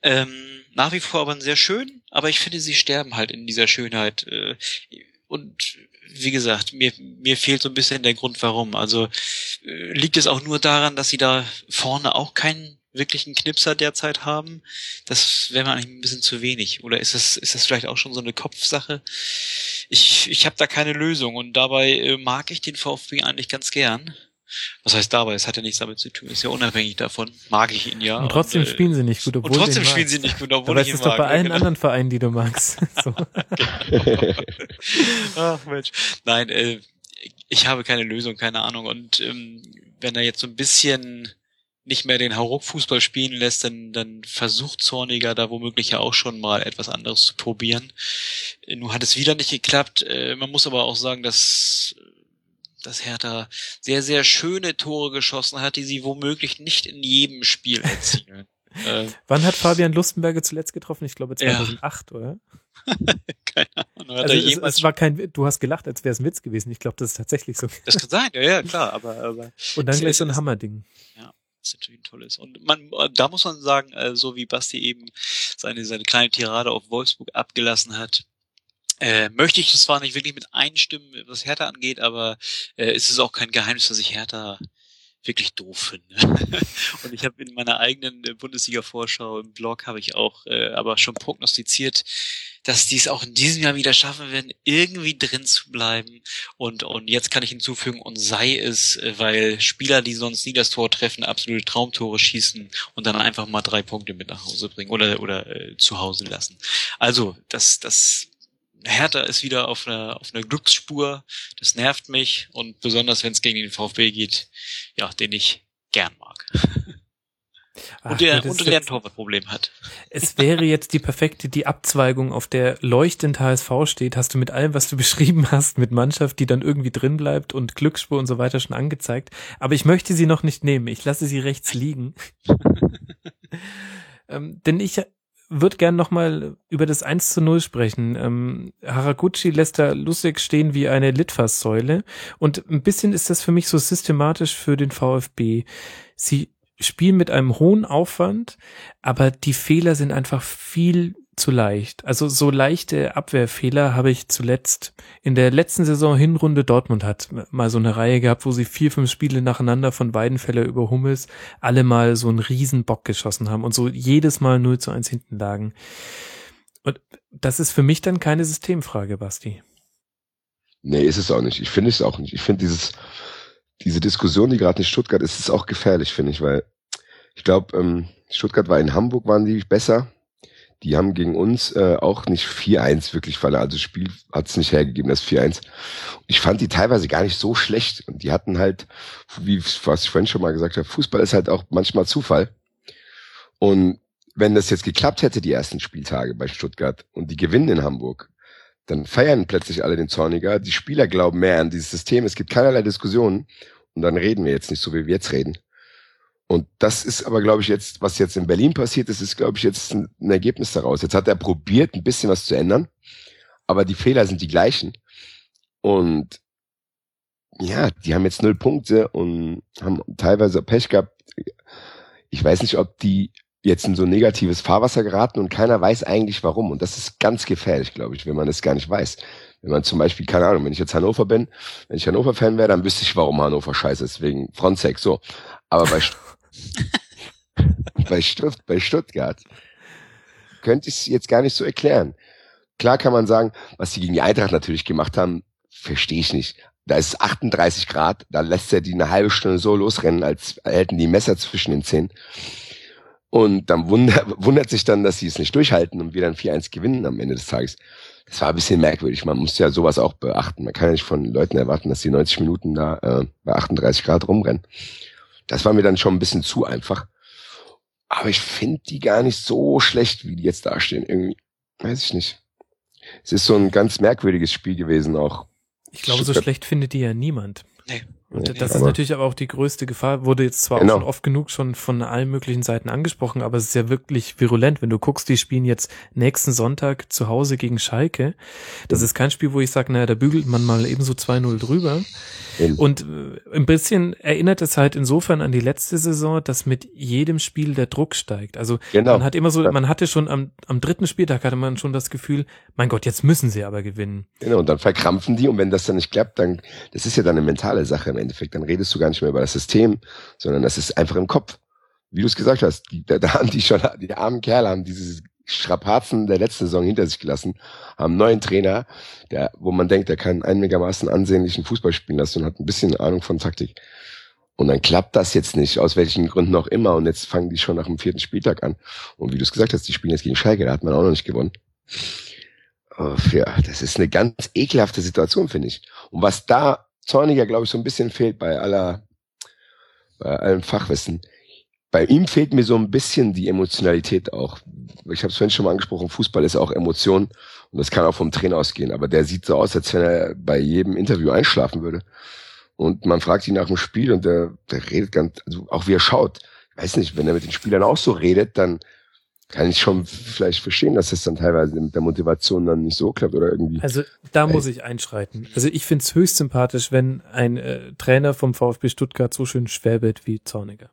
Ähm, nach wie vor aber sehr schön, aber ich finde, sie sterben halt in dieser Schönheit. Äh, und wie gesagt, mir, mir fehlt so ein bisschen der Grund, warum. Also äh, liegt es auch nur daran, dass sie da vorne auch keinen wirklichen Knipser derzeit haben? Das wäre mir eigentlich ein bisschen zu wenig. Oder ist das, ist das vielleicht auch schon so eine Kopfsache? Ich, ich habe da keine Lösung und dabei äh, mag ich den VfB eigentlich ganz gern. Was heißt dabei? Es hat ja nichts damit zu tun. Ist ja unabhängig davon. Mag ich ihn ja. und trotzdem äh, spielen sie nicht gut, obwohl und trotzdem spielen magst. sie nicht gut, obwohl Aber ich es ihn ist doch mag. bei allen genau. anderen Vereinen, die du magst. so. Ach Mensch. Nein, äh, ich habe keine Lösung, keine Ahnung. Und ähm, wenn er jetzt so ein bisschen nicht mehr den Hauruck-Fußball spielen lässt, dann, dann versucht Zorniger da womöglich ja auch schon mal etwas anderes zu probieren. Nun hat es wieder nicht geklappt. Äh, man muss aber auch sagen, dass dass Hertha sehr, sehr schöne Tore geschossen hat, die sie womöglich nicht in jedem Spiel erzielen. äh, Wann hat Fabian Lustenberger zuletzt getroffen? Ich glaube Ja. 2008, oder? keine Ahnung. Also es, es war kein, du hast gelacht, als wäre es ein Witz gewesen. Ich glaube, das ist tatsächlich so. das kann sein, ja, ja, klar, aber, aber Und dann gleich es- so ein Hammerding. Was natürlich ein tolles. Und man, da muss man sagen, äh, so wie Basti eben seine, seine kleine Tirade auf Wolfsburg abgelassen hat, äh, möchte ich das zwar nicht wirklich mit einstimmen, was Hertha angeht, aber äh, es ist auch kein Geheimnis, dass ich Hertha wirklich doof finde. Und ich habe in meiner eigenen äh, Bundesliga-Vorschau im Blog habe ich auch äh, aber schon prognostiziert, dass die es auch in diesem Jahr wieder schaffen werden, irgendwie drin zu bleiben. Und, und jetzt kann ich hinzufügen, und sei es, äh, weil Spieler, die sonst nie das Tor treffen, absolute Traumtore schießen und dann einfach mal drei Punkte mit nach Hause bringen oder, oder äh, zu Hause lassen. Also, das, das Hertha ist wieder auf einer, auf einer Glücksspur. Das nervt mich und besonders, wenn es gegen den VfB geht, ja, den ich gern mag. Ach, und der, und der ein Torwartproblem hat. Es wäre jetzt die perfekte, die Abzweigung, auf der leuchtend HSV steht, hast du mit allem, was du beschrieben hast, mit Mannschaft, die dann irgendwie drin bleibt und Glücksspur und so weiter schon angezeigt. Aber ich möchte sie noch nicht nehmen. Ich lasse sie rechts liegen. ähm, denn ich würde gern nochmal über das 1 zu 0 sprechen. Ähm, Haraguchi lässt da Lusig stehen wie eine Litfaßsäule. Und ein bisschen ist das für mich so systematisch für den VfB. Sie spielen mit einem hohen Aufwand, aber die Fehler sind einfach viel zu leicht. Also so leichte Abwehrfehler habe ich zuletzt in der letzten Saison Hinrunde Dortmund hat mal so eine Reihe gehabt, wo sie vier, fünf Spiele nacheinander von Weidenfeller über Hummels alle mal so einen riesen Bock geschossen haben und so jedes Mal 0 zu 1 hinten lagen. Und das ist für mich dann keine Systemfrage, Basti. Nee, ist es auch nicht. Ich finde es auch nicht. Ich finde dieses, diese Diskussion, die gerade in Stuttgart ist, ist auch gefährlich, finde ich, weil ich glaube, ähm, Stuttgart war in Hamburg, waren die besser. Die haben gegen uns äh, auch nicht 4-1 wirklich verloren. Also das Spiel hat es nicht hergegeben, das 4-1. Ich fand die teilweise gar nicht so schlecht. Und die hatten halt, wie was ich vorhin schon mal gesagt habe, Fußball ist halt auch manchmal Zufall. Und wenn das jetzt geklappt hätte, die ersten Spieltage bei Stuttgart, und die gewinnen in Hamburg, dann feiern plötzlich alle den Zorniger. Die Spieler glauben mehr an dieses System. Es gibt keinerlei Diskussionen. Und dann reden wir jetzt nicht so, wie wir jetzt reden. Und das ist aber, glaube ich, jetzt, was jetzt in Berlin passiert ist, ist, glaube ich, jetzt ein, ein Ergebnis daraus. Jetzt hat er probiert, ein bisschen was zu ändern. aber die Fehler sind die gleichen. Und ja, die haben jetzt null Punkte und haben teilweise Pech gehabt. Ich weiß nicht, ob die jetzt in so negatives Fahrwasser geraten und keiner weiß eigentlich warum. Und das ist ganz gefährlich, glaube ich, wenn man das gar nicht weiß. Wenn man zum Beispiel, keine Ahnung, wenn ich jetzt Hannover bin, wenn ich Hannover-Fan wäre, dann wüsste ich, warum Hannover scheiße ist, wegen Frontex, so. Aber bei, bei, Stutt bei Stuttgart könnte ich es jetzt gar nicht so erklären. Klar kann man sagen, was sie gegen die Eintracht natürlich gemacht haben, verstehe ich nicht. Da ist 38 Grad, da lässt er die eine halbe Stunde so losrennen, als hätten die Messer zwischen den Zähnen. Und dann wundert, wundert sich dann, dass sie es nicht durchhalten und wir dann 4-1 gewinnen am Ende des Tages. Das war ein bisschen merkwürdig. Man muss ja sowas auch beachten. Man kann ja nicht von Leuten erwarten, dass die 90 Minuten da äh, bei 38 Grad rumrennen. Das war mir dann schon ein bisschen zu einfach. Aber ich finde die gar nicht so schlecht, wie die jetzt dastehen. Irgendwie, weiß ich nicht. Es ist so ein ganz merkwürdiges Spiel gewesen auch. Ich glaube, so schlecht findet die ja niemand. Nee. Und das ist natürlich aber auch die größte Gefahr, wurde jetzt zwar Genau. auch schon oft genug schon von allen möglichen Seiten angesprochen, aber es ist ja wirklich virulent, wenn du guckst, die spielen jetzt nächsten Sonntag zu Hause gegen Schalke. Das ist kein Spiel, wo ich sage, naja, da bügelt man mal eben so 2-0 drüber. Eben. Und äh, ein bisschen erinnert es halt insofern an die letzte Saison, dass mit jedem Spiel der Druck steigt. Also Genau. man hat immer so, man hatte schon am, am dritten Spieltag hatte man schon das Gefühl, mein Gott, jetzt müssen sie aber gewinnen. Genau, und dann verkrampfen die und wenn das dann nicht klappt, dann, das ist ja dann eine mentale Sache im Endeffekt, dann redest du gar nicht mehr über das System, sondern das ist einfach im Kopf. Wie du es gesagt hast, die, da, haben die schon, die armen Kerle haben diese Strapazen der letzten Saison hinter sich gelassen, haben einen neuen Trainer, der, wo man denkt, der kann einigermaßen ansehnlichen Fußball spielen lassen und hat ein bisschen Ahnung von Taktik. Und dann klappt das jetzt nicht, aus welchen Gründen auch immer. Und jetzt fangen die schon nach dem vierten Spieltag an. Und wie du es gesagt hast, die spielen jetzt gegen Schalke, da hat man auch noch nicht gewonnen. Oh, ja, das ist eine ganz ekelhafte Situation, finde ich. Und was da Zorniger, glaube ich, so ein bisschen fehlt bei aller, bei allem Fachwissen, bei ihm fehlt mir so ein bisschen die Emotionalität auch. Ich habe es schon mal angesprochen, Fußball ist auch Emotion und das kann auch vom Trainer ausgehen, aber der sieht so aus, als wenn er bei jedem Interview einschlafen würde. Und man fragt ihn nach dem Spiel und der, der redet ganz, also auch wie er schaut. Ich weiß nicht, wenn er mit den Spielern auch so redet, dann kann ich schon vielleicht verstehen, dass das dann teilweise mit der Motivation dann nicht so klappt oder irgendwie. Also da muss ich einschreiten. Also ich finde es höchst sympathisch, wenn ein äh, Trainer vom VfB Stuttgart so schön schwäbelt wie Zorniger.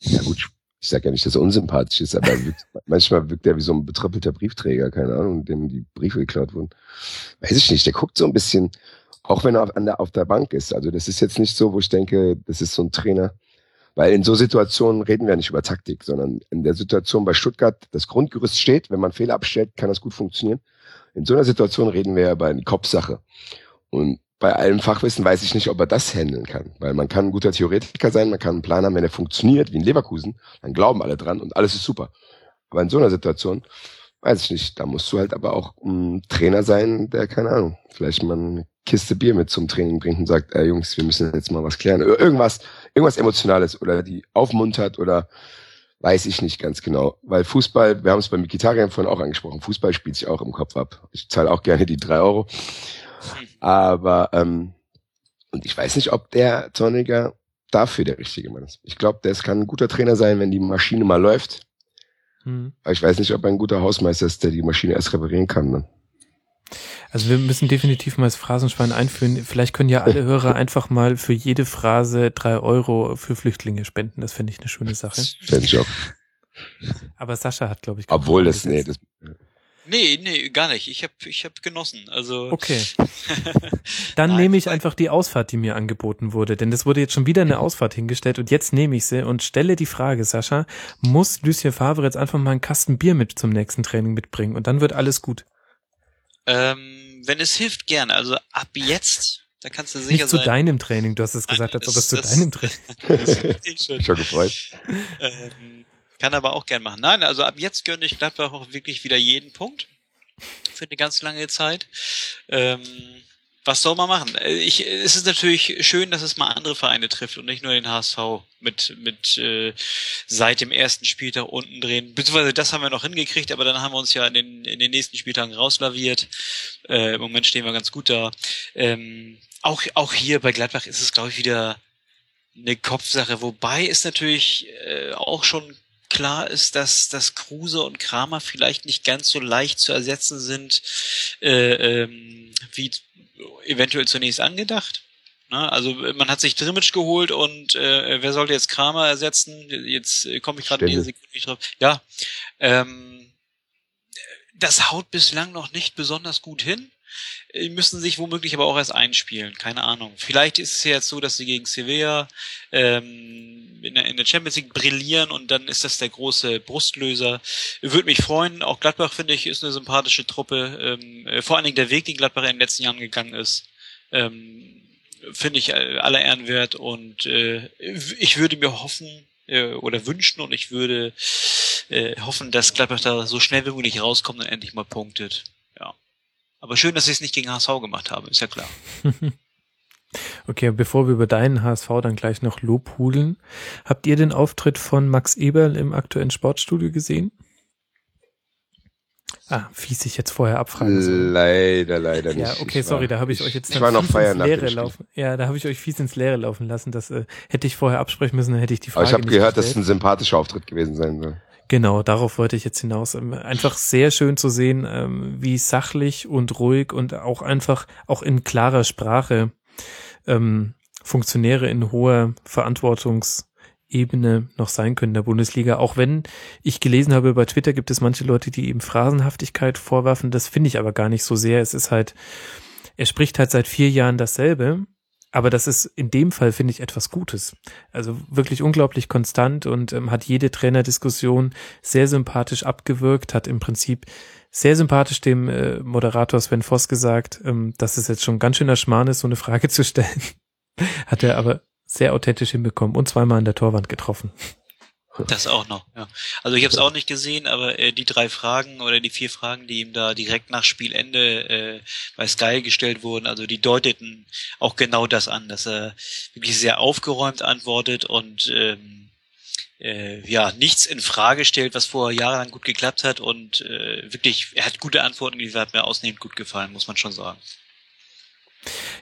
Ja gut, ich sage ja nicht, dass er unsympathisch ist, aber er wirkt, manchmal wirkt er wie so ein betröppelter Briefträger, keine Ahnung, dem die Briefe geklaut wurden. Weiß ich nicht, der guckt so ein bisschen, auch wenn er auf, an der, auf der Bank ist. Also das ist jetzt nicht so, wo ich denke, das ist so ein Trainer. Weil in so Situationen reden wir nicht über Taktik, sondern in der Situation bei Stuttgart, das Grundgerüst steht, wenn man Fehler abstellt, kann das gut funktionieren. In so einer Situation reden wir über eine Kopfsache. Und bei allem Fachwissen weiß ich nicht, ob er das handeln kann. Weil man kann ein guter Theoretiker sein, man kann einen Plan haben, wenn er funktioniert, wie in Leverkusen, dann glauben alle dran und alles ist super. Aber in so einer Situation, weiß ich nicht, da musst du halt aber auch ein Trainer sein, der, keine Ahnung, vielleicht mal eine Kiste Bier mit zum Training bringt und sagt, ey Jungs, wir müssen jetzt mal was klären. Ir- Irgendwas, irgendwas Emotionales oder die aufmuntert oder weiß ich nicht ganz genau. Weil Fußball, wir haben es bei Mikitarian vorhin auch angesprochen, Fußball spielt sich auch im Kopf ab. Ich zahle auch gerne die drei Euro. Aber ähm, und ich weiß nicht, ob der Zorniger dafür der richtige Mann ist. Ich glaube, der kann ein guter Trainer sein, wenn die Maschine mal läuft. Hm. Aber ich weiß nicht, ob er ein guter Hausmeister ist, der die Maschine erst reparieren kann. Ne? Also wir müssen definitiv mal das Phrasenschwein einführen. Vielleicht können ja alle Hörer einfach mal für jede Phrase drei Euro für Flüchtlinge spenden. Das finde ich eine schöne Sache. Fände ich auch. Aber Sascha hat, glaube ich, Obwohl das, nee, das, Nee, nee, gar nicht. Ich habe ich hab genossen. Also Okay. Dann Nein, nehme ich einfach die Ausfahrt, die mir angeboten wurde, denn es wurde jetzt schon wieder eine Ausfahrt hingestellt und jetzt nehme ich sie und stelle die Frage, Sascha, muss Lucien Favre jetzt einfach mal einen Kasten Bier mit zum nächsten Training mitbringen und dann wird alles gut. Ähm, wenn es hilft, gerne. Also ab jetzt, da kannst du sicher Nicht zu sein. deinem Training, du hast es Nein, gesagt, als ob das- es zu deinem Training. Das ist eh schon. schon gefreut. Ähm, kann aber auch gern machen. Nein, also ab jetzt gönne ich Gladbach auch wirklich wieder jeden Punkt. Für eine ganz lange Zeit. Ähm, was soll man machen? Äh, Ich, es ist natürlich schön, dass es mal andere Vereine trifft und nicht nur den HSV mit, mit äh, seit dem ersten Spieltag unten drehen. Beziehungsweise das haben wir noch hingekriegt, aber dann haben wir uns ja in den, in den nächsten Spieltagen rauslaviert. Äh, Im Moment stehen wir ganz gut da. Ähm, auch, auch hier bei Gladbach ist es, glaube ich, wieder eine Kopfsache, wobei es natürlich äh, auch schon klar ist, dass, dass Kruse und Kramer vielleicht nicht ganz so leicht zu ersetzen sind, äh, ähm, wie eventuell zunächst angedacht. Ne? Also man hat sich Drimmitsch geholt und äh, wer sollte jetzt Kramer ersetzen? Jetzt äh, komme ich gerade in Sekunde nicht drauf. Ja, ähm, das haut bislang noch nicht besonders gut hin. Äh, müssen sich womöglich aber auch erst einspielen. Keine Ahnung. Vielleicht ist es ja jetzt so, dass sie gegen Sevilla ähm, in, der, in der Champions League brillieren und dann ist das der große Brustlöser. Würde mich freuen. Auch Gladbach, finde ich, ist eine sympathische Truppe. Ähm, äh, vor allen Dingen der Weg, den Gladbach in den letzten Jahren gegangen ist. Ähm, finde ich äh, aller Ehren wert und äh, ich würde mir hoffen äh, oder wünschen und ich würde äh, hoffen, dass Gladbach da so schnell wie möglich rauskommt und endlich mal punktet. Aber schön, dass sie es nicht gegen HSV gemacht haben, ist ja klar. Okay, bevor wir über deinen HSV dann gleich noch lobhudeln, habt ihr den Auftritt von Max Eberl im aktuellen Sportstudio gesehen? Ah, fies ich jetzt vorher abfragen soll. Leider, leider nicht. Ja, okay, sorry, da habe ich, ich, euch jetzt ich war noch feiern ins Leere laufen. Ja, da habe ich euch fies ins Leere laufen lassen. Das äh, hätte ich vorher absprechen müssen, dann hätte ich die Frage Aber ich habe gehört, gestellt. dass es ein sympathischer Auftritt gewesen sein soll. Genau, darauf wollte ich jetzt hinaus. Ähm, einfach sehr schön zu sehen, ähm, wie sachlich und ruhig und auch einfach auch in klarer Sprache ähm, Funktionäre in hoher Verantwortungs Ebene noch sein können in der Bundesliga. Auch wenn ich gelesen habe, bei Twitter gibt es manche Leute, die eben Phrasenhaftigkeit vorwerfen. Das finde ich aber gar nicht so sehr. Es ist halt, er spricht halt seit vier Jahren dasselbe. Aber das ist in dem Fall, finde ich, etwas Gutes. Also wirklich unglaublich konstant und ähm, hat jede Trainerdiskussion sehr sympathisch abgewirkt, hat im Prinzip sehr sympathisch dem äh, Moderator Sven Voss gesagt, ähm, dass es jetzt schon ganz schöner Schmarrn ist, so eine Frage zu stellen. hat er aber sehr authentisch hinbekommen und zweimal an der Torwand getroffen. Das auch noch, ja. Also ich habe es auch nicht gesehen, aber äh, die drei Fragen oder die vier Fragen, die ihm da direkt nach Spielende äh, bei Sky gestellt wurden, also die deuteten auch genau das an, dass er wirklich sehr aufgeräumt antwortet und ähm, äh, ja nichts in Frage stellt, was vorher jahrelang gut geklappt hat und äh, wirklich, er hat gute Antworten geliefert, hat mir ausnehmend gut gefallen, muss man schon sagen.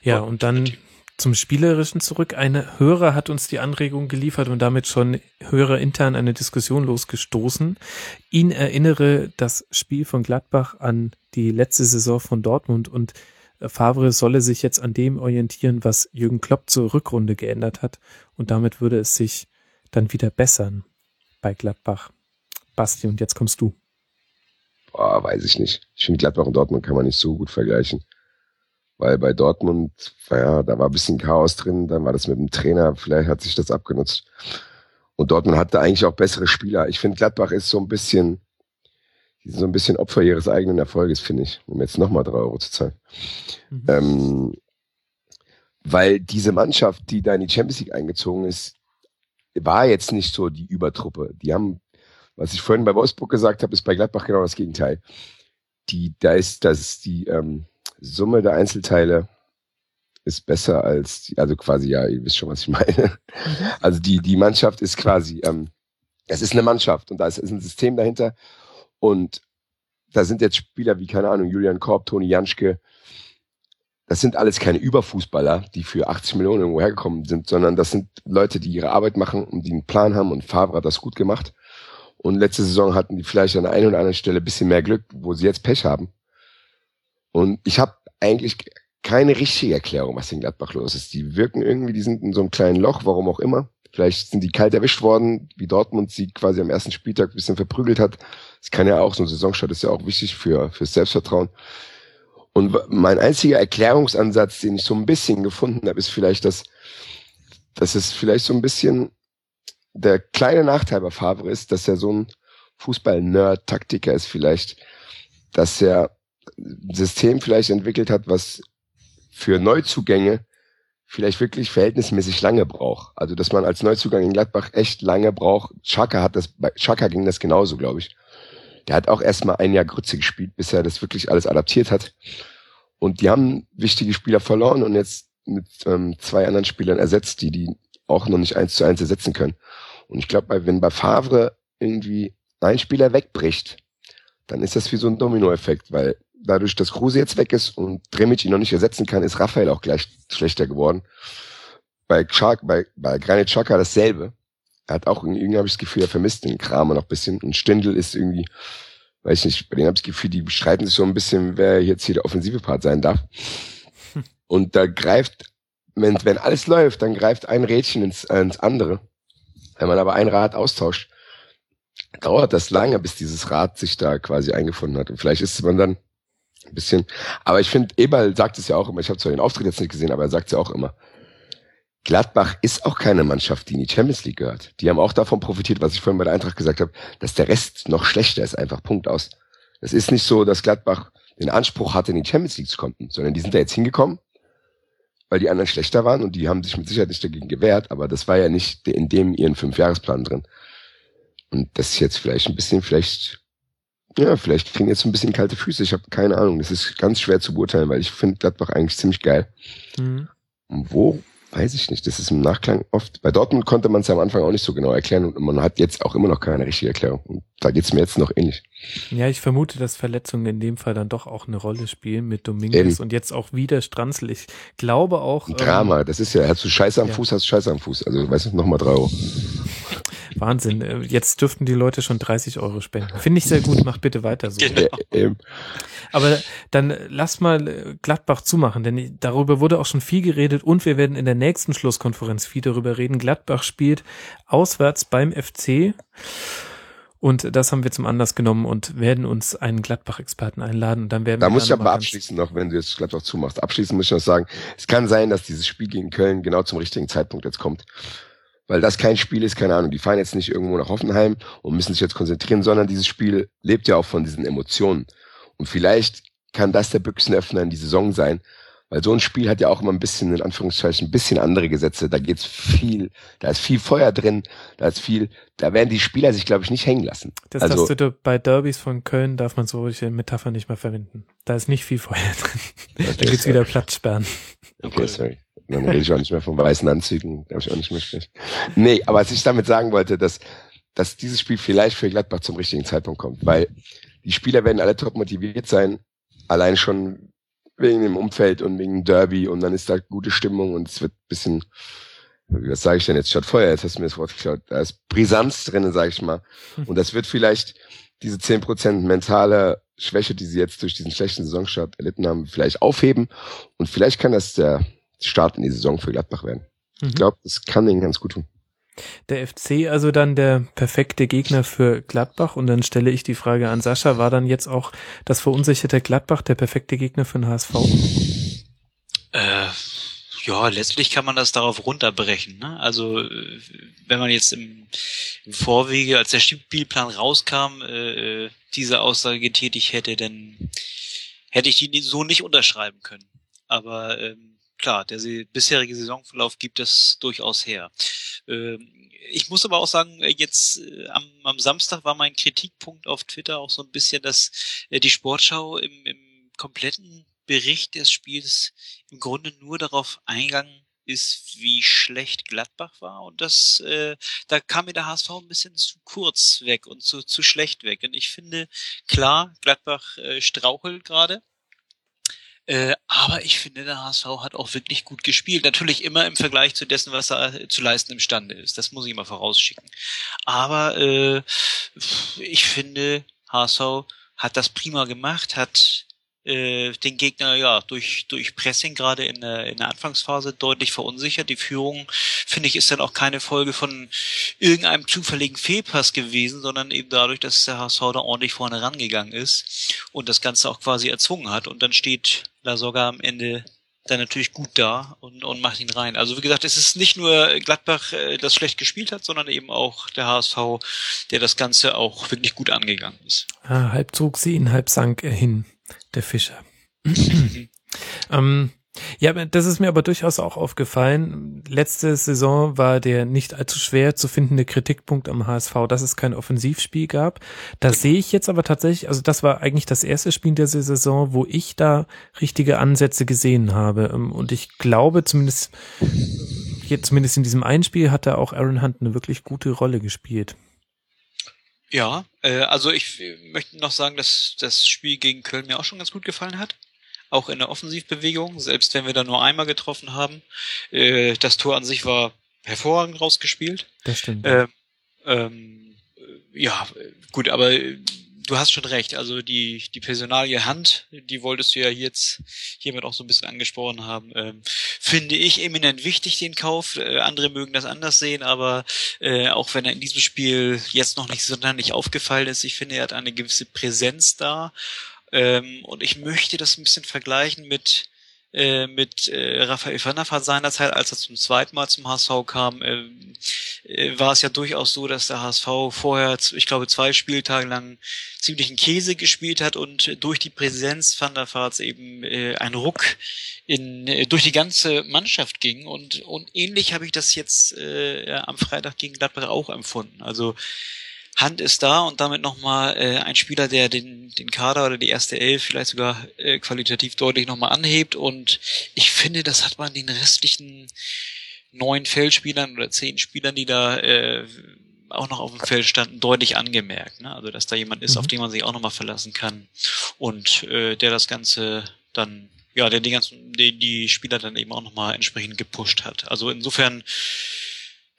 Ja, und dann zum Spielerischen zurück. Eine Hörer hat uns die Anregung geliefert und damit schon Hörer intern eine Diskussion losgestoßen. Ihn erinnere das Spiel von Gladbach an die letzte Saison von Dortmund und Favre solle sich jetzt an dem orientieren, was Jürgen Klopp zur Rückrunde geändert hat und damit würde es sich dann wieder bessern bei Gladbach. Basti, und jetzt kommst du. Boah, weiß ich nicht. Ich finde Gladbach und Dortmund kann man nicht so gut vergleichen weil bei Dortmund, ja, da war ein bisschen Chaos drin, dann war das mit dem Trainer, vielleicht hat sich das abgenutzt. Und Dortmund hatte eigentlich auch bessere Spieler. Ich finde, Gladbach ist so ein bisschen, so ein bisschen Opfer ihres eigenen Erfolges, finde ich, um jetzt nochmal drei Euro zu zahlen. Mhm. Ähm, weil diese Mannschaft, die da in die Champions League eingezogen ist, war jetzt nicht so die Übertruppe. Die haben, was ich vorhin bei Wolfsburg gesagt habe, ist bei Gladbach genau das Gegenteil. Die, da ist, das ist die, ähm, Summe der Einzelteile ist besser als, die, also quasi, ja, ihr wisst schon, was ich meine. Mhm. Also die, die Mannschaft ist quasi, ähm, es ist eine Mannschaft und da ist, ist ein System dahinter und da sind jetzt Spieler wie, keine Ahnung, Julian Korb, Toni Janschke, das sind alles keine Überfußballer, die für 80 Millionen irgendwo hergekommen sind, sondern das sind Leute, die ihre Arbeit machen und die einen Plan haben und Favre hat das gut gemacht. Und letzte Saison hatten die vielleicht an der einen oder anderen Stelle ein bisschen mehr Glück, wo sie jetzt Pech haben. Und ich habe eigentlich keine richtige Erklärung, was in Gladbach los ist. Die wirken irgendwie, die sind in so einem kleinen Loch, warum auch immer. Vielleicht sind die kalt erwischt worden, wie Dortmund sie quasi am ersten Spieltag ein bisschen verprügelt hat. Das kann ja auch, so ein Saisonstart ist ja auch wichtig für, fürs Selbstvertrauen. Und mein einziger Erklärungsansatz, den ich so ein bisschen gefunden habe, ist vielleicht, dass, dass es vielleicht so ein bisschen der kleine Nachteil bei Favre ist, dass er so ein Fußball-Nerd-Taktiker ist vielleicht, dass er System vielleicht entwickelt hat, was für Neuzugänge vielleicht wirklich verhältnismäßig lange braucht. Also, dass man als Neuzugang in Gladbach echt lange braucht. Chaka hat das, bei Chaka ging das genauso, glaube ich. Der hat auch erstmal ein Jahr Grütze gespielt, bis er das wirklich alles adaptiert hat. Und die haben wichtige Spieler verloren und jetzt mit ähm, zwei anderen Spielern ersetzt, die die auch noch nicht eins zu eins ersetzen können. Und ich glaube, wenn bei Favre irgendwie ein Spieler wegbricht, dann ist das wie so ein Dominoeffekt, weil dadurch, dass Kruse jetzt weg ist und Dremic ihn noch nicht ersetzen kann, ist Raphael auch gleich schlechter geworden. Bei Chak, bei, bei Granit Xhaka dasselbe. Er hat auch irgendwie, habe ich das Gefühl, er vermisst den Kramer noch ein bisschen. Und Stindl ist irgendwie, weiß ich nicht, bei denen habe ich das Gefühl, die streiten sich so ein bisschen, wer jetzt hier der offensive Part sein darf. Und da greift, wenn, wenn alles läuft, dann greift ein Rädchen ins, äh, ins andere. Wenn man aber ein Rad austauscht, dauert das lange, bis dieses Rad sich da quasi eingefunden hat. Und vielleicht ist man dann ein bisschen, aber ich finde, Eberl sagt es ja auch immer, ich habe zwar den Auftritt jetzt nicht gesehen, aber er sagt es ja auch immer, Gladbach ist auch keine Mannschaft, die in die Champions League gehört. Die haben auch davon profitiert, was ich vorhin bei der Eintracht gesagt habe, dass der Rest noch schlechter ist, einfach Punkt aus. Es ist nicht so, dass Gladbach den Anspruch hatte, in die Champions League zu kommen, sondern die sind da jetzt hingekommen, weil die anderen schlechter waren und die haben sich mit Sicherheit nicht dagegen gewehrt, aber das war ja nicht in dem ihren Fünfjahresplan drin. Und das ist jetzt vielleicht ein bisschen, vielleicht, ja, vielleicht kriegen jetzt ein bisschen kalte Füße. Ich habe keine Ahnung. Das ist ganz schwer zu beurteilen, weil ich finde Gladbach eigentlich ziemlich geil. Mhm. Und wo Weiß ich nicht. Das ist im Nachklang oft. Bei Dortmund konnte man es am Anfang auch nicht so genau erklären und man hat jetzt auch immer noch keine richtige Erklärung. Und da geht's mir jetzt noch ähnlich. Ja, ich vermute, dass Verletzungen in dem Fall dann doch auch eine Rolle spielen mit Dominguez und jetzt auch wieder Stranzl. Ich glaube auch. Ein Drama, ähm, das ist ja, hast du Scheiße am ja. Fuß, hast du Scheiße am Fuß. Also, weißt du, nochmal drei Euro. Wahnsinn. Äh, jetzt dürften die Leute schon 30 Euro spenden. Finde ich sehr gut. Macht bitte weiter so. Genau. Aber dann lass mal äh, Gladbach zumachen, denn darüber wurde auch schon viel geredet und wir werden in der nächsten Schlusskonferenz viel darüber reden. Gladbach spielt auswärts beim FC. Und das haben wir zum Anlass genommen und werden uns einen Gladbach-Experten einladen. Und dann werden da wir muss ich aber abschließen noch, wenn du jetzt Gladbach zumachst. Abschließend muss ich noch sagen, es kann sein, dass dieses Spiel gegen Köln genau zum richtigen Zeitpunkt jetzt kommt weil das kein Spiel ist, keine Ahnung, die fahren jetzt nicht irgendwo nach Hoffenheim und müssen sich jetzt konzentrieren, sondern dieses Spiel lebt ja auch von diesen Emotionen. Und vielleicht kann das der Büchsenöffner in die Saison sein, weil so ein Spiel hat ja auch immer ein bisschen, in Anführungszeichen, ein bisschen andere Gesetze. Da geht's viel, da ist viel Feuer drin, da ist viel, da werden die Spieler sich, glaube ich, nicht hängen lassen. Das also, darfst du bei Derbys von Köln darf man solche Metapher nicht mehr verwenden. Da ist nicht viel Feuer drin. da gibt's wieder Platzsperren. Okay, sorry. Dann rede ich auch nicht mehr von weißen Anzügen, darf ich auch nicht mehr sprechen. Nee, aber was ich damit sagen wollte, dass, dass dieses Spiel vielleicht für Gladbach zum richtigen Zeitpunkt kommt, weil die Spieler werden alle top motiviert sein, allein schon wegen dem Umfeld und wegen Derby und dann ist da gute Stimmung und es wird bisschen, was sage ich denn jetzt, statt Feuer, jetzt hast du mir das Wort geklaut, da ist Brisanz drin, sage ich mal. Und das wird vielleicht diese zehn Prozent mentale Schwäche, die sie jetzt durch diesen schlechten Saisonstart erlitten haben, vielleicht aufheben und vielleicht kann das der Start in die Saison für Gladbach werden. Mhm. Ich glaube, das kann ihnen ganz gut tun. Der FC also dann der perfekte Gegner für Gladbach und dann stelle ich die Frage an Sascha, war dann jetzt auch das verunsicherte Gladbach der perfekte Gegner für den HSV? Äh, ja, letztlich kann man das darauf runterbrechen. Ne? Also äh, wenn man jetzt im, im Vorwege, als der Spielplan rauskam, äh, äh, diese Aussage getätigt hätte, dann hätte ich die so nicht unterschreiben können. Aber ähm, klar, der bisherige Saisonverlauf gibt es durchaus her. Ähm, ich muss aber auch sagen, äh, jetzt äh, am, am, Samstag war mein Kritikpunkt auf Twitter auch so ein bisschen, dass äh, die Sportschau im, im kompletten Bericht des Spiels im Grunde nur darauf eingegangen ist, wie schlecht Gladbach war. Und das, da kam mir der HSV ein bisschen zu kurz weg und zu, zu schlecht weg. Und ich finde, klar, Gladbach strauchelt gerade. Äh, aber ich finde, der HSV hat auch wirklich gut gespielt. Natürlich immer im Vergleich zu dessen, was er zu leisten imstande ist. Das muss ich mal vorausschicken. Aber äh, ich finde, HSV hat das prima gemacht, hat äh, den Gegner ja durch durch Pressing gerade in der in der Anfangsphase deutlich verunsichert. Die Führung finde ich ist dann auch keine Folge von irgendeinem zufälligen Fehlpass gewesen, sondern eben dadurch, dass der HSV da ordentlich vorne rangegangen ist und das Ganze auch quasi erzwungen hat. Und dann steht La Soga am Ende dann natürlich gut da und, und macht ihn rein. Also wie gesagt, es ist nicht nur Gladbach, äh, das schlecht gespielt hat, sondern eben auch der HSV, der das Ganze auch wirklich gut angegangen ist. Ah, halb zog sie ihn, halb sank er hin der Fischer. ähm, ja, das ist mir aber durchaus auch aufgefallen. Letzte Saison war der nicht allzu schwer zu findende Kritikpunkt am HSV, dass es kein Offensivspiel gab. Da sehe ich jetzt aber tatsächlich, also das war eigentlich das erste Spiel der Saison, wo ich da richtige Ansätze gesehen habe. Ähm, und ich glaube zumindest, jetzt zumindest in diesem einen Spiel hat da auch Aaron Hunt eine wirklich gute Rolle gespielt. Ja, äh, also ich möchte noch sagen, dass das Spiel gegen Köln mir auch schon ganz gut gefallen hat. Auch in der Offensivbewegung, selbst wenn wir da nur einmal getroffen haben. Äh, das Tor an sich war hervorragend rausgespielt. Das stimmt. Ähm, ähm, ja, gut, aber du hast schon recht. Also die, die Personalie Hand, die wolltest du ja jetzt hiermit auch so ein bisschen angesprochen haben, ähm, finde ich eminent wichtig, den Kauf. Äh, andere mögen das anders sehen, aber äh, auch wenn er in diesem Spiel jetzt noch nicht sonderlich aufgefallen ist, ich finde, er hat eine gewisse Präsenz da. Ähm, und ich möchte das ein bisschen vergleichen mit äh, mit äh, Raphael van der Vaart seinerzeit, als er zum zweiten Mal zum HSV kam, äh, äh, war es ja durchaus so, dass der HSV vorher, ich glaube, zwei Spieltage lang ziemlichen Käse gespielt hat und durch die Präsenz Van der Vaarts eben äh, ein Ruck in, äh, durch die ganze Mannschaft ging und, und ähnlich habe ich das jetzt äh, am Freitag gegen Gladbach auch empfunden. Also Hand ist da und damit nochmal äh, ein Spieler, der den, den Kader oder die erste Elf vielleicht sogar äh, qualitativ deutlich nochmal anhebt. Und ich finde, das hat man den restlichen neun Feldspielern oder zehn Spielern, die da äh, auch noch auf dem Feld standen, deutlich angemerkt. Ne? Also dass da jemand ist, mhm. auf den man sich auch nochmal verlassen kann und äh, der das Ganze dann, ja, der die ganzen, die, die Spieler dann eben auch nochmal entsprechend gepusht hat. Also insofern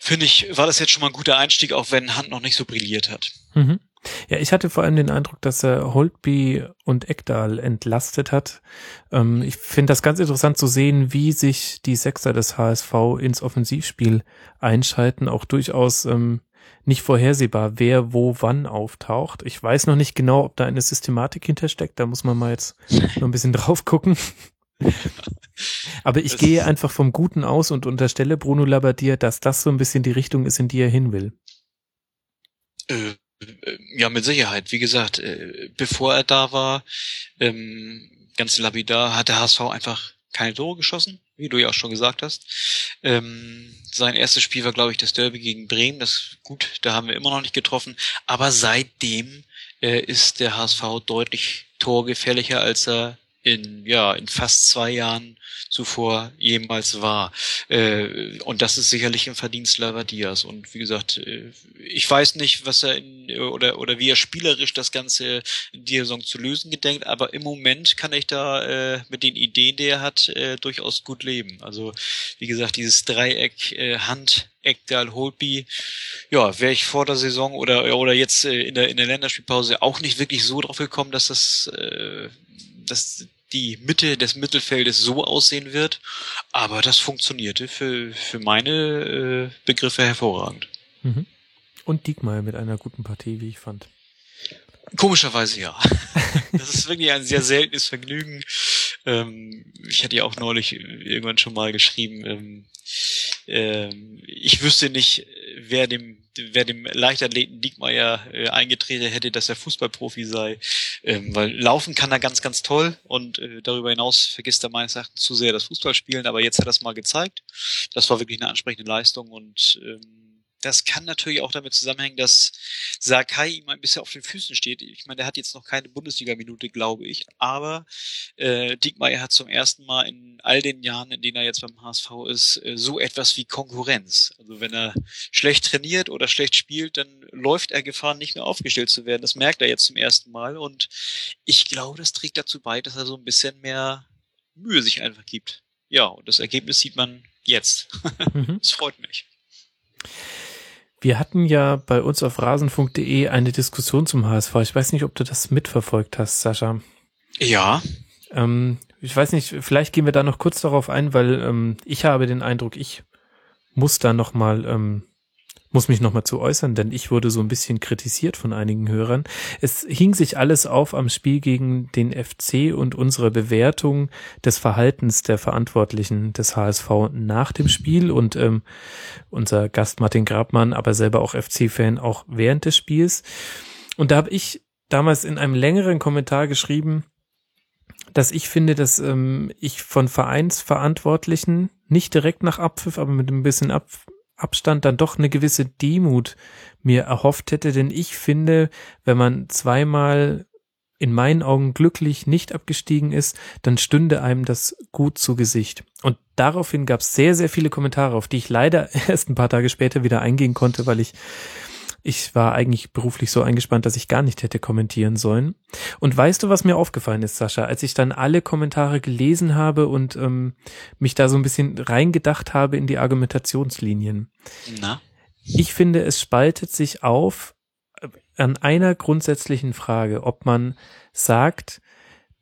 finde ich, war das jetzt schon mal ein guter Einstieg, auch wenn Hand noch nicht so brilliert hat. Mhm. Ja, ich hatte vor allem den Eindruck, dass er Holtby und Eckdahl entlastet hat. Ähm, ich finde das ganz interessant zu sehen, wie sich die Sechser des HSV ins Offensivspiel einschalten. Auch durchaus ähm, nicht vorhersehbar, wer wo wann auftaucht. Ich weiß noch nicht genau, ob da eine Systematik hintersteckt. Da muss man mal jetzt noch ein bisschen drauf gucken. Aber ich das gehe einfach vom Guten aus und unterstelle Bruno Labbadia, dass das so ein bisschen die Richtung ist, in die er hin will. Äh, äh ja, mit Sicherheit. Wie gesagt, äh, bevor er da war, ähm, ganz lapidar, hat der HSV einfach keine Tore geschossen, wie du ja auch schon gesagt hast. Ähm, sein erstes Spiel war, glaube ich, das Derby gegen Bremen. Das gut, da haben wir immer noch nicht getroffen. Aber seitdem äh, ist der HSV deutlich torgefährlicher, als er in ja in fast zwei Jahren zuvor jemals war. Äh, und das ist sicherlich ein Verdienst Lavadias. Und wie gesagt, äh, ich weiß nicht, was er in, oder oder wie er spielerisch das Ganze in dieser Saison zu lösen gedenkt, aber im Moment kann ich da äh, mit den Ideen, die er hat, äh, durchaus gut leben. Also wie gesagt, dieses Dreieck äh, Hand Ekdal Holby, ja, wäre ich vor der Saison oder oder jetzt äh, in der in der Länderspielpause auch nicht wirklich so drauf gekommen, dass das äh, dass die Mitte des Mittelfeldes so aussehen wird. Aber das funktionierte für, für meine äh, Begriffe hervorragend. Mhm. Und Diekmeyer mit einer guten Partie, wie ich fand. Komischerweise ja. das ist wirklich ein sehr seltenes Vergnügen. Ähm, ich hatte ja auch neulich irgendwann schon mal geschrieben, ähm, ähm, ich wüsste nicht, wer dem, wer dem Leichtathleten Diekmeyer äh, eingetreten hätte, dass er Fußballprofi sei. Ähm, weil laufen kann er ganz, ganz toll und äh, darüber hinaus vergisst er meines Erachtens zu sehr das Fußballspielen, aber jetzt hat er es mal gezeigt. Das war wirklich eine ansprechende Leistung und ähm, das kann natürlich auch damit zusammenhängen, dass Sakai ihm ein bisschen auf den Füßen steht. Ich meine, der hat jetzt noch keine Bundesliga-Minute, glaube ich, aber äh, Diekmeyer hat zum ersten Mal in all den Jahren, in denen er jetzt beim HSV ist, äh, so etwas wie Konkurrenz. Also wenn er schlecht trainiert oder schlecht spielt, dann läuft er Gefahr, nicht mehr aufgestellt zu werden. Das merkt er jetzt zum ersten Mal und ich glaube, das trägt dazu bei, dass er so ein bisschen mehr Mühe sich einfach gibt. Ja, und das Ergebnis sieht man jetzt. Mhm. Das freut mich. Wir hatten ja bei uns auf rasenfunk.de eine Diskussion zum HSV. Ich weiß nicht, ob du das mitverfolgt hast, Sascha. Ja. Ähm, ich weiß nicht, vielleicht gehen wir da noch kurz darauf ein, weil ähm, ich habe den Eindruck, ich muss da noch mal ähm, muss mich nochmal zu äußern, denn ich wurde so ein bisschen kritisiert von einigen Hörern. Es hing sich alles auf am Spiel gegen den FC und unsere Bewertung des Verhaltens der Verantwortlichen des HSV nach dem Spiel und ähm, unser Gast Martin Grabmann, aber selber auch FC-Fan, auch während des Spiels. Und da habe ich damals in einem längeren Kommentar geschrieben, dass ich finde, dass ähm, ich von Vereinsverantwortlichen nicht direkt nach Abpfiff, aber mit ein bisschen Ab Abstand dann doch eine gewisse Demut mir erhofft hätte, denn ich finde, wenn man zweimal in meinen Augen glücklich nicht abgestiegen ist, dann stünde einem das gut zu Gesicht. Und daraufhin gab es sehr, sehr viele Kommentare, auf die ich leider erst ein paar Tage später wieder eingehen konnte, weil ich Ich war eigentlich beruflich so eingespannt, dass ich gar nicht hätte kommentieren sollen. Und weißt du, was mir aufgefallen ist, Sascha, als ich dann alle Kommentare gelesen habe und ähm, mich da so ein bisschen reingedacht habe in die Argumentationslinien? Na? Ich finde, es spaltet sich auf äh, an einer grundsätzlichen Frage, ob man sagt,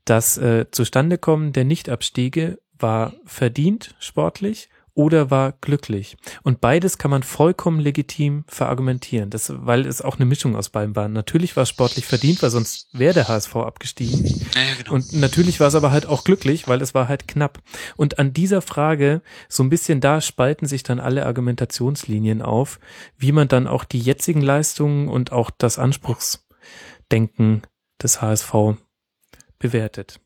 das äh, Zustandekommen der Nichtabstiege war verdient sportlich oder war glücklich. Und beides kann man vollkommen legitim verargumentieren, das, weil es auch eine Mischung aus beiden war. Natürlich war es sportlich verdient, weil sonst wäre der HSV abgestiegen. Ja, genau. Und natürlich war es aber halt auch glücklich, weil es war halt knapp. Und an dieser Frage, so ein bisschen da spalten sich dann alle Argumentationslinien auf, wie man dann auch die jetzigen Leistungen und auch das Anspruchsdenken des HSV bewertet.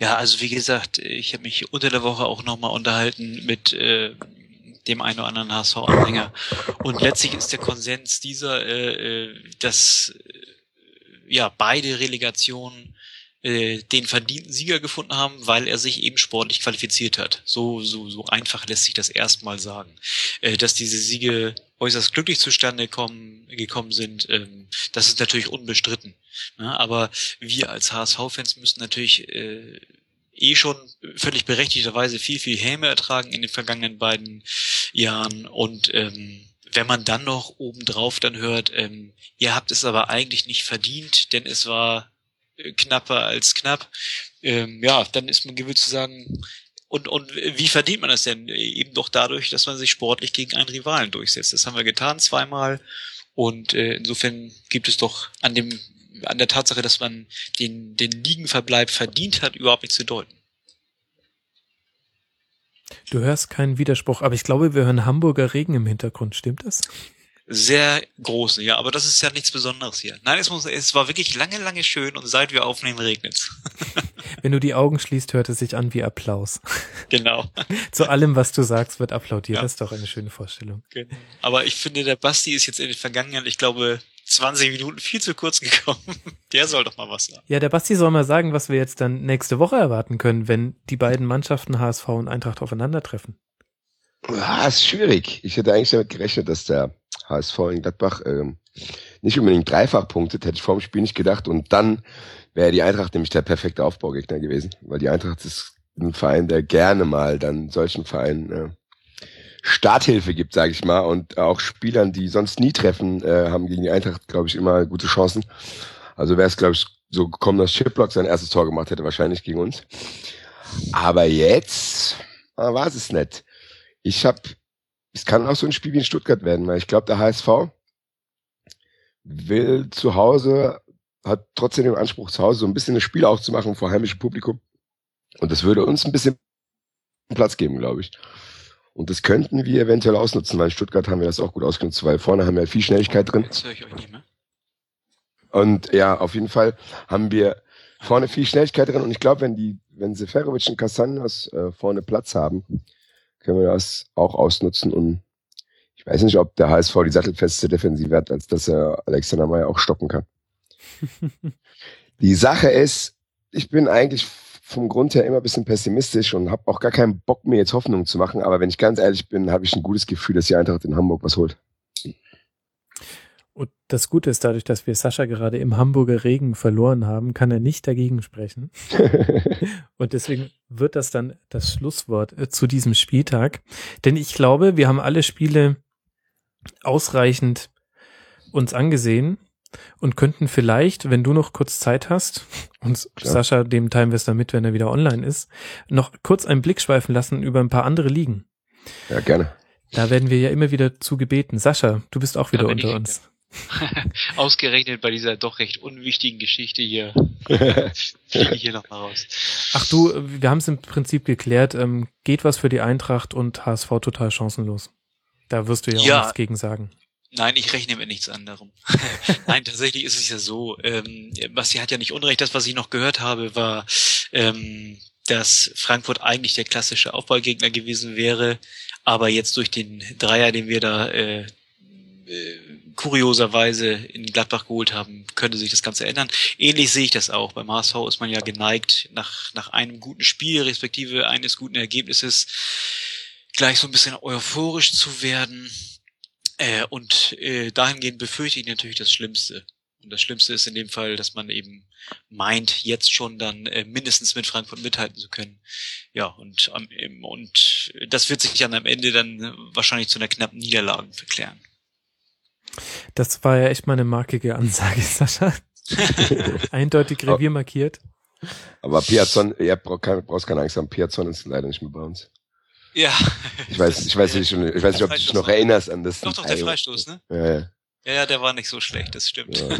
Ja, also wie gesagt, ich habe mich unter der Woche auch nochmal unterhalten mit äh, dem einen oder anderen HSV-Anhänger. Und letztlich ist der Konsens dieser, äh, äh, dass äh, ja beide Relegationen äh, den verdienten Sieger gefunden haben, weil er sich eben sportlich qualifiziert hat. So, so, so einfach lässt sich das erstmal sagen. Dass diese Siege äußerst glücklich zustande kommen, gekommen sind, ähm, das ist natürlich unbestritten. Ne? Aber wir als HSV-Fans müssen natürlich äh, eh schon völlig berechtigterweise viel, viel Häme ertragen in den vergangenen beiden Jahren und ähm, wenn man dann noch obendrauf dann hört, ähm, ihr habt es aber eigentlich nicht verdient, denn es war äh, knapper als knapp, ähm, ja, dann ist man gewillt zu sagen, und, und wie verdient man das denn? Eben doch dadurch, dass man sich sportlich gegen einen Rivalen durchsetzt. Das haben wir getan zweimal. Und äh, insofern gibt es doch an dem, an der Tatsache, dass man den, den Ligenverbleib verdient hat, überhaupt nichts zu deuten. Du hörst keinen Widerspruch, aber ich glaube, wir hören Hamburger Regen im Hintergrund. Stimmt das? Sehr großen, ja, aber das ist ja nichts Besonderes hier. Nein, es, muss, es war wirklich lange, lange schön und seit wir aufnehmen regnet's. Wenn du die Augen schließt, hört es sich an wie Applaus. Genau. Zu allem, was du sagst, wird applaudiert. Ja. Das ist doch eine schöne Vorstellung. Genau. Aber ich finde, der Basti ist jetzt in den vergangenen, ich glaube, 20 Minuten viel zu kurz gekommen. Der soll doch mal was sagen. Ja, der Basti soll mal sagen, was wir jetzt dann nächste Woche erwarten können, wenn die beiden Mannschaften HSV und Eintracht aufeinandertreffen. Ah, ist schwierig. Ich hätte eigentlich damit gerechnet, dass der HSV in Gladbach ähm, nicht unbedingt dreifach punktet, hätte ich vor dem Spiel nicht gedacht. Und dann wäre die Eintracht nämlich der perfekte Aufbaugegner gewesen, weil die Eintracht ist ein Verein, der gerne mal dann solchen Vereinen äh, Starthilfe gibt, sage ich mal, und auch Spielern, die sonst nie treffen, äh, haben gegen die Eintracht, glaube ich, immer gute Chancen. Also wäre es, glaube ich, so gekommen, dass Chiplock sein erstes Tor gemacht hätte, wahrscheinlich gegen uns. Aber jetzt ah, war es nicht. Ich habe, es kann auch so ein Spiel wie in Stuttgart werden, weil ich glaube, der HSV will zu Hause, hat trotzdem den Anspruch, zu Hause so ein bisschen das Spiel auch zu machen vor heimischem Publikum. Und das würde uns ein bisschen Platz geben, glaube ich. Und das könnten wir eventuell ausnutzen, weil in Stuttgart haben wir das auch gut ausgenutzt, weil vorne haben wir viel Schnelligkeit drin. Jetzt höre ich euch nicht mehr. Und ja, auf jeden Fall haben wir vorne viel Schnelligkeit drin. Und ich glaube, wenn die, wenn Seferovic und Castanos äh, vorne Platz haben, können wir das auch ausnutzen. Und ich weiß nicht, ob der HSV die sattelfeste Defensive hat, als dass er Alexander Meyer auch stoppen kann. die Sache ist, ich bin eigentlich vom Grund her immer ein bisschen pessimistisch und habe auch gar keinen Bock, mir jetzt Hoffnung zu machen. Aber wenn ich ganz ehrlich bin, habe ich ein gutes Gefühl, dass die Eintracht in Hamburg was holt. Und das Gute ist, dadurch, dass wir Sascha gerade im Hamburger Regen verloren haben, kann er nicht dagegen sprechen. Und deswegen wird das dann das Schlusswort äh, zu diesem Spieltag. Denn ich glaube, wir haben alle Spiele ausreichend uns angesehen und könnten vielleicht, wenn du noch kurz Zeit hast, und Klar. Sascha, dem teilen wir es dann mit, wenn er wieder online ist, noch kurz einen Blick schweifen lassen über ein paar andere Ligen. ja, gerne. Da werden wir ja immer wieder zu gebeten. Sascha, du bist auch wieder unter uns. Ausgerechnet bei dieser doch recht unwichtigen Geschichte hier fliege ich hier noch mal raus. Ach du, wir haben es im Prinzip geklärt. Ähm, geht was für die Eintracht und HSV total chancenlos. Da wirst du ja, Ja. auch nichts gegen sagen. Nein, ich rechne mit nichts anderem. Nein, tatsächlich ist es ja so. Ähm, Basti hat ja nicht unrecht. Das, was ich noch gehört habe, war, ähm, dass Frankfurt eigentlich der klassische Aufbaugegner gewesen wäre, aber jetzt durch den Dreier, den wir da äh, äh, kurioserweise in Gladbach geholt haben, könnte sich das Ganze ändern. Ähnlich sehe ich das auch. Beim HSV ist man ja geneigt, nach, nach einem guten Spiel, respektive eines guten Ergebnisses, gleich so ein bisschen euphorisch zu werden. Äh, und äh, dahingehend befürchte ich natürlich das Schlimmste. Und das Schlimmste ist in dem Fall, dass man eben meint, jetzt schon dann äh, mindestens mit Frankfurt mithalten zu können. Ja, und, ähm, und das wird sich dann am Ende dann wahrscheinlich zu einer knappen Niederlage verklären. Das war ja echt mal eine markige Ansage, Sascha. Eindeutig Revier markiert. Aber Piazon, ihr braucht keine, brauchst keine Angst haben, Piazon ist leider nicht mehr bei uns. Ja. Ich weiß, ich weiß nicht, ich weiß nicht, ob du dich noch erinnerst an das. Doch, doch, der Freistoß, ne? Ja, ja. Ja, ja, der war nicht so schlecht, das stimmt. Ja.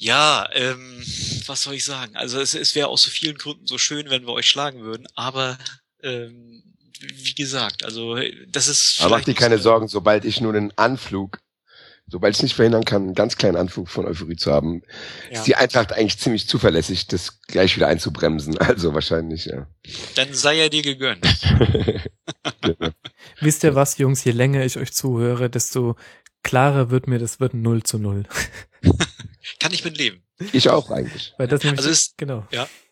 Ja, ähm, was soll ich sagen? Also es, es wäre aus so vielen Gründen so schön, wenn wir euch schlagen würden, aber ähm, wie gesagt, also das ist. Aber mach dir keine so- Sorgen, sobald ich nur einen Anflug, sobald ich nicht verhindern kann, einen ganz kleinen Anflug von Euphorie zu haben, Ja. ist die Eintracht eigentlich ziemlich zuverlässig, das gleich wieder einzubremsen. Also wahrscheinlich, ja. Dann sei er dir gegönnt. Wisst ihr was, Jungs, je länger ich euch zuhöre, desto klarer wird mir, das wird 0 zu 0. Kann ich mit leben. Ich auch eigentlich. Weil das nämlich, Also ist- genau.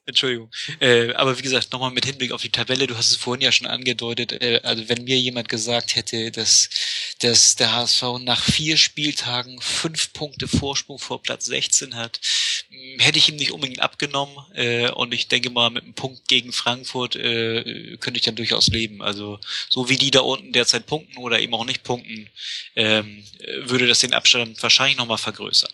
Entschuldigung. Äh, aber wie gesagt, nochmal mit Hinblick auf die Tabelle, du hast es vorhin ja schon angedeutet, äh, also wenn mir jemand gesagt hätte, dass, dass der HSV nach vier Spieltagen fünf Punkte Vorsprung vor Platz 16 hat, mh, hätte ich ihm nicht unbedingt abgenommen äh, und ich denke mal, mit einem Punkt gegen Frankfurt äh, könnte ich dann durchaus leben. Also so wie die da unten derzeit punkten oder eben auch nicht punkten, ähm, äh, würde das den Abstand wahrscheinlich nochmal vergrößern.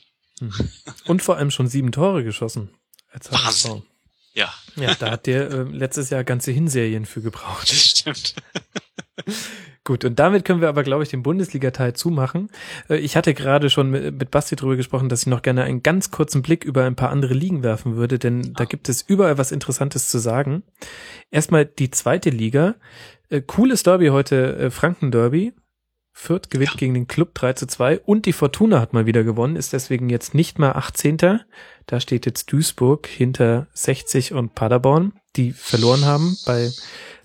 Und vor allem schon sieben Tore geschossen. Als Wahnsinn. HSV. Ja, Ja, da hat der äh, letztes Jahr ganze Hinserien für gebraucht. das stimmt. Gut, und damit können wir aber, glaube ich, den Bundesliga-Teil zumachen. Äh, Ich hatte gerade schon mit, mit Basti drüber gesprochen, dass ich noch gerne einen ganz kurzen Blick über ein paar andere Ligen werfen würde, denn da gibt es überall was Interessantes zu sagen. Erstmal die zweite Liga. Äh, Cooles Derby heute, äh, Franken-Derby. Fürth gewinnt Ja. gegen den Club 3 zu 2 und die Fortuna hat mal wieder gewonnen, ist deswegen jetzt nicht mal 18. Da steht jetzt Duisburg hinter 60 und Paderborn, die verloren haben bei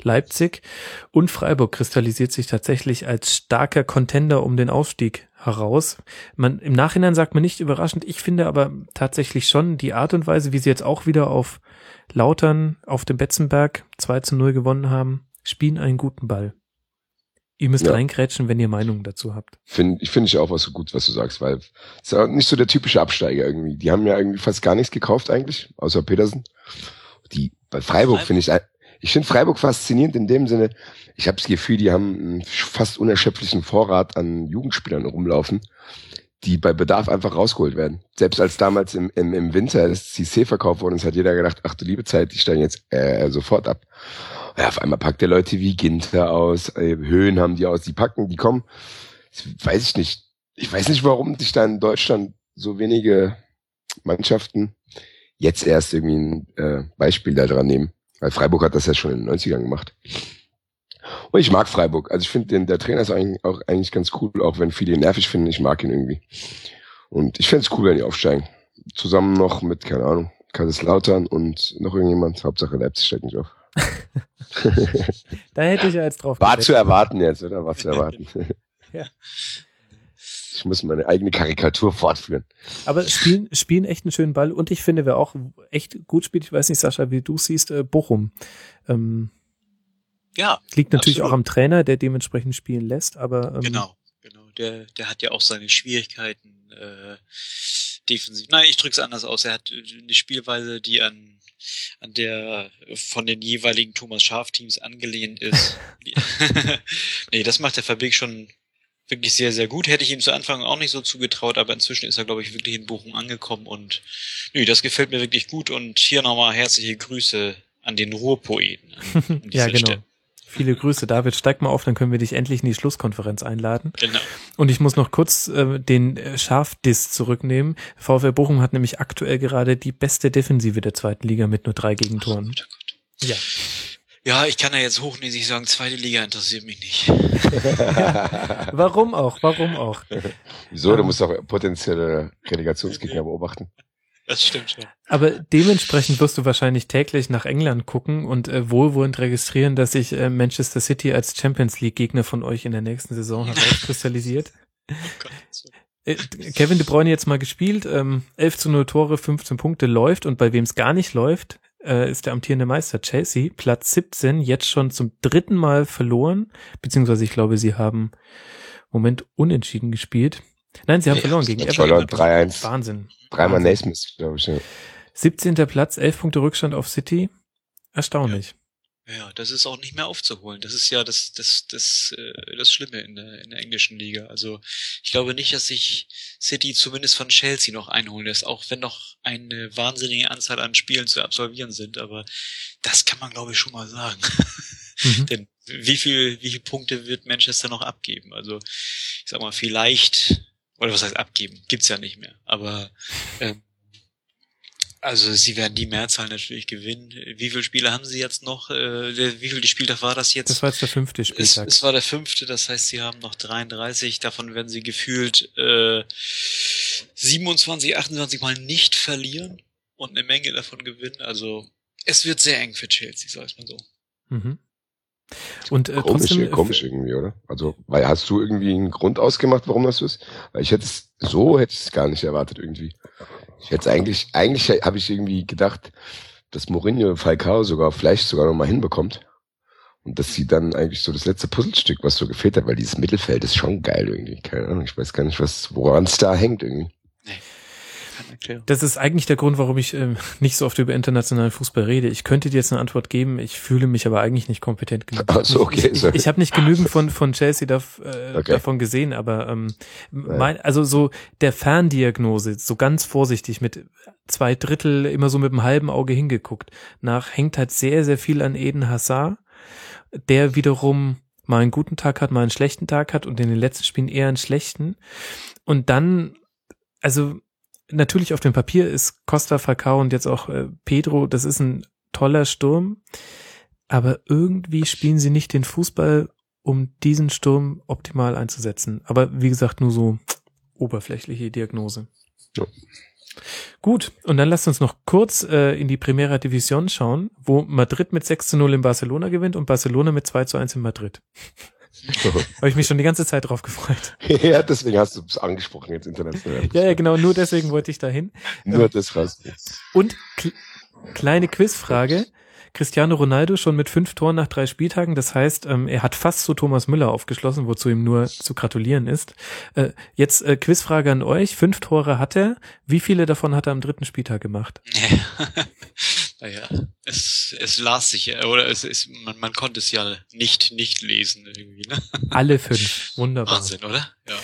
Leipzig. Und Freiburg kristallisiert sich tatsächlich als starker Contender um den Aufstieg heraus. Man, im Nachhinein sagt man nicht überraschend. Ich finde aber tatsächlich schon die Art und Weise, wie sie jetzt auch wieder auf Lautern auf dem Betzenberg 2 zu 0 gewonnen haben, spielen einen guten Ball. Ihr müsst Ja. reingrätschen, wenn ihr Meinungen dazu habt. Finde ich, finde ich auch was so gut, was du sagst, weil es ist ja nicht so der typische Absteiger irgendwie. Die haben ja irgendwie fast gar nichts gekauft eigentlich, außer Petersen. Die, bei Freiburg finde ich, ich finde Freiburg faszinierend in dem Sinne, ich habe das Gefühl, die haben einen fast unerschöpflichen Vorrat an Jugendspielern rumlaufen, die bei Bedarf einfach rausgeholt werden. Selbst als damals im, im, im Winter das CC verkauft worden ist, hat jeder gedacht, ach du liebe Zeit, die steigen jetzt äh, sofort ab. Ja, auf einmal packt der Leute wie Ginter aus, äh, Höhen haben die aus, die packen, die kommen. Das weiß ich nicht. Ich weiß nicht, warum sich da in Deutschland so wenige Mannschaften jetzt erst irgendwie ein äh, Beispiel da dran nehmen. Weil Freiburg hat das ja schon in den 90ern gemacht. Und ich mag Freiburg. Also ich finde, der Trainer ist eigentlich auch eigentlich ganz cool, auch wenn viele ihn nervig finden. Ich mag ihn irgendwie. Und ich fände es cool, wenn die aufsteigen. Zusammen noch mit, keine Ahnung, Kaiserslautern und noch irgendjemand. Hauptsache Leipzig steigt nicht auf. Da hätte ich ja jetzt drauf War gewettet. zu erwarten jetzt, oder? War zu erwarten. Ja. Ich muss meine eigene Karikatur fortführen. Aber spielen, spielen echt einen schönen Ball und ich finde, wer auch echt gut spielt, ich weiß nicht, Sascha, wie du siehst, äh, Bochum. Ähm, Ja, liegt natürlich Absolut. auch am Trainer, der dementsprechend spielen lässt, aber ähm, Genau, genau. Der, der hat ja auch seine Schwierigkeiten äh, defensiv. Nein, ich drück's anders aus. Er hat eine Spielweise, die an an der von den jeweiligen Thomas Schaf Teams angelehnt ist. nee, das macht der Fabrik schon wirklich sehr, sehr gut. Hätte ich ihm zu Anfang auch nicht so zugetraut, aber inzwischen ist er, glaube ich, wirklich in Bochum angekommen und nö, das gefällt mir wirklich gut und hier nochmal herzliche Grüße an den Ruhrpoeten. An, an ja, genau. Stelle. Viele Grüße, David. Steig mal auf, dann können wir dich endlich in die Schlusskonferenz einladen. Genau. Und ich muss noch kurz äh, den äh, Schafdiss zurücknehmen. VfL Bochum hat nämlich aktuell gerade die beste Defensive der zweiten Liga mit nur drei Gegentoren. Gott, oh Gott. Ja. Ja, ich kann ja jetzt hochnäsig sagen, zweite Liga interessiert mich nicht. Warum auch? Warum auch? Wieso? Du musst auch potenzielle Relegationsgegner beobachten. Das stimmt schon. Aber dementsprechend wirst du wahrscheinlich täglich nach England gucken und äh, wohlwollend registrieren, dass sich äh, Manchester City als Champions League Gegner von euch in der nächsten Saison herauskristallisiert. Oh. Äh, Kevin De Bruyne jetzt mal gespielt, ähm, 11 zu 0 Tore, 15 Punkte läuft und bei wem es gar nicht läuft, äh, ist der amtierende Meister Chelsea, Platz 17, jetzt schon zum dritten Mal verloren, beziehungsweise ich glaube, sie haben Moment unentschieden gespielt. Nein, sie haben Nee, verloren gegen Everton. verloren, 3-1. Wahnsinn. Dreimal. Naismith, glaube ich. Ja. 17. Platz, 11 Punkte Rückstand auf City. Erstaunlich. Ja, das ist auch nicht mehr aufzuholen. Das ist ja das, das, das, äh, das Schlimme in der, in der englischen Liga. Also ich glaube nicht, dass sich City zumindest von Chelsea noch einholen lässt, auch wenn noch eine wahnsinnige Anzahl an Spielen zu absolvieren sind. Aber das kann man, glaube ich, schon mal sagen. Mhm. Denn wie viel, wie viele Punkte wird Manchester noch abgeben? Also ich sag mal, vielleicht, oder was heißt abgeben? Gibt's ja nicht mehr. Aber ähm, also sie werden die Mehrzahl natürlich gewinnen. Wie viele Spiele haben sie jetzt noch? Äh, wie viel Spieltag war das jetzt? Das war jetzt der fünfte es, Spieltag. es war der fünfte, das heißt, sie haben noch 33. Davon werden sie gefühlt äh, 27, 28 Mal nicht verlieren und eine Menge davon gewinnen. Also es wird sehr eng für Chelsea, sag ich mal so. Mhm. Und äh, Komisch, trotzdem, äh, komisch irgendwie, oder? Also, weil hast du irgendwie einen Grund ausgemacht, warum das so ist? Weil ich hätte es, so hätte ich es gar nicht erwartet irgendwie. Ich hätte es eigentlich, eigentlich habe ich irgendwie gedacht, dass Mourinho Falcao sogar vielleicht sogar noch mal hinbekommt. Und dass sie dann eigentlich so das letzte Puzzlestück, was so gefehlt hat, weil dieses Mittelfeld ist schon geil irgendwie. Keine Ahnung, ich weiß gar nicht, was, woran es da hängt irgendwie. Das ist eigentlich der Grund, warum ich ähm, nicht so oft über internationalen Fußball rede. Ich könnte dir jetzt eine Antwort geben, ich fühle mich aber eigentlich nicht kompetent genug. Ach so, okay, Ich, ich, sorry. ich habe nicht genügend von, von Chelsea dav, äh, Okay. davon gesehen, aber ähm, mein, also so der Ferndiagnose, so ganz vorsichtig mit zwei Drittel immer so mit dem halben Auge hingeguckt, nach hängt halt sehr, sehr viel an Eden Hazard, der wiederum mal einen guten Tag hat, mal einen schlechten Tag hat und in den letzten Spielen eher einen schlechten. Und dann, also natürlich auf dem Papier ist Costa Falcao und jetzt auch äh, Pedro, das ist ein toller Sturm, aber irgendwie spielen sie nicht den Fußball, um diesen Sturm optimal einzusetzen. Aber wie gesagt, nur so oberflächliche Diagnose. Ja. Gut, und dann lasst uns noch kurz äh, in die Primera División schauen, wo Madrid mit 6 zu 0 in Barcelona gewinnt und Barcelona mit 2 zu 1 in Madrid. Habe ich mich schon die ganze Zeit drauf gefreut. ja, deswegen hast du es angesprochen jetzt international. Ja, ja, genau, nur deswegen wollte ich dahin. Nur das raus. Und kl kleine Quizfrage. Cristiano Ronaldo schon mit fünf Toren nach drei Spieltagen. Das heißt, ähm, er hat fast zu Thomas Müller aufgeschlossen, wozu ihm nur zu gratulieren ist. Äh, jetzt äh, Quizfrage an euch. Fünf Tore hat er. Wie viele davon hat er am dritten Spieltag gemacht? naja, es, es las sich, ja, oder es ist, man, man konnte es ja nicht, nicht lesen irgendwie, ne? Alle fünf. Wunderbar. Wahnsinn, oder? Ja.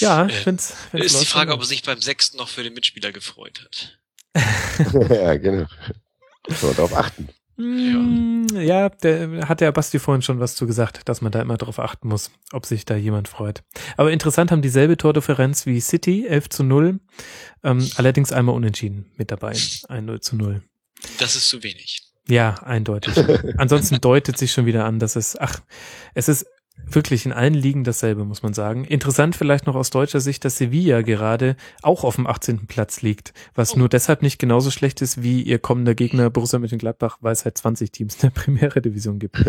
Ja. Ich Äh, find's, find's ist die Frage, ob er sich beim sechsten noch für den Mitspieler gefreut hat. ja, genau. Muss man darauf achten. Mm, Ja, der hat der Basti vorhin schon was zu gesagt, dass man da immer drauf achten muss, ob sich da jemand freut. Aber interessant haben dieselbe Tordifferenz wie City, 11 zu 0, ähm, allerdings einmal unentschieden mit dabei, 1-0 zu 0. Das ist zu wenig. Ja, eindeutig. Ansonsten deutet sich schon wieder an, dass es, ach, es ist wirklich in allen Ligen dasselbe, muss man sagen. Interessant vielleicht noch aus deutscher Sicht, dass Sevilla gerade auch auf dem 18. Platz liegt, was Oh. nur deshalb nicht genauso schlecht ist wie ihr kommender Gegner Borussia Mönchengladbach, weil es halt 20 Teams in der Primera Division gibt.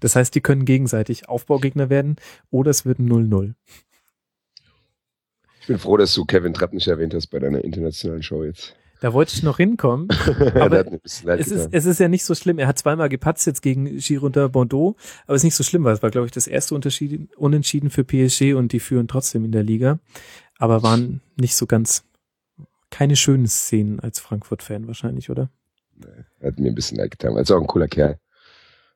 Das heißt, die können gegenseitig Aufbaugegner werden oder es wird ein 0-0. Ich bin froh, dass du Kevin Trapp nicht erwähnt hast bei deiner internationalen Show jetzt. Da wollte ich noch hinkommen. Aber hat Es ist, es ist ja nicht so schlimm. Er hat zweimal gepatzt jetzt gegen Girondin Bordeaux, aber es ist nicht so schlimm, weil es war, glaube ich, das erste Unterschied, Unentschieden für PSG und die führen trotzdem in der Liga, aber waren nicht so ganz, keine schönen Szenen als Frankfurt-Fan wahrscheinlich, oder? hat mir ein bisschen leid getan. Er ist auch ein cooler Kerl.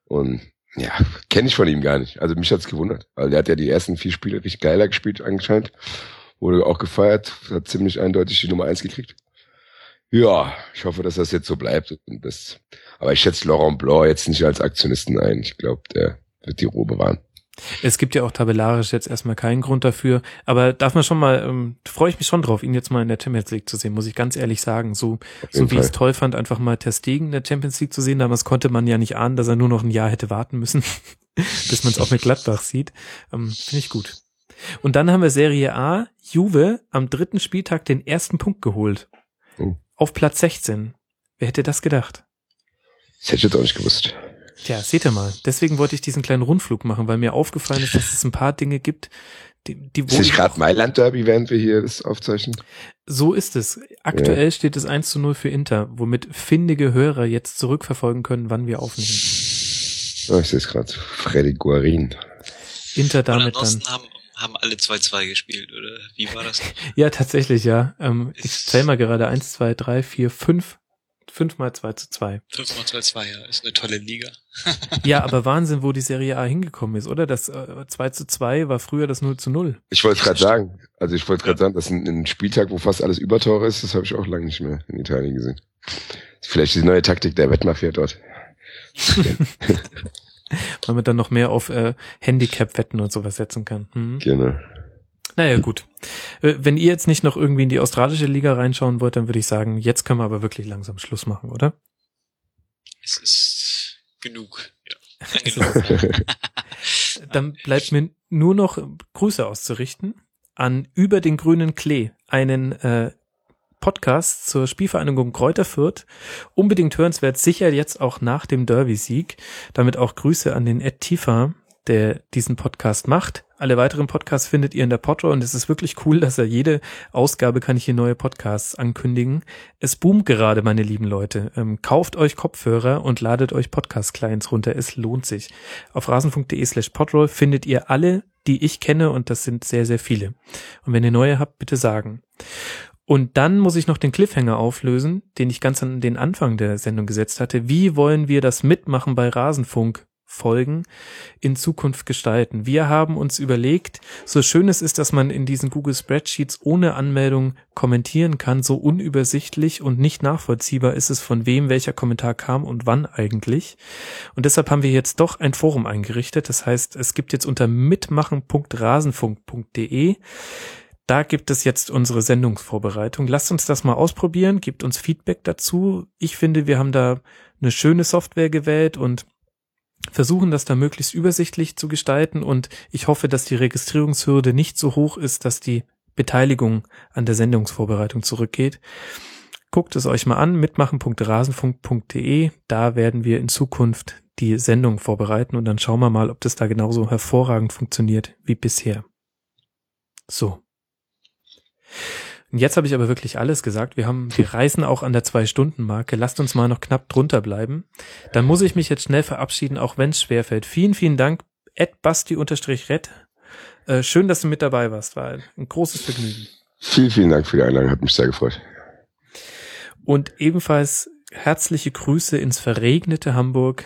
Und ja, kenne ich von ihm gar nicht. Also mich hat's gewundert. Also der hat ja die ersten vier Spiele richtig geiler gespielt anscheinend. Wurde auch gefeiert, hat ziemlich eindeutig die Nummer eins gekriegt. Ja, ich hoffe, dass das jetzt so bleibt. Und das, aber ich schätze Laurent Blanc jetzt nicht als Aktionisten ein. Ich glaube, der wird die Ruhe bewahren. Es gibt ja auch tabellarisch jetzt erstmal keinen Grund dafür, aber darf man schon mal, ähm, freue ich mich schon drauf, ihn jetzt mal in der Champions League zu sehen, muss ich ganz ehrlich sagen. So, so wie ich es toll fand, einfach mal Ter Stegen in der Champions League zu sehen. Damals konnte man ja nicht ahnen, dass er nur noch ein Jahr hätte warten müssen, bis man es auch mit Gladbach sieht. Ähm, Finde ich gut. Und dann haben wir Serie A, Juve am dritten Spieltag den ersten Punkt geholt. Oh. Auf Platz 16. Wer hätte das gedacht? Das hätte ich jetzt auch nicht gewusst. Tja, seht ihr mal. Deswegen wollte ich diesen kleinen Rundflug machen, weil mir aufgefallen ist, dass es ein paar Dinge gibt, die, die Ist nicht gerade Mailand Derby, während wir hier das aufzeichnen? So ist es. Aktuell steht es 1 zu 0 für Inter, womit findige Hörer jetzt zurückverfolgen können, wann wir aufnehmen. Oh, ich sehe es gerade. Freddy Guarin. Inter damit dann. haben, haben alle 2-2 gespielt, oder wie war das? Ja, tatsächlich, ja. Ähm, ich zähl mal gerade eins, zwei, drei, vier, fünf. Fünfmal 2 zu 2. 5 mal 2-2, ja, ist eine tolle Liga. Ja, aber Wahnsinn, wo die Serie A hingekommen ist, oder? Das äh, 2 zu 2 war früher das 0 zu 0. Ich wollte gerade sagen, also ich wollte gerade sagen, dass ein, ein Spieltag, wo fast alles Übertore ist, das habe ich auch lange nicht mehr in Italien gesehen. Vielleicht die neue Taktik der Wettmafia dort. Weil man dann noch mehr auf äh, Handicap-Wetten und sowas setzen kann. Mhm. Genau. Naja, gut. Äh, Wenn ihr jetzt nicht noch irgendwie in die australische Liga reinschauen wollt, dann würde ich sagen, jetzt können wir aber wirklich langsam Schluss machen, oder? Es ist genug. Ja. Genug. Dann bleibt mir nur noch Grüße auszurichten an Über den grünen Klee, einen äh, Podcast zur Spielvereinigung Kräuter Fürth. Unbedingt hörenswert, sicher jetzt auch nach dem Derby-Sieg. Damit auch Grüße an den Ed Tifa, der diesen Podcast macht. Alle weiteren Podcasts findet ihr in der Podrow und es ist wirklich cool, dass er jede Ausgabe kann ich hier neue Podcasts ankündigen. Es boomt gerade, meine lieben Leute. Ähm, kauft euch Kopfhörer und ladet euch Podcast-Clients runter. Es lohnt sich. Auf rasen.de slash podroll findet ihr alle, die ich kenne und das sind sehr, sehr viele. Und wenn ihr neue habt, bitte sagen. Und dann muss ich noch den Cliffhanger auflösen, den ich ganz an den Anfang der Sendung gesetzt hatte. Wie wollen wir das Mitmachen bei Rasenfunk Folgen in Zukunft gestalten? Wir haben uns überlegt, so schön es ist, dass man in diesen Google Spreadsheets ohne Anmeldung kommentieren kann, so unübersichtlich und nicht nachvollziehbar ist es, von wem welcher Kommentar kam und wann eigentlich. Und deshalb haben wir jetzt doch ein Forum eingerichtet. Das heißt, es gibt jetzt unter mitmachen.rasenfunk.de da gibt es jetzt unsere Sendungsvorbereitung. Lasst uns das mal ausprobieren, gebt uns Feedback dazu. Ich finde, wir haben da eine schöne Software gewählt und versuchen das da möglichst übersichtlich zu gestalten und ich hoffe, dass die Registrierungshürde nicht so hoch ist, dass die Beteiligung an der Sendungsvorbereitung zurückgeht. Guckt es euch mal an, mitmachen.rasenfunk.de. Da werden wir in Zukunft die Sendung vorbereiten und dann schauen wir mal, ob das da genauso hervorragend funktioniert wie bisher. So. Und jetzt habe ich aber wirklich alles gesagt. Wir haben, wir reißen auch an der Zwei-Stunden-Marke. Lasst uns mal noch knapp drunter bleiben. Dann muss ich mich jetzt schnell verabschieden, auch wenn es schwerfällt. Vielen, vielen Dank, Ed Basti-Red. Äh, schön, dass du mit dabei warst. War ein großes Vergnügen. Vielen, vielen Dank für die Einladung, hat mich sehr gefreut. Und ebenfalls herzliche Grüße ins verregnete Hamburg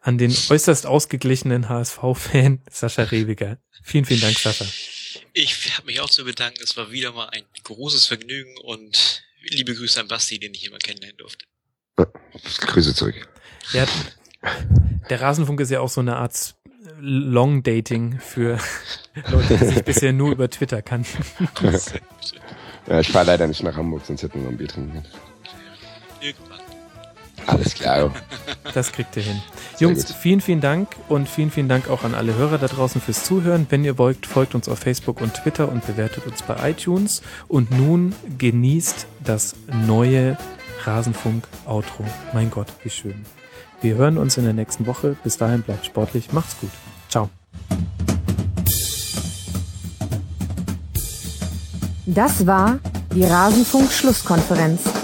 an den äußerst ausgeglichenen HSV-Fan Sascha Rebiger. Vielen, vielen Dank, Sascha. Ich habe mich auch zu bedanken. Es war wieder mal ein großes Vergnügen und liebe Grüße an Basti, den ich immer kennenlernen durfte. Grüße zurück. Ja, der Rasenfunk ist ja auch so eine Art Long Dating für Leute, die sich bisher nur über Twitter kannten. Ja, ich fahre leider nicht nach Hamburg, sonst hätten wir noch ein Bier trinken können. Alles klar. Das kriegt ihr hin. Sehr Jungs, gut. vielen, vielen Dank und vielen, vielen Dank auch an alle Hörer da draußen fürs Zuhören. Wenn ihr wollt, folgt uns auf Facebook und Twitter und bewertet uns bei iTunes. Und nun genießt das neue Rasenfunk-Outro. Mein Gott, wie schön. Wir hören uns in der nächsten Woche. Bis dahin bleibt sportlich. Macht's gut. Ciao. Das war die Rasenfunk-Schlusskonferenz.